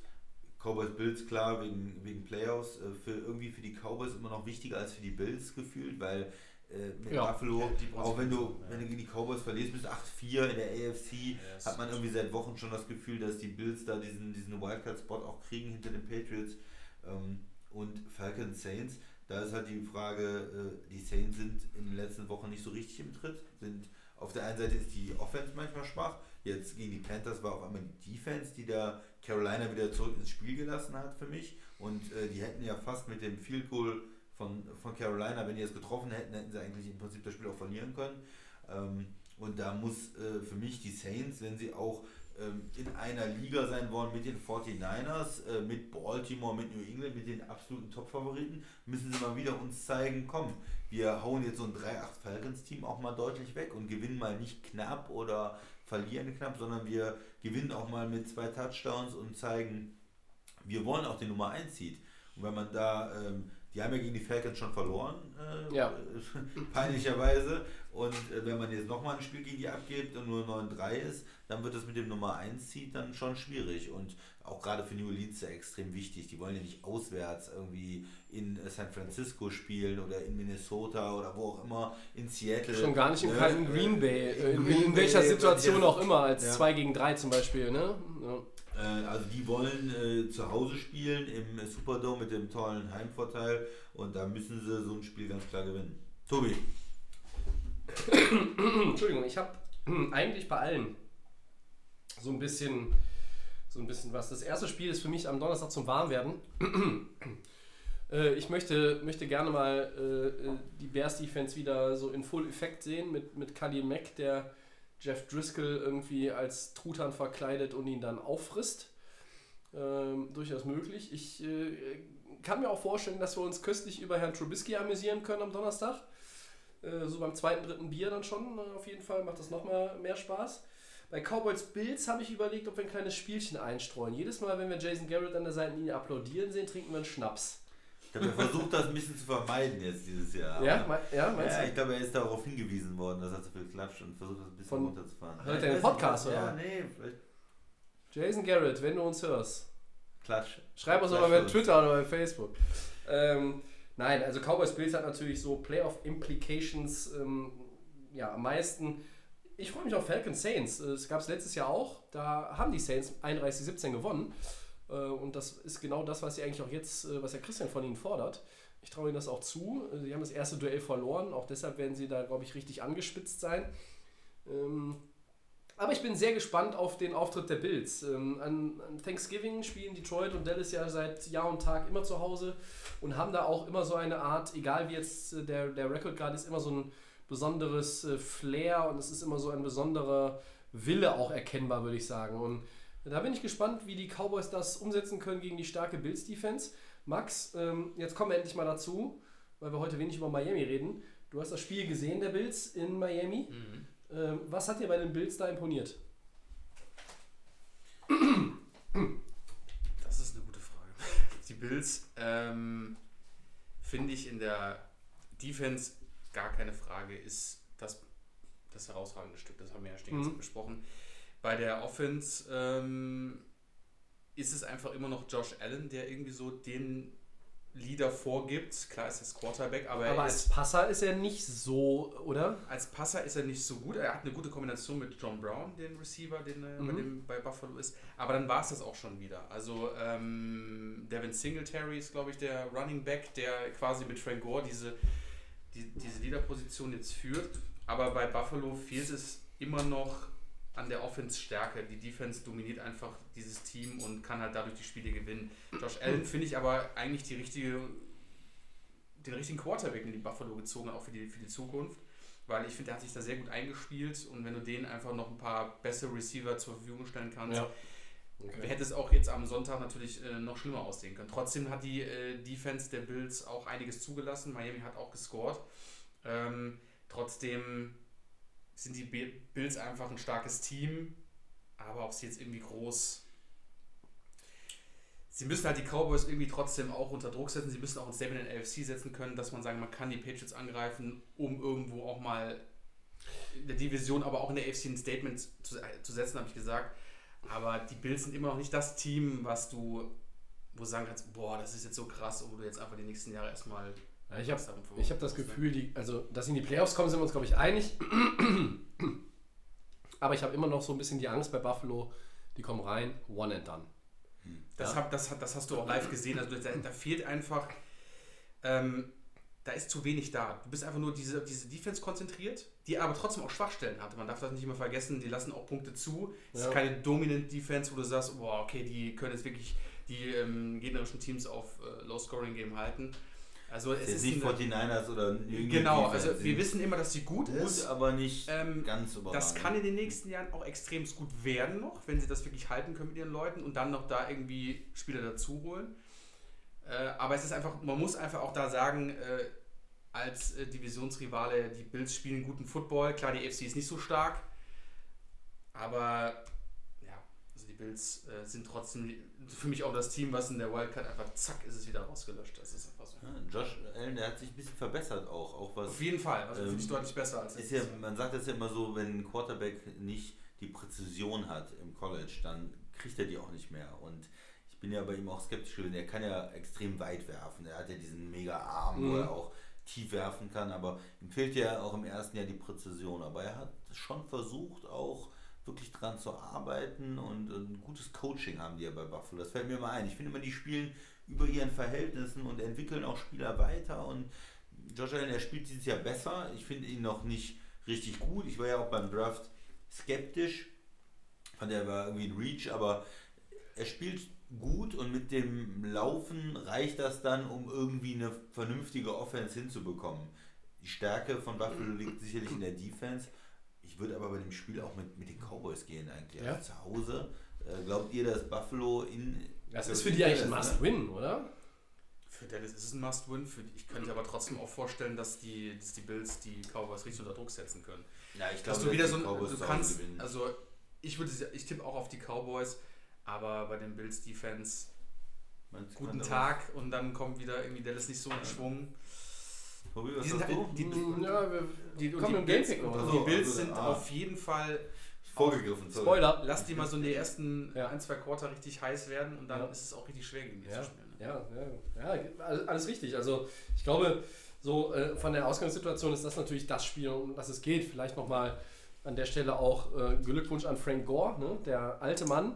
Cowboys Bills klar wegen, wegen Playoffs, äh, für irgendwie für die Cowboys immer noch wichtiger als für die Bills gefühlt, weil äh, mit Ja. Buffalo. Auch wenn du, wenn du gegen die Cowboys verlierst, bist du 8-4 in der AFC, Ja, hat man irgendwie seit Wochen schon das Gefühl, dass die Bills da diesen, diesen Wildcard-Spot auch kriegen hinter den Patriots. Ähm, und Falcons Saints, da ist halt die Frage, äh, die Saints sind in den letzten Wochen nicht so richtig im Tritt. Sind auf der einen Seite ist die Offense manchmal schwach. Jetzt gegen die Panthers war auf einmal die Defense, die da Carolina wieder zurück ins Spiel gelassen hat für mich. Und äh, die hätten ja fast mit dem Field Goal von, von Carolina, wenn die es getroffen hätten, hätten sie eigentlich im Prinzip das Spiel auch verlieren können. Ähm, und da muss äh, für mich die Saints, wenn sie auch ähm, in einer Liga sein wollen mit den 49ers, äh, mit Baltimore, mit New England, mit den absoluten Top-Favoriten, müssen sie mal wieder uns zeigen, komm, wir hauen jetzt so ein 3-8 Falcons-Team auch mal deutlich weg und gewinnen mal nicht knapp oder verlieren knapp, sondern wir gewinnen auch mal mit zwei Touchdowns und zeigen, wir wollen auch den Nummer 1 Seed. Und wenn man da, ähm, die haben ja gegen die Falcons schon verloren, äh, Ja. peinlicherweise. Und äh, wenn man jetzt nochmal ein Spiel gegen die abgibt und nur 9-3 ist, dann wird das mit dem Nummer 1 Seed dann schon schwierig. Und auch gerade für New Orleans ja extrem wichtig. Die wollen ja nicht auswärts irgendwie in äh, San Francisco spielen oder in Minnesota oder wo auch immer, in Seattle. Schon gar nicht in ne? kalten Green Bay, In äh, Green in welcher Bay, Situation auch immer, als Ja. 2 gegen 3 zum Beispiel, ne? Ja. Äh, Also die wollen äh, zu Hause spielen im äh, Superdome mit dem tollen Heimvorteil und da müssen sie so ein Spiel ganz klar gewinnen. Tobi, Entschuldigung, ich habe eigentlich bei allen so ein bisschen so ein bisschen was. Das erste Spiel ist für mich am Donnerstag zum Warmwerden. Äh, ich möchte, möchte gerne mal äh, äh, die Bears Defense wieder so in Full Effekt sehen mit, mit Khalil Mack, der Jeff Driscoll irgendwie als Truthahn verkleidet und ihn dann auffrisst. Ähm, durchaus möglich. Ich äh, kann mir auch vorstellen, dass wir uns köstlich über Herrn Trubisky amüsieren können am Donnerstag. Äh, so beim zweiten, dritten Bier dann schon äh, auf jeden Fall macht das nochmal mehr Spaß. Bei Cowboys Bills habe ich überlegt, ob wir ein kleines Spielchen einstreuen. Jedes Mal, wenn wir Jason Garrett an der Seitenlinie applaudieren sehen, trinken wir einen Schnaps. ich habe ja versucht, das ein bisschen zu vermeiden jetzt dieses Jahr. Ja, mein, ja meinst ja, du? ich glaube, er ist darauf hingewiesen worden, dass er zu viel klatscht und versucht, das ein bisschen Von- runterzufahren. hört er den Podcast, oder? Ja, nee, vielleicht Jason Garrett, wenn du uns hörst, Klatsch. schreib uns Klatsch mal bei. Twitter oder bei Facebook. Ähm, nein, also Cowboys Bills hat natürlich so Playoff Implications ähm, ja, am meisten. Ich freue mich auf Falcons Saints. Äh, Es gab es letztes Jahr auch. Da haben die Saints 31-17 gewonnen. Äh, Und das ist genau das, was sie eigentlich auch jetzt, äh, was der Christian von ihnen fordert. Ich traue ihnen das auch zu. Sie haben das erste Duell verloren. Auch deshalb werden sie da, glaube ich, richtig angespitzt sein. Ähm, aber ich bin sehr gespannt auf den Auftritt der Bills. Ähm, an, an Thanksgiving spielen Detroit und Dallas ja seit Jahr und Tag immer zu Hause und haben da auch immer so eine Art, egal wie jetzt der, der Rekord gerade ist, immer so ein besonderes äh, Flair und es ist immer so ein besonderer Wille auch erkennbar, würde ich sagen. Und da bin ich gespannt, wie die Cowboys das umsetzen können gegen die starke Bills-Defense. Max, ähm, jetzt kommen wir endlich mal dazu, weil wir heute wenig über Miami reden. Du hast das Spiel gesehen der Bills in Miami. Ähm, was hat dir bei den Bills da imponiert? Das ist eine gute Frage. Die Bills ähm, finde ich in der Defense gar keine Frage, ist das, das herausragende Stück. Das haben wir ja stehen Mhm. besprochen. Bei der Offense ähm, ist es einfach immer noch Josh Allen, der irgendwie so den Leader vorgibt. Klar ist das Quarterback, aber, Aber er als ist, Passer ist er nicht so, oder? als Passer ist er nicht so gut. Er hat eine gute Kombination mit John Brown, den Receiver, den er bei, Mhm. dem, bei Buffalo ist. Aber dann war es das auch schon wieder. Also ähm, Devin Singletary ist, glaube ich, der Running Back, der quasi mit Frank Gore diese, die, diese Leaderposition jetzt führt. Aber bei Buffalo fehlt es immer noch an der Offense-Stärke. Die Defense dominiert einfach dieses Team und kann halt dadurch die Spiele gewinnen. Josh Allen finde ich aber eigentlich die richtige, den richtigen Quarterback in die Buffalo gezogen, auch für die, für die Zukunft. Weil ich finde, er hat sich da sehr gut eingespielt und wenn du denen einfach noch ein paar bessere Receiver zur Verfügung stellen kannst, hätte es auch jetzt am Sonntag natürlich äh, noch schlimmer aussehen können. Trotzdem hat die äh, Defense der Bills auch einiges zugelassen. Miami hat auch gescored. Ähm, trotzdem sind die Bi- Bills einfach ein starkes Team, aber ob sie jetzt irgendwie groß. Sie müssen halt die Cowboys irgendwie trotzdem auch unter Druck setzen. Sie müssen auch ein Statement in der AFC setzen können, dass man sagen, man kann die Patriots angreifen, um irgendwo auch mal in der Division, aber auch in der AFC ein Statement zu, zu setzen, habe ich gesagt. Aber die Bills sind immer noch nicht das Team, was du, wo du sagen kannst, boah, das ist jetzt so krass, wo du jetzt einfach die nächsten Jahre erstmal Ja, ich habe hab das Gefühl, die, also, dass sie in die Playoffs kommen, sind wir uns, glaube ich, einig. Aber ich habe immer noch so ein bisschen die Angst bei Buffalo, die kommen rein, one and done. Das, Ja. hab, das, hat- das hast du auch live gesehen. Also da, da fehlt einfach, ähm, da ist zu wenig da. Du bist einfach nur diese, diese Defense konzentriert, die aber trotzdem auch Schwachstellen hatte. Man darf das nicht immer vergessen, die lassen auch Punkte zu. Es Ja. ist keine dominant Defense, wo du sagst, boah, okay, die können jetzt wirklich die ähm, gegnerischen Teams auf äh, Low-Scoring-Game halten. Also es ist nicht eine, 49ers oder New Genau, Defense. also wir wissen immer, dass sie gut, gut, ist. aber nicht Ähm, ganz überragend. Das kann in den nächsten Jahren auch extrem gut werden noch, wenn sie das wirklich halten können mit ihren Leuten und dann noch da irgendwie Spieler dazu holen. Äh, aber es ist einfach, man muss einfach auch da sagen, äh, als äh, Divisionsrivale, die Bills spielen guten Football. Klar, die FC ist nicht so stark, aber ja, also die Bills äh, sind trotzdem für mich auch das Team, was in der Wildcard einfach zack ist es wieder rausgelöscht. Das ist einfach so. Ja, Josh Allen, der hat sich ein bisschen verbessert auch. auch was Auf jeden Fall, also Ähm, finde ich deutlich besser als ist ja, man sagt das ja immer so, wenn ein Quarterback nicht die Präzision hat im College, dann kriegt er die auch nicht mehr. Und ich bin ja bei ihm auch skeptisch gewesen. Er kann ja extrem weit werfen. Er hat ja diesen mega Arm, wo Mhm. er auch tief werfen kann. Aber ihm fehlt ja auch im ersten Jahr die Präzision. Aber er hat schon versucht, auch wirklich dran zu arbeiten und ein gutes Coaching haben die ja bei Buffalo. Das fällt mir mal ein. Ich finde immer, die spielen über ihren Verhältnissen und entwickeln auch Spieler weiter und Josh Allen, er spielt dieses Jahr besser. Ich finde ihn noch nicht richtig gut. Ich war ja auch beim Draft skeptisch. Fand er war irgendwie ein Reach, aber er spielt gut und mit dem Laufen reicht das dann, um irgendwie eine vernünftige Offense hinzubekommen. Die Stärke von Buffalo liegt sicherlich in der Defense. Ich würde aber bei dem Spiel auch mit, mit den Cowboys gehen eigentlich. Ja. Also zu Hause. Äh, glaubt ihr, dass Buffalo in... Das ist für die eigentlich ein ne? Must-Win, oder? Für Dallas ist es ein Must-Win. Ich könnte aber trotzdem auch vorstellen, dass die, dass die Bills die Cowboys richtig unter Druck setzen können. Ja, ich Dass glaube, du wieder so du kannst, also ich würde, ich tippe auch auf die Cowboys, aber bei den Bills Defense guten Tag und dann kommt wieder irgendwie Dallas nicht so in Schwung. Tobi, was Die sind sagst du? halt- die- Mm, Ja, wir Die, und kommen die im Bills, Gamepick noch. und Also, die Bills also, sind ah. auf jeden Fall, Vorgegriffen, sorry. Spoiler. lass die mal so in die ersten Ja. ein, zwei Quarter richtig heiß werden und dann Ja. ist es auch richtig schwer gegen die Ja, zu spielen. Ne? ja, ja, ja, alles, alles richtig. Also ich glaube, so äh, von der Ausgangssituation ist das natürlich das Spiel, um das es geht. Vielleicht nochmal an der Stelle auch äh, Glückwunsch an Frank Gore, ne? der alte Mann.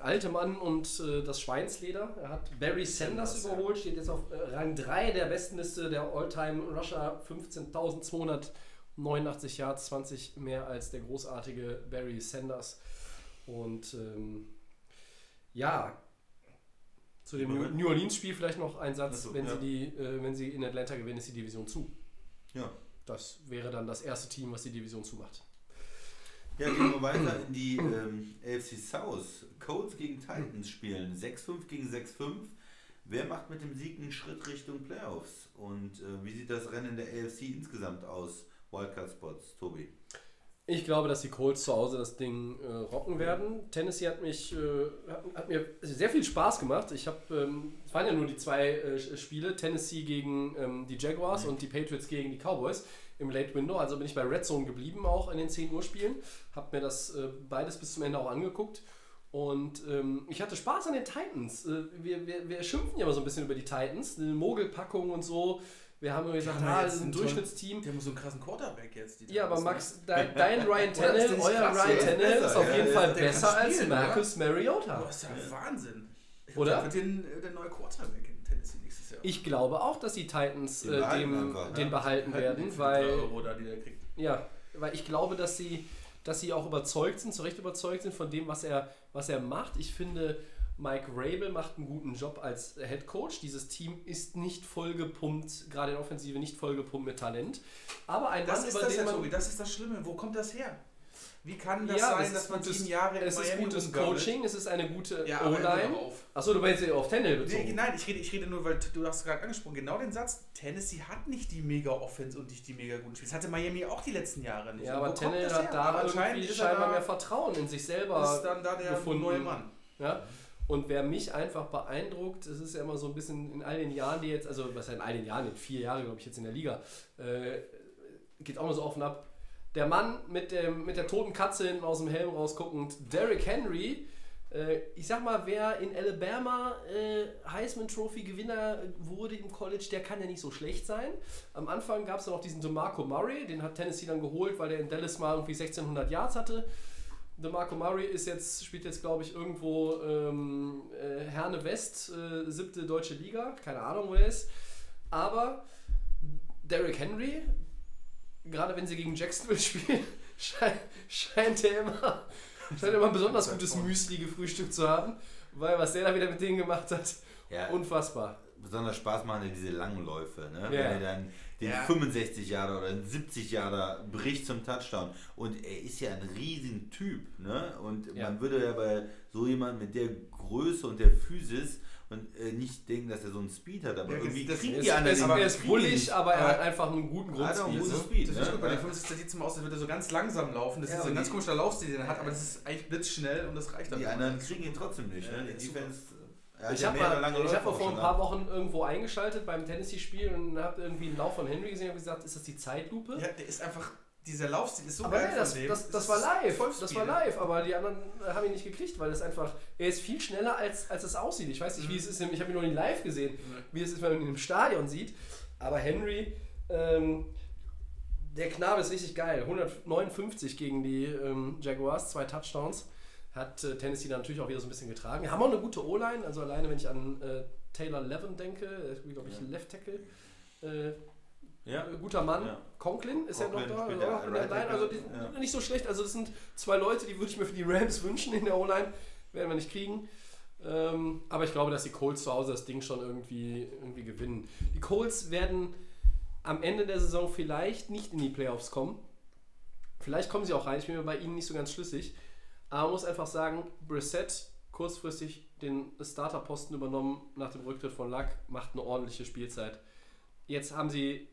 Der alte Mann und äh, das Schweinsleder. Er hat Barry Sanders überholt, steht jetzt auf äh, Rang 3 der Bestenliste der All-Time Rusher. 15.289 Yards, 20 mehr als der großartige Barry Sanders. Und ähm, ja, zu dem New, Moment. New Orleans-Spiel vielleicht noch ein Satz, so, wenn, ja. sie die, äh, wenn sie in Atlanta gewinnen, ist die Division zu. Ja. Das wäre dann das erste Team, was die Division zumacht. Ja, gehen wir weiter in die ähm, AFC South. Colts gegen Titans spielen. 6-5 gegen 6-5. Wer macht mit dem Sieg einen Schritt Richtung Playoffs? Und äh, wie sieht das Rennen in der AFC insgesamt aus? Wildcard-Spots, Tobi. Ich glaube, dass die Colts zu Hause das Ding äh, rocken werden. Tennessee hat mich äh, hat, hat mir sehr viel Spaß gemacht. Ich habe, ähm, es waren ja nur die zwei äh, Spiele, Tennessee gegen ähm, die Jaguars und die Patriots gegen die Cowboys im Late Window. Also bin ich bei Red Zone geblieben auch in den 10 Uhr Spielen. Habe mir das äh, beides bis zum Ende auch angeguckt. Und ähm, ich hatte Spaß an den Titans. Äh, wir, wir, wir schimpfen ja immer so ein bisschen über die Titans, eine Mogelpackung und so. Wir haben immer gesagt, ja ah, das ist ein Durchschnittsteam. Die haben so einen krassen Quarterback jetzt. die Ja, aber Titans, Max, dein, dein Ryan nicht euer krass? Ryan Der ist ist auf ja, jeden der- Fall der kann besser als spielen, oder? Marcus Mariota. Oh, ist ja Wahnsinn. Ich Oder? glaub, wird den, äh, der neue Quarterback nächstes Jahr. Ich glaube auch, dass die Titans Den äh, behalten dem, einfach, den ja. behalten Halt werden, weil, Euro da, ja, weil ich glaube, dass sie, dass sie auch überzeugt sind, zu Recht überzeugt sind von dem, was er, was er macht. Ich finde, Mike Rabel macht einen guten Job als Head Coach. Dieses Team ist nicht vollgepumpt, gerade in der Offensive nicht vollgepumpt mit Talent. Aber ein Das Mann, ist über das den man Tobi, das ist das Schlimme. Wo kommt das her? Wie kann das Ja, sein, es dass man gutes- sieben Jahre in es ist gutes rumgammelt? Coaching, es ist eine gute Ja, O-Line. Achso, du meinst auf Tannehill bezogen. Nee, nein, ich rede, ich rede nur, weil du hast gerade angesprochen, genau den Satz, Tennessee hat nicht die mega Offense und nicht die mega guten Spiele. Das hatte Miami auch die letzten Jahre nicht. Ja, aber das hat da irgendwie scheinbar da- mehr Vertrauen in sich selber ist dann da der gefunden. neue Mann. Ja? Und wer mich einfach beeindruckt, es ist ja immer so ein bisschen in all den Jahren, die jetzt, also was ja in all den Jahren, in vier Jahren, glaube ich, jetzt in der Liga, äh, geht auch nur so und ab. Der Mann mit, dem, mit der toten Katze hinten aus dem Helm rausguckend, Derrick Henry, Äh, ich sag mal, wer in Alabama äh, Heisman Trophy Gewinner wurde im College, der kann ja nicht so schlecht sein. Am Anfang gab es noch diesen DeMarco Murray, den hat Tennessee dann geholt, weil der in Dallas mal irgendwie 1600 Yards hatte. DeMarco Murray ist jetzt, spielt jetzt, glaube ich, irgendwo ähm, äh, Herne West, äh, siebte deutsche Liga. Keine Ahnung, wo er ist. Aber Derrick Henry, gerade wenn sie gegen Jacksonville spielen, scheint, scheint er immer, scheint immer ein besonders gutes Müsli gefrühstückt zu haben. Weil was der da wieder mit denen gemacht hat, Ja. unfassbar. besonders Spaß machen ja diese langen Läufe, ne? Ja. Wenn er dann den Ja. 65 Jahre oder den 70 Jahre bricht zum Touchdown. Und er ist ja ein riesen Typ, ne? Und man würde ja bei so jemand mit der Größe und der Physis und äh, nicht denken, dass er so einen Speed hat, aber Ja, das- irgendwie das- kriegen die er anderen ihn- er ist bullig, aber er Aber- hat einfach einen guten Er hat auch einen Grundspeed. guten ne? Speed, Das ne? ist gut, bei Ja. den 50 sieht es immer aus, als würde er so ganz langsam laufen. Das Ja, ist so ein ganz komischer Laufstil, den er hat, aber das ist eigentlich blitzschnell und das reicht dann. Die anderen kriegen ihn trotzdem nicht, Ja, ne? Die. Defense. Ich ja habe ich Läufe hab vor ein paar. Wochen irgendwo eingeschaltet beim Tennessee-Spiel und habe irgendwie einen Lauf von Henry gesehen und habe gesagt, ist das die Zeitlupe? Ja, der ist einfach, dieser Laufstil ist so aber geil nee, das, von dem. das, das war live. Vollspeed, Das war ne? live, aber die anderen haben ihn nicht gekriegt, weil es einfach, er ist viel schneller als, als es aussieht. Ich weiß nicht, wie es ist, ich habe ihn noch nie live gesehen, wie es ist, wenn man ihn im Stadion sieht. Aber Henry, ähm, der Knabe ist richtig geil. 159 gegen die ähm, Jaguars, zwei Touchdowns. Hat äh, Tennessee dann natürlich auch wieder so ein bisschen getragen. Wir haben auch eine gute O-Line, also alleine wenn ich an äh, Taylor Levin denke, glaube ich, Left Tackle. Äh, Ja. äh, guter Mann. Ja. Conklin ist Conklin ja noch da, ja in der Line. Also die sind ja. nicht so schlecht. Also das sind zwei Leute, die würde ich mir für die Rams wünschen in der O-Line. Werden wir nicht kriegen. Ähm, aber ich glaube, dass die Colts zu Hause das Ding schon irgendwie, irgendwie gewinnen. Die Colts werden am Ende der Saison vielleicht nicht in die Playoffs kommen. Vielleicht kommen sie auch rein. Ich bin mir bei ihnen nicht so ganz schlüssig. Aber man muss einfach sagen, Brissett kurzfristig den Starterposten übernommen nach dem Rücktritt von Luck, macht eine ordentliche Spielzeit. Jetzt haben sie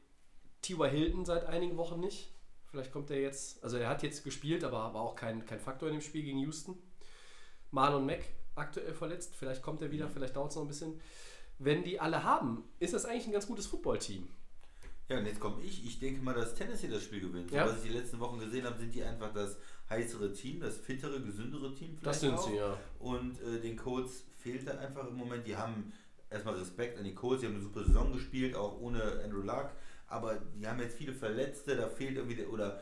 T.Y. Hilton seit einigen Wochen nicht. Vielleicht kommt er jetzt, also er hat jetzt gespielt, aber war auch kein, kein Faktor in dem Spiel gegen Houston. Marlon Mack aktuell verletzt, vielleicht kommt er wieder, vielleicht dauert es noch ein bisschen. Wenn die alle haben, ist das eigentlich ein ganz gutes Footballteam. Ja, und jetzt komme ich. Ich denke mal, dass Tennessee das Spiel gewinnt. So, Ja. Was ich die letzten Wochen gesehen habe, sind die einfach das heißere Team, das fittere, gesündere Team. Das vielleicht sind auch. sie, ja. Und äh, den Colts fehlt da einfach im Moment. Die haben erstmal Respekt an die Colts, die haben eine super Saison gespielt, auch ohne Andrew Luck. Aber die haben jetzt viele Verletzte, da fehlt irgendwie der, oder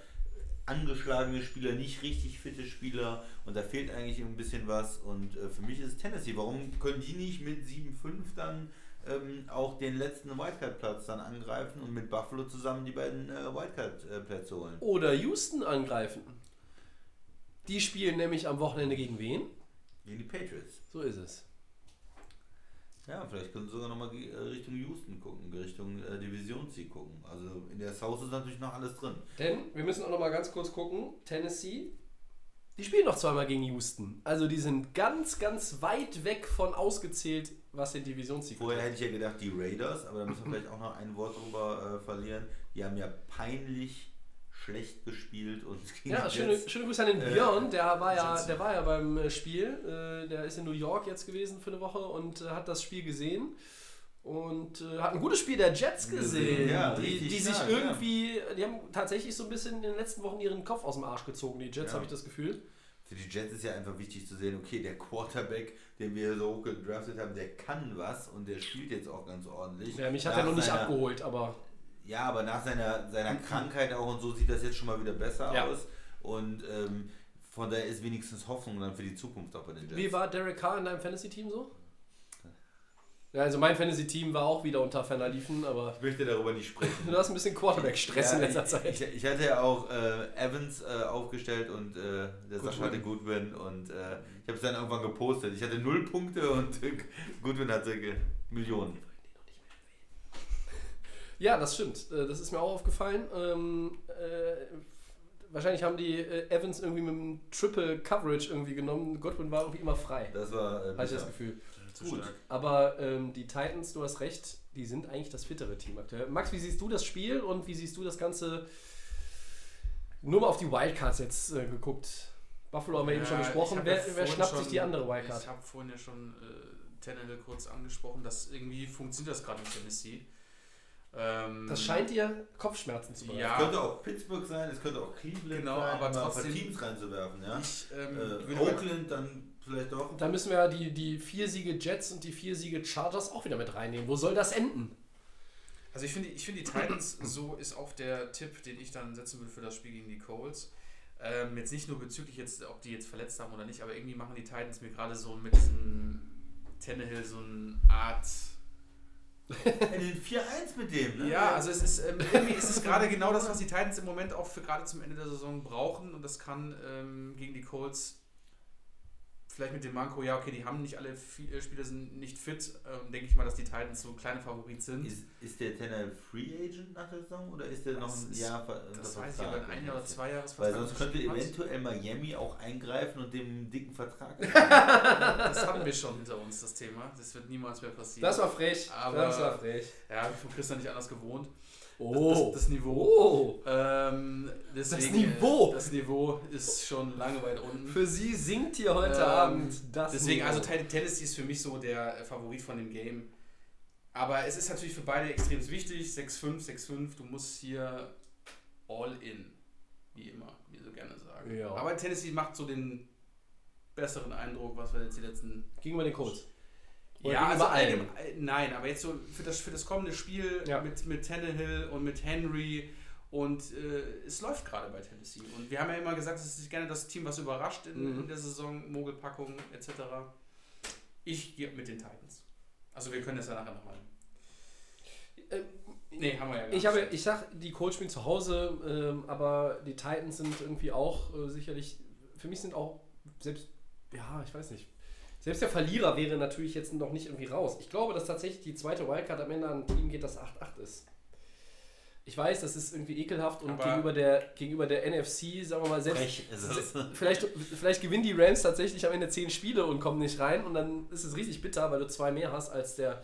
angeschlagene Spieler, nicht richtig fitte Spieler und da fehlt eigentlich ein bisschen was. Und äh, für mich ist es Tennessee. Warum können die nicht mit 7-5 dann ähm, auch den letzten Wildcard-Platz dann angreifen und mit Buffalo zusammen die beiden äh, Wildcard-Plätze holen? Oder Houston angreifen. Die spielen nämlich am Wochenende gegen wen? Gegen die Patriots. So ist es. Ja, vielleicht können sie sogar nochmal Richtung Houston gucken, Richtung äh, Divisionssieg gucken. Also in der South ist natürlich noch alles drin. Denn wir müssen auch noch mal ganz kurz gucken. Tennessee, die spielen noch zweimal gegen Houston. Also die sind ganz, ganz weit weg von ausgezählt, was den Divisionssieg Vorher hätte ich ja gedacht, die Raiders, aber da müssen wir vielleicht auch noch ein Wort drüber äh, verlieren. Die haben ja peinlich schlecht gespielt und Ja, schöne, schöne Grüße an den Äh, Björn, der war, ja, der war ja beim äh, Spiel. Äh, Der ist in New York jetzt gewesen für eine Woche und hat das Spiel gesehen. Und äh, hat ein gutes Spiel der Jets gesehen, Ja, die, die sich stark, irgendwie, die haben tatsächlich so ein bisschen in den letzten Wochen ihren Kopf aus dem Arsch gezogen, die Jets, Ja. habe ich das Gefühl. Für die Jets ist ja einfach wichtig zu sehen, okay, der Quarterback, den wir so hoch gedraftet haben, der kann was und der spielt jetzt auch ganz ordentlich. Ja, mich hat er noch nicht abgeholt, aber Ja, aber nach seiner, seiner Krankheit auch und so sieht das jetzt schon mal wieder besser Ja. aus. Und ähm, von daher ist wenigstens Hoffnung dann für die Zukunft auch bei den Jets. Wie war Derek Carr in deinem Fantasy-Team so? Ja, also mein Fantasy-Team war auch wieder unter Ferner liefen, aber ich möchte darüber nicht sprechen. du hast ein bisschen Quarterback-Stress in Ja, letzter ich, Zeit. Ich, ich hatte ja auch äh, Evans äh, aufgestellt und äh, der. Sascha hatte Goodwin und äh, ich habe es dann irgendwann gepostet. Ich hatte null Punkte und Goodwin hatte Millionen. Ja, das stimmt. Äh, Das ist mir auch aufgefallen. Ähm, äh, wahrscheinlich haben die äh, Evans irgendwie mit einem Triple Coverage irgendwie genommen. Godwin war irgendwie immer frei. Das war äh, Hatte ich das. Gefühl. Zu Gut. stark. Aber ähm, die Titans, du hast recht, die sind eigentlich das fittere Team aktuell. Max, wie siehst du das Spiel und wie siehst du das Ganze? Nur mal auf die Wildcards jetzt äh, geguckt. Buffalo haben wir eben schon Ja, besprochen. ich hab Wer, ja wer schnappt schon- sich die andere Wildcard? Ich habe vorhin ja schon äh, Tannehill kurz angesprochen, dass irgendwie funktioniert das gerade in Tennessee. Ähm, Das scheint dir Kopfschmerzen zu bereiten. Ja. Es könnte auch Pittsburgh sein, es könnte auch Cleveland Genau, sein, aber mal ein paar trotzdem- Teams reinzuwerfen. Ja? Ich ähm, Äh, Oakland dann vielleicht doch. Da müssen wir ja die, die vier Siege Jets und die vier Siege Chargers auch wieder mit reinnehmen. Wo soll das enden? Also ich finde ich finde die Titans, so ist auch der Tipp, den ich dann setzen würde für das Spiel gegen die Colts. Ähm, jetzt nicht nur bezüglich jetzt, ob die jetzt verletzt haben oder nicht, aber irgendwie machen die Titans mir gerade so mit diesem Tannehill so eine Art. Den 4-1 mit dem, ne? Ja, also es ist ähm, irgendwie ist es gerade genau das, was die Titans im Moment auch für gerade zum Ende der Saison brauchen und das kann ähm, gegen die Colts vielleicht mit dem Manko, ja, okay, die haben nicht alle Vi- äh, Spieler sind nicht fit, ähm, denke ich mal, dass die Titans so kleine Favorit sind. Ist, ist der Tanner Free Agent nach der Saison oder ist der noch Das ein ist- Jahr ver- Das weiß ich, aber Vertrag? in ein Jahr oder zwei Jahre Weil sonst könnte eventuell Miami auch eingreifen und dem dicken Vertrag. Das hatten wir schon hinter uns, das Thema. Das wird niemals mehr passieren. Das war frech. Aber- das war frech. ja, von Christian nicht anders gewohnt. Oh. Das, das Niveau. Oh. Ähm, deswegen, Niveau. Äh, das Niveau ist schon lange weit unten. Für sie singt hier heute Ähm, Abend das Deswegen, Niveau. also Ten- Tennessee ist für mich so der äh, Favorit von dem Game. Aber es ist natürlich für beide extrem wichtig. 6-5, 6-5, du musst hier all in. Wie immer, wie so gerne sagen. Ja. Aber Tennessee macht so den besseren Eindruck, was wir jetzt die letzten Gegenüber den Colts. Oder ja, also allgemein, äh, nein, aber jetzt so für das, für das kommende Spiel Ja. mit, mit Tannehill und mit Henry und äh, es läuft gerade bei Tennessee. Und wir haben ja immer gesagt, es ist gerne das Team, was überrascht in, Mhm. in der Saison, Mogelpackung etc. Ich gehe mit den Titans. Also wir können das ja nachher nochmal. Ähm, Nee, haben wir ja gar Ich, nicht. habe, ich sag, die Colts spielen zu Hause, ähm, aber die Titans sind irgendwie auch äh, sicherlich, für mich sind auch, selbst, ja, ich weiß nicht, selbst der Verlierer wäre natürlich jetzt noch nicht irgendwie raus. Ich glaube, dass tatsächlich die zweite Wildcard am Ende an ein Team geht, das 8-8 ist. Ich weiß, das ist irgendwie ekelhaft und Aber- gegenüber der, gegenüber der NFC, sagen wir mal, selbst, vielleicht, vielleicht gewinnen die Rams tatsächlich am Ende 10 Spiele und kommen nicht rein und dann ist es richtig bitter, weil du zwei mehr hast als der,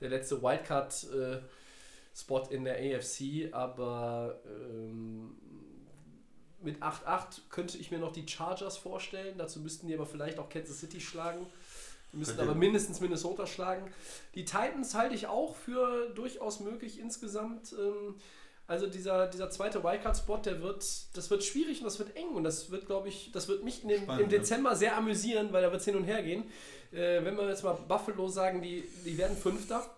der letzte Wildcard-Spot in der AFC. Aber ähm, mit 8-8 könnte ich mir noch die Chargers vorstellen. Dazu müssten die aber vielleicht auch Kansas City schlagen. Die müssten aber mindestens Minnesota schlagen. Die Titans halte ich auch für durchaus möglich insgesamt. Ähm, also dieser, dieser zweite Wildcard-Spot, der wird, das wird schwierig und das wird eng und das wird, glaube ich, das wird mich dem, Spannend, im ne? Dezember sehr amüsieren, weil da wird es hin und her gehen. Äh, wenn wir jetzt mal Buffalo sagen, die, die werden Fünfter,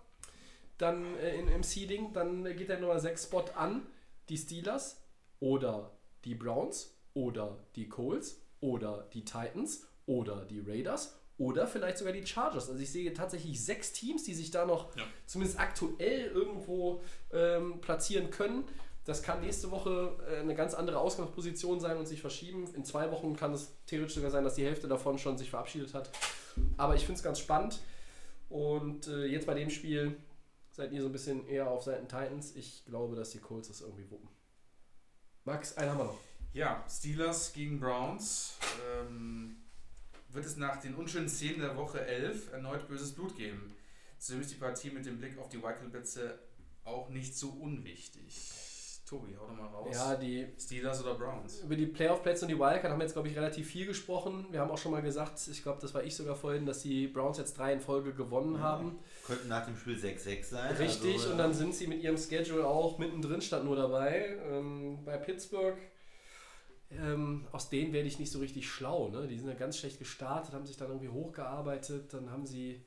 dann äh, in, im Seeding, dann geht der Nummer 6 Spot an die Steelers oder die Browns oder die Colts oder die Titans oder die Raiders oder vielleicht sogar die Chargers. Also ich sehe tatsächlich sechs Teams, die sich da noch Ja. zumindest aktuell irgendwo ähm, platzieren können. Das kann nächste Woche äh, eine ganz andere Ausgangsposition sein und sich verschieben. In zwei Wochen kann es theoretisch sogar sein, dass die Hälfte davon schon sich verabschiedet hat. Aber ich finde es ganz spannend. Und äh, jetzt bei dem Spiel seid ihr so ein bisschen eher auf Seiten Titans. Ich glaube, dass die Colts das irgendwie wuppen. Max, einen haben wir noch. Ja, Steelers gegen Browns. Ähm, wird es nach den unschönen Szenen der Woche 11 erneut böses Blut geben. Zudem ist die Partie mit dem Blick auf die Wildcard-Plätze auch nicht so unwichtig. Tobi, hau doch mal raus. Ja, die Steelers oder Browns? Über die Playoff-Plätze und die Wildcard haben wir jetzt, glaube ich, relativ viel gesprochen. Wir haben auch schon mal gesagt, ich glaube, das war ich sogar vorhin, dass die Browns jetzt drei in Folge gewonnen Ja. haben. Könnten nach dem Spiel 6-6 sein. Richtig, also, und dann sind sie mit ihrem Schedule auch mittendrin, stand nur dabei. Ähm, bei Pittsburgh, ähm, aus denen werde ich nicht so richtig schlau. Ne? Die sind ja ganz schlecht gestartet, haben sich dann irgendwie hochgearbeitet. Dann haben sie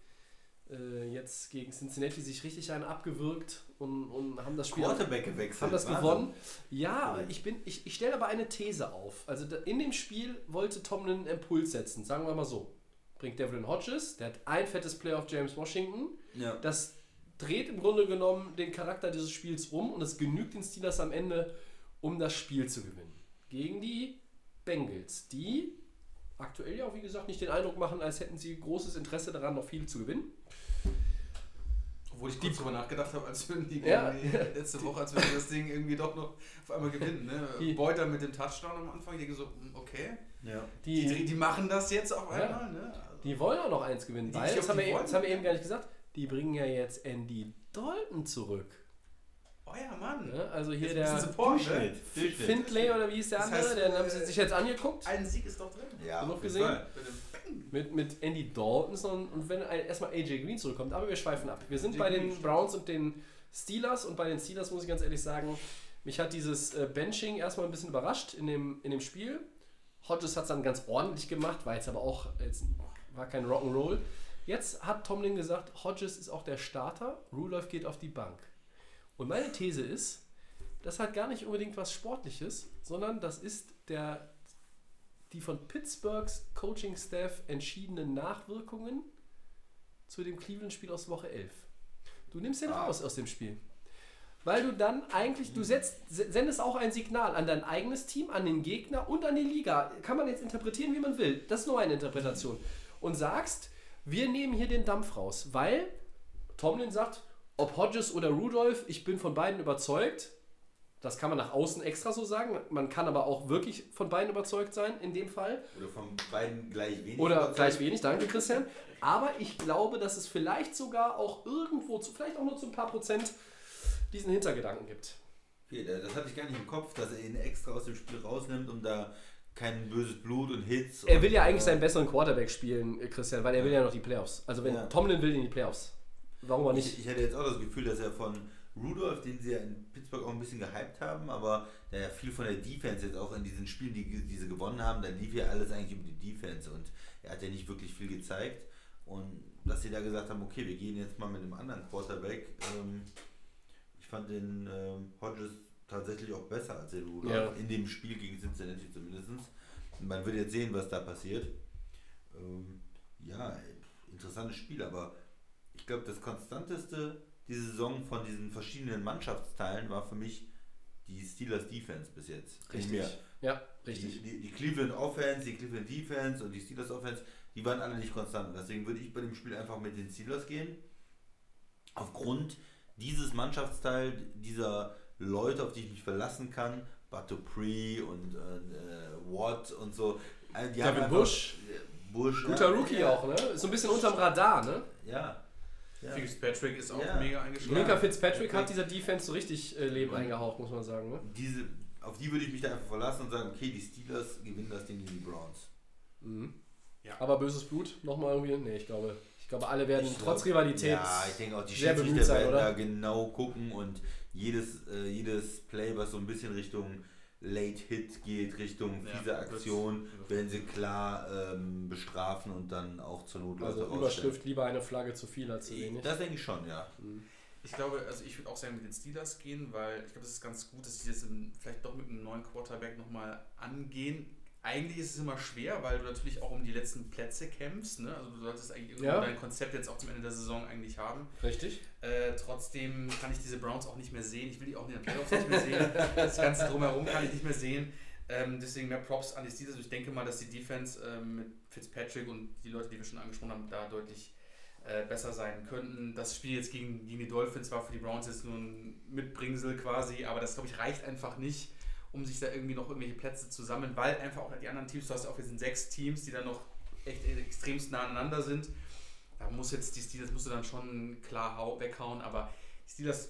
äh, jetzt gegen Cincinnati sich richtig einen abgewürgt und, und haben das Spiel Quarterback gewechselt. haben das Wahnsinn. gewonnen. Ja, ich, bin, ich, ich stelle aber eine These auf. Also in dem Spiel wollte Tomlin einen Impuls setzen, sagen wir mal so. Bringt Devlin Hodges, der hat ein fettes Play auf James Washington. Ja. Das dreht im Grunde genommen den Charakter dieses Spiels um und es genügt den Steelers am Ende, um das Spiel zu gewinnen. Gegen die Bengals, die aktuell ja auch, wie gesagt, nicht den Eindruck machen, als hätten sie großes Interesse daran, noch viel zu gewinnen. Obwohl ich kurz drüber nachgedacht habe, als würden die Ja. die letzte Woche, als würden das Ding irgendwie doch noch auf einmal gewinnen. Ne? Die- Beuter mit dem Touchdown am Anfang, ich denke so, hm, okay, ja. die, Die, die machen das jetzt auf Ja. einmal. Ne? Also, Die wollen auch noch eins gewinnen, Die- weil, ich das haben, wir das haben wir eben gar nicht gesagt, die bringen ja jetzt Andy Dalton zurück. euer Mann. Ja, also hier der Support, ne? Findlay oder wie hieß der Das andere, heißt, den haben äh, sie sich jetzt angeguckt. Ein Sieg ist doch drin. Ja, Genug gesehen? Fall. Mit. Mit, Andy Dalton und, und wenn erstmal AJ Green zurückkommt. Aber wir schweifen ab. Wir sind AJ bei Green, den stimmt. Browns und den Steelers und bei den Steelers muss ich ganz ehrlich sagen, mich hat dieses äh, Benching erstmal ein bisschen überrascht in dem, in dem Spiel. Hodges hat es dann ganz ordentlich gemacht, war jetzt aber auch jetzt war kein Rock'n'Roll. Jetzt hat Tomlin gesagt, Hodges ist auch der Starter, Rudolph geht auf die Bank. Und meine These ist, das hat gar nicht unbedingt was Sportliches, sondern das ist der, die von Pittsburghs Coaching-Staff entschiedenen Nachwirkungen zu dem Cleveland-Spiel aus Woche 11. Du nimmst den Ah. raus aus dem Spiel. Weil du dann eigentlich, du setzt, se- sendest auch ein Signal an dein eigenes Team, an den Gegner und an die Liga. Kann man jetzt interpretieren, wie man will. Das ist nur eine Interpretation. Und sagst, wir nehmen hier den Dampf raus, weil Tomlin sagt, ob Hodges oder Rudolph, ich bin von beiden überzeugt. Das kann man nach außen extra so sagen. Man kann aber auch wirklich von beiden überzeugt sein, in dem Fall. Oder von beiden gleich wenig. Oder überzeugt. gleich wenig, danke Christian. Aber ich glaube, dass es vielleicht sogar auch irgendwo, zu, vielleicht auch nur zu ein paar Prozent, diesen Hintergedanken gibt. Da- das hatte ich gar nicht im Kopf, dass er ihn extra aus dem Spiel rausnimmt, um da kein böses Blut und Hits. Er und, will ja eigentlich äh, seinen besseren Quarterback spielen, äh, Christian, weil er will ja noch die Playoffs. Also wenn Ja. Tomlin will in die Playoffs. Warum auch Ich, nicht? ich hatte jetzt auch das Gefühl, dass er von Rudolph, den sie ja in Pittsburgh auch ein bisschen gehypt haben, aber der ja viel von der Defense jetzt auch in diesen Spielen, die, die sie gewonnen haben, da lief ja alles eigentlich um die Defense und er hat ja nicht wirklich viel gezeigt. Und dass sie da gesagt haben, okay, wir gehen jetzt mal mit einem anderen Quarterback. Ähm, ich fand den ähm, Hodges tatsächlich auch besser als den Rudolph, Ja. in dem Spiel gegen Cincinnati zumindest. Und man wird jetzt sehen, was da passiert. Ähm, ja, interessantes Spiel, aber ich glaube, das konstanteste diese Saison von diesen verschiedenen Mannschaftsteilen war für mich die Steelers Defense bis jetzt. Richtig. Ja, Die, richtig. die, die Cleveland Offense, die Cleveland Defense und die Steelers Offense, die waren alle nicht konstant. Deswegen würde ich bei dem Spiel einfach mit den Steelers gehen. Aufgrund dieses Mannschaftsteil, dieser Leute, auf die ich mich verlassen kann, Batopre und äh, Watt und so. äh, Die einfach- Bush. äh, Bush. Guter ja, Rookie ja, auch, ne? Ist so ein bisschen unterm Radar, ne? Ja. Ja. Fitzpatrick ist auch Ja. mega eingeschlagen. Linker Fitzpatrick hat dieser Defense so richtig äh, Leben eingehaucht, muss man sagen, ne? Diese, auf die würde ich mich da einfach verlassen und sagen, okay, die Steelers gewinnen das Ding gegen die Browns. Aber böses Blut, nochmal irgendwie? Nee, ich glaube, ich glaube, alle werden Ich trotz glaub- Rivalität. Ja, ich denke auch, die Schiedsrichter sein, werden oder? da genau gucken und jedes, äh, jedes Play, was so ein bisschen Richtung Late Hit geht, Richtung Ja, fiese wird- Aktion, werden sie klar ähm, bestrafen und dann auch zur Not Leute Also. Überschrift lieber eine Flagge zu viel als zu wenig. Das denke ich schon, ja. Ich glaube, also ich würde auch sagen mit den Steelers gehen, weil ich glaube, es ist ganz gut, dass sie das vielleicht doch mit einem neuen Quarterback nochmal angehen. Eigentlich ist es immer schwer, weil du natürlich auch um die letzten Plätze kämpfst. Ne? Also du solltest eigentlich Ja. dein Konzept jetzt auch zum Ende der Saison eigentlich haben. Richtig? Äh, trotzdem kann ich diese Browns auch nicht mehr sehen. Ich will die auch in den Playoffs nicht mehr sehen. Das Ganze drumherum kann ich nicht mehr sehen. Ähm, deswegen mehr Props an die Steelers. Ich denke mal, dass die Defense ähm, mit Fitzpatrick und die Leute, die wir schon angesprochen haben, da deutlich äh, besser sein könnten. Das Spiel jetzt gegen, gegen die Dolphins war für die Browns jetzt nur ein Mitbringsel quasi, aber das glaube ich reicht einfach nicht, um sich da irgendwie noch irgendwelche Plätze zu sammeln, weil einfach auch die anderen Teams, du hast auch jetzt sind sechs Teams, die dann noch echt extremst nah aneinander sind. Da muss jetzt die Steelers musst du dann schon klar hau weghauen, aber die Steelers,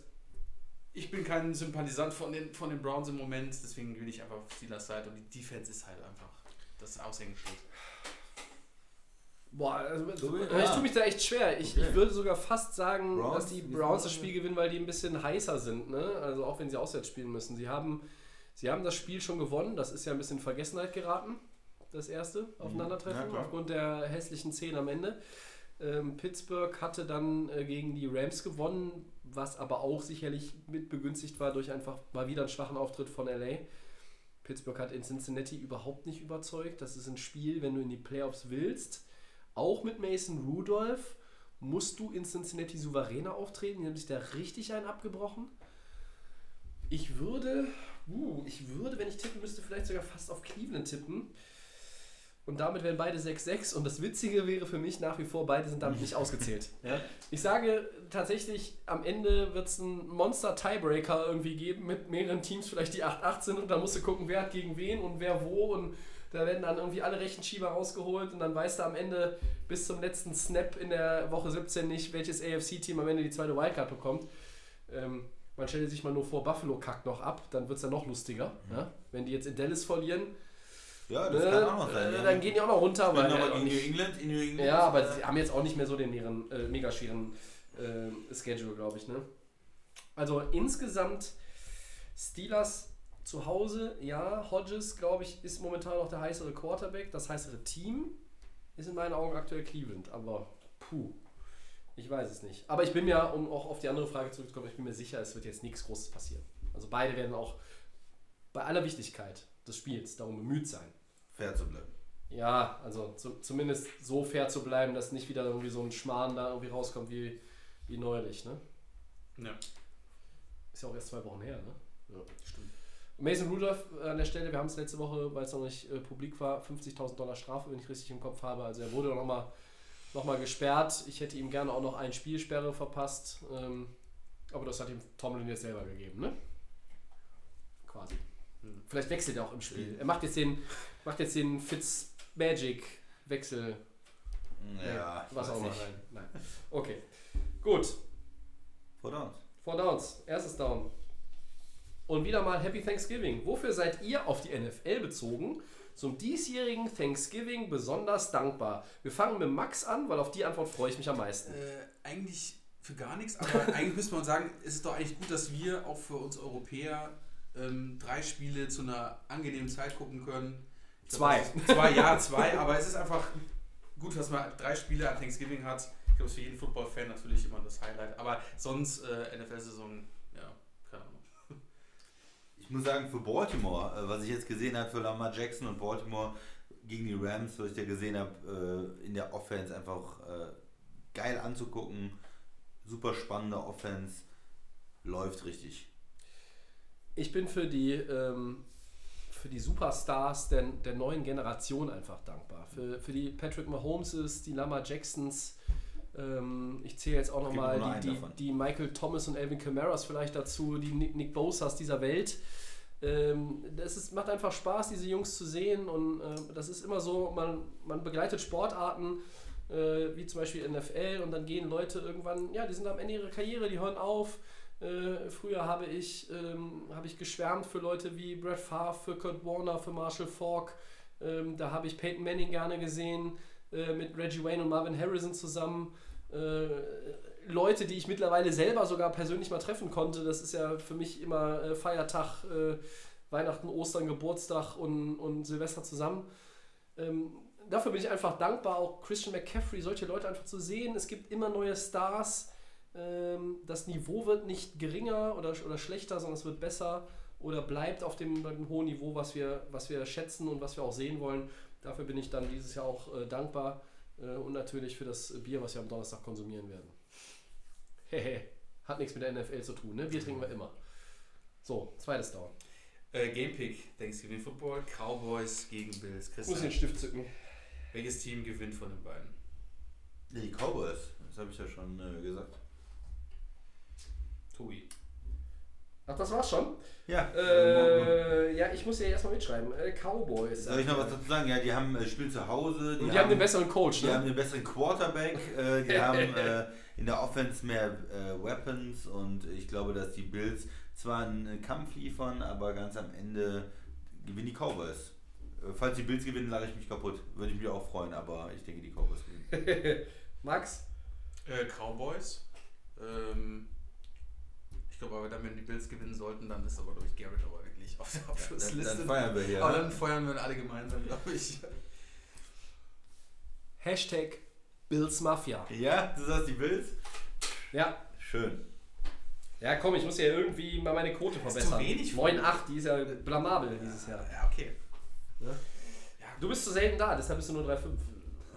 ich bin kein Sympathisant von den, von den Browns im Moment, deswegen will ich einfach auf Steelers Seite und die Defense ist halt einfach das Aushängeschild. Boah, also, So, ich ja. tue mich da echt schwer. Ich, Okay. ich würde sogar fast sagen, Browns, dass die Browns das wir? Spiel gewinnen, weil die ein bisschen heißer sind. Ne? Also auch wenn sie auswärts spielen müssen. Sie haben, sie haben das Spiel schon gewonnen. Das ist ja ein bisschen in Vergessenheit geraten. Das erste Aufeinandertreffen Ja, aufgrund der hässlichen Szene am Ende. Ähm, Pittsburgh hatte dann äh, gegen die Rams gewonnen, was aber auch sicherlich mit begünstigt war durch einfach mal wieder einen schwachen Auftritt von LA. Pittsburgh hat in Cincinnati überhaupt nicht überzeugt. Das ist ein Spiel, wenn du in die Playoffs willst. Auch mit Mason Rudolph musst du in Cincinnati souveräner auftreten. Die haben sich da richtig einen abgebrochen. Ich würde, uh, ich würde, wenn ich tippen müsste, vielleicht sogar fast auf Cleveland tippen. Und damit wären beide 6-6. Und das Witzige wäre für mich nach wie vor, beide sind damit nicht ausgezählt. Ja? Ich sage tatsächlich, am Ende wird es einen Monster-Tiebreaker irgendwie geben mit mehreren Teams, vielleicht die 8-8 sind. Und dann musst du gucken, wer hat gegen wen und wer wo. Und da werden dann irgendwie alle Rechenschieber rausgeholt. Und dann weißt du am Ende bis zum letzten Snap in der Woche 17 nicht, welches AFC-Team am Ende die zweite Wildcard bekommt. Ähm, man stelle sich mal nur vor, Buffalo kackt noch ab, dann wird es dann noch lustiger. Ja? Wenn die jetzt in Dallas verlieren, Ja, das ne, kann auch noch sein. äh, ja. dann gehen die auch noch runter. Weil, nochmal äh, gegen New nicht- England, in New England. ja, aber sie haben jetzt auch nicht mehr so den ihren, äh, mega schweren äh, Schedule, glaube ich. Ne? Also insgesamt Steelers zu Hause, ja, Hodges, glaube ich, ist momentan noch der heißere Quarterback, das heißere Team ist in meinen Augen aktuell Cleveland, aber puh. Ich weiß es nicht. Aber ich bin mir, um auch auf die andere Frage zurückzukommen, ich bin mir sicher, es wird jetzt nichts Großes passieren. Also beide werden auch bei aller Wichtigkeit des Spiels darum bemüht sein. Fair zu bleiben. Ja, also zu, zumindest so fair zu bleiben, dass nicht wieder irgendwie so ein Schmarrn da irgendwie rauskommt wie, wie neulich, ne? Ja, Ist ja auch erst zwei Wochen her, ne? Ja. stimmt. Mason Rudolph an der Stelle, wir haben es letzte Woche, weil es noch nicht äh, publik war, 50.000 Dollar Strafe, wenn ich richtig im Kopf habe. Also er wurde nochmal noch mal gesperrt. Ich hätte ihm gerne auch noch ein Spielsperre verpasst. Ähm, aber das hat ihm Tomlin jetzt selber gegeben, ne? Quasi. Hm. Vielleicht wechselt er auch im Spiel. Er macht jetzt den, macht jetzt den Fitzmagic-Wechsel. Ja, ich was weiß auch immer nicht. rein. Nein. Okay. Gut. Four Downs. Four Downs, erstes Down. Und wieder mal Happy Thanksgiving. Wofür seid ihr auf die NFL bezogen zum diesjährigen Thanksgiving besonders dankbar? Wir fangen mit Max an, weil auf die Antwort freue ich mich am meisten. Äh, eigentlich für gar nichts, aber eigentlich müsste man sagen, es ist doch eigentlich gut, dass wir auch für uns Europäer ähm, drei Spiele zu einer angenehmen Zeit gucken können. Zwei. Zwei, ja, zwei, aber es ist einfach gut, dass man drei Spiele an Thanksgiving hat. Ich glaube, es ist für jeden Football-Fan natürlich immer das Highlight, aber sonst äh, NFL-Saison, ja, keine Ahnung. Ich muss sagen, für Baltimore, äh, was ich jetzt gesehen habe für Lamar Jackson und Baltimore gegen die Rams, was ich da gesehen habe, äh, in der Offense einfach äh, geil anzugucken. Super spannende Offense. Läuft richtig. Ich bin für die, ähm, für die Superstars der, der neuen Generation einfach dankbar. Für, für die Patrick Mahomeses, die Lama Jacksons. Ähm, ich zähle jetzt auch nochmal die, die, die Michael Thomas und Alvin Kamaras vielleicht dazu, die Nick, Nick Bosas dieser Welt. Ähm, das ist, macht einfach Spaß, diese Jungs zu sehen und äh, das ist immer so, man, man begleitet Sportarten äh, wie zum Beispiel NFL und dann gehen Leute irgendwann, ja, die sind am Ende ihrer Karriere, die hören auf. Äh, früher habe ich, ähm, habe ich geschwärmt für Leute wie Brett Favre, für Kurt Warner, für Marshall Falk. Ähm, da habe ich Peyton Manning gerne gesehen, äh, mit Reggie Wayne und Marvin Harrison zusammen. Leute, die ich mittlerweile selber sogar persönlich mal treffen konnte. Das ist ja für mich immer äh, Feiertag, äh, Weihnachten, Ostern, Geburtstag und, und Silvester zusammen. Ähm, dafür bin ich einfach dankbar, auch Christian McCaffrey, solche Leute einfach zu sehen. Es gibt immer neue Stars. Ähm, das Niveau wird nicht geringer oder, oder schlechter, sondern es wird besser oder bleibt auf dem, dem hohen Niveau, was wir, was wir schätzen und was wir auch sehen wollen. Dafür bin ich dann dieses Jahr auch äh, dankbar äh, und natürlich für das Bier, was wir am Donnerstag konsumieren werden. Hehe, hat nichts mit der NFL zu tun, ne? Bier trinken wir immer. So, zweites Down. Äh, Gamepick, Thanksgiving Football, Cowboys gegen Bills. Ich muss Christian, den Stift zücken. welches Team gewinnt von den beiden? Die Cowboys, das habe ich ja schon äh, gesagt. Tobi. Ach, das war's schon? Ja, Äh, ja, ich muss ja erstmal mitschreiben. Äh, Cowboys. soll ich noch was dazu sagen? Ja, die haben äh, Spiel zu Hause. Und die haben den besseren Coach, Die haben ne? den besseren Quarterback, äh, die haben äh, in der Offense mehr äh, Weapons und ich glaube, dass die Bills zwar einen Kampf liefern, aber ganz am Ende gewinnen die Cowboys. Äh, falls die Bills gewinnen, lache ich mich kaputt. Würde ich mich auch freuen, aber ich denke, die Cowboys gewinnen. Max? Äh, Cowboys. Ähm, ich glaube aber, dann, wenn die Bills gewinnen sollten, dann ist aber durch Garrett aber wirklich auf der Dann, Abschlussliste. dann feiern wir hier. aber dann feuern wir alle gemeinsam, glaube ich. Hashtag Bills Mafia. Ja, du sagst die Bills? Ja. Schön. Ja, komm, ich muss ja irgendwie mal meine Quote ist verbessern. zu wenig für 9,8, die ist ja blamabel dieses Jahr. Ja, okay. Du bist zu selten da, deshalb bist du nur 3,5.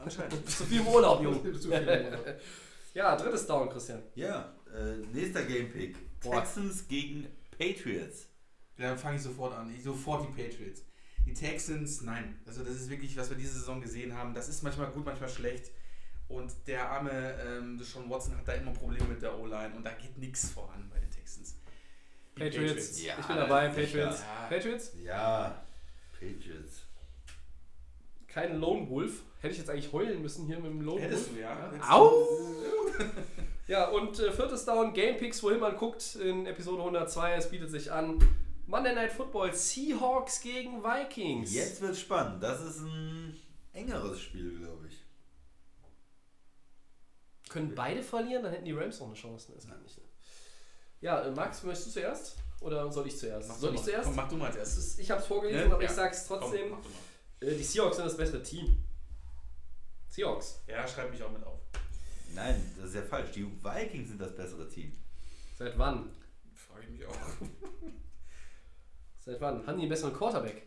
Anscheinend. Du bist zu viel im Urlaub, Junge. Du bist zu viel im Urlaub. ja, drittes Down, Christian. Ja, äh, nächster Gamepick. Boah. Texans gegen Patriots. Ja, dann fange ich sofort an. Ich, sofort die Patriots. Die Texans, nein. Also das ist wirklich, was wir diese Saison gesehen haben. Das ist manchmal gut, manchmal schlecht. Und der arme ähm, Deshaun Watson hat da immer Probleme mit der O-Line und da geht nichts voran bei den Texans. Die Patriots. Ja, ich bin dabei. Patriots. Ja. Patriots? Ja, Patriots. Kein Lone Wolf. Hätte ich jetzt eigentlich heulen müssen hier mit dem Lone Hättest Wolf. du, ja. Hättest Au! Ja, und äh, viertes Down, Game Picks, wohin man guckt, in Episode 102, es bietet sich an. Monday Night Football, Seahawks gegen Vikings. Jetzt wird spannend. Das ist ein engeres Spiel, glaube ich. Können beide verlieren, dann hätten die Rams noch eine Chance. Ist halt nicht, ne? Ja, äh, Max, möchtest du zuerst? Oder soll ich zuerst? Mach soll du ich mal. zuerst? Komm, mach du mal als erstes. ich habe es vorgelesen, Ne? aber ich Ja. sag's Komm, trotzdem. mach du mal. Äh, die Seahawks sind das bessere Team. Seahawks. Ja, schreib mich auch mit auf. Nein, das ist ja falsch. Die Vikings sind das bessere Team. Seit wann? Frage ich mich auch. Seit wann? Haben die einen besseren Quarterback?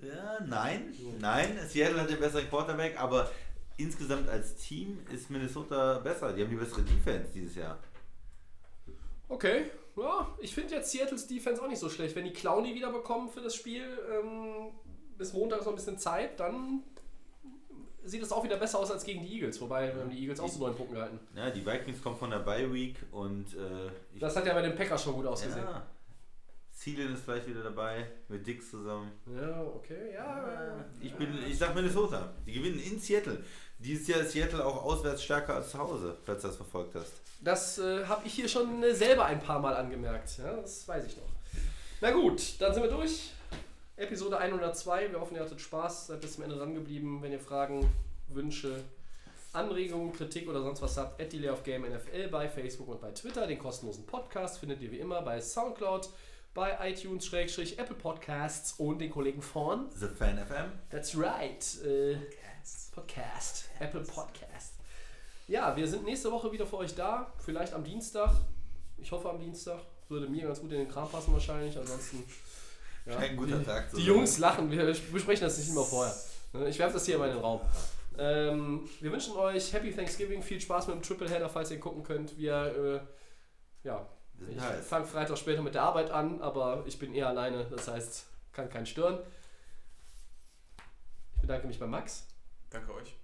Ja, nein, nein. Seattle hat den besseren Quarterback, aber insgesamt als Team ist Minnesota besser. Die haben die bessere Defense dieses Jahr. Okay, ja, ich finde jetzt Seattles Defense auch nicht so schlecht. Wenn die Clowny wieder bekommen für das Spiel, ähm, bis Montag ist noch ein bisschen Zeit, dann sieht es auch wieder besser aus als gegen die Eagles. Wobei wir haben die Eagles auch zu neun Punkten gehalten. Ja, die Vikings kommen von der Bye Week und äh, ich, Das hat ja bei den Packers schon gut ausgesehen. ja. Thielen ist vielleicht wieder dabei mit Dix zusammen. Ja, okay, ja. Ich bin, ich sag Minnesota. Die gewinnen in Seattle. Dieses Jahr ist Seattle auch auswärts stärker als zu Hause, falls du das verfolgt hast. Das äh, habe ich hier schon äh, selber ein paar Mal angemerkt. Ja, das weiß ich noch. Na gut, dann sind wir durch. Episode 102. Wir hoffen, ihr hattet Spaß. Seid bis zum Ende dran geblieben. Wenn ihr Fragen, Wünsche, Anregungen, Kritik oder sonst was habt, at Delay of Game NFL bei Facebook und bei Twitter. Den kostenlosen Podcast findet ihr wie immer bei Soundcloud, bei iTunes, Apple Podcasts und den Kollegen von The Fan FM. That's right. Äh, Podcast. Apple Podcast. Ja, wir sind nächste Woche wieder für euch da. Vielleicht am Dienstag. Ich hoffe am Dienstag. Würde mir ganz gut in den Kram passen wahrscheinlich. Ansonsten. Ja. Kein guter Tag. Die Jungs lachen. Wir besprechen das nicht immer vorher. Ich werfe das hier mal in den Raum. Ähm, wir wünschen euch Happy Thanksgiving. Viel Spaß mit dem Triple Header, falls ihr gucken könnt. Wir, äh, ja, ich heiß. fange Freitag später mit der Arbeit an, aber ich bin eher alleine. Das heißt, kann keinen stören. Ich bedanke mich bei Max. Danke euch.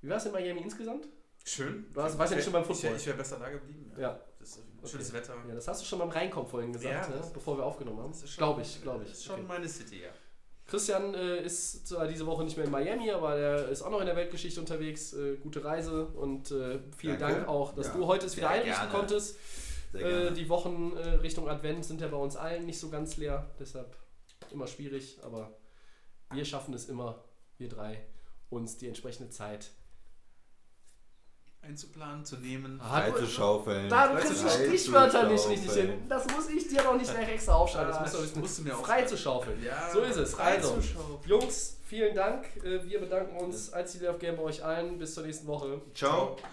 Wie war es in Miami insgesamt? Schön. Du warst- warst ja nicht schon beim Ich Football. wär- Ich wäre besser da geblieben. Ja. Das ist ein schönes Wetter. Ja, das hast du schon beim Reinkommen vorhin gesagt, Ja, ne? bevor wir aufgenommen haben. Glaube ich, glaube ich. Das ist schon Okay. meine City, ja. Christian äh, ist zwar diese Woche nicht mehr in Miami, aber der ist auch noch in der Weltgeschichte unterwegs. Äh, gute Reise und äh, vielen Danke. Dank auch, dass Ja, du heute es wieder einrichten konntest. Äh, die Wochen äh, Richtung Advent sind ja bei uns allen nicht so ganz leer, deshalb immer schwierig, aber wir schaffen es immer, wir drei, uns die entsprechende Zeit. Einzuplanen, zu nehmen. Frei zu schaufeln. Da kriegst du. Stichwörter nicht richtig hin. Das muss ich dir doch nicht gleich extra aufschreiben. Das Ah, musst du musst du mir auch frei zu schaufeln. Ja, so ist es. Also. Jungs, vielen Dank. Äh, Wir bedanken uns als Dealer of Game bei euch allen. Bis zur nächsten Woche. Ciao. Ciao.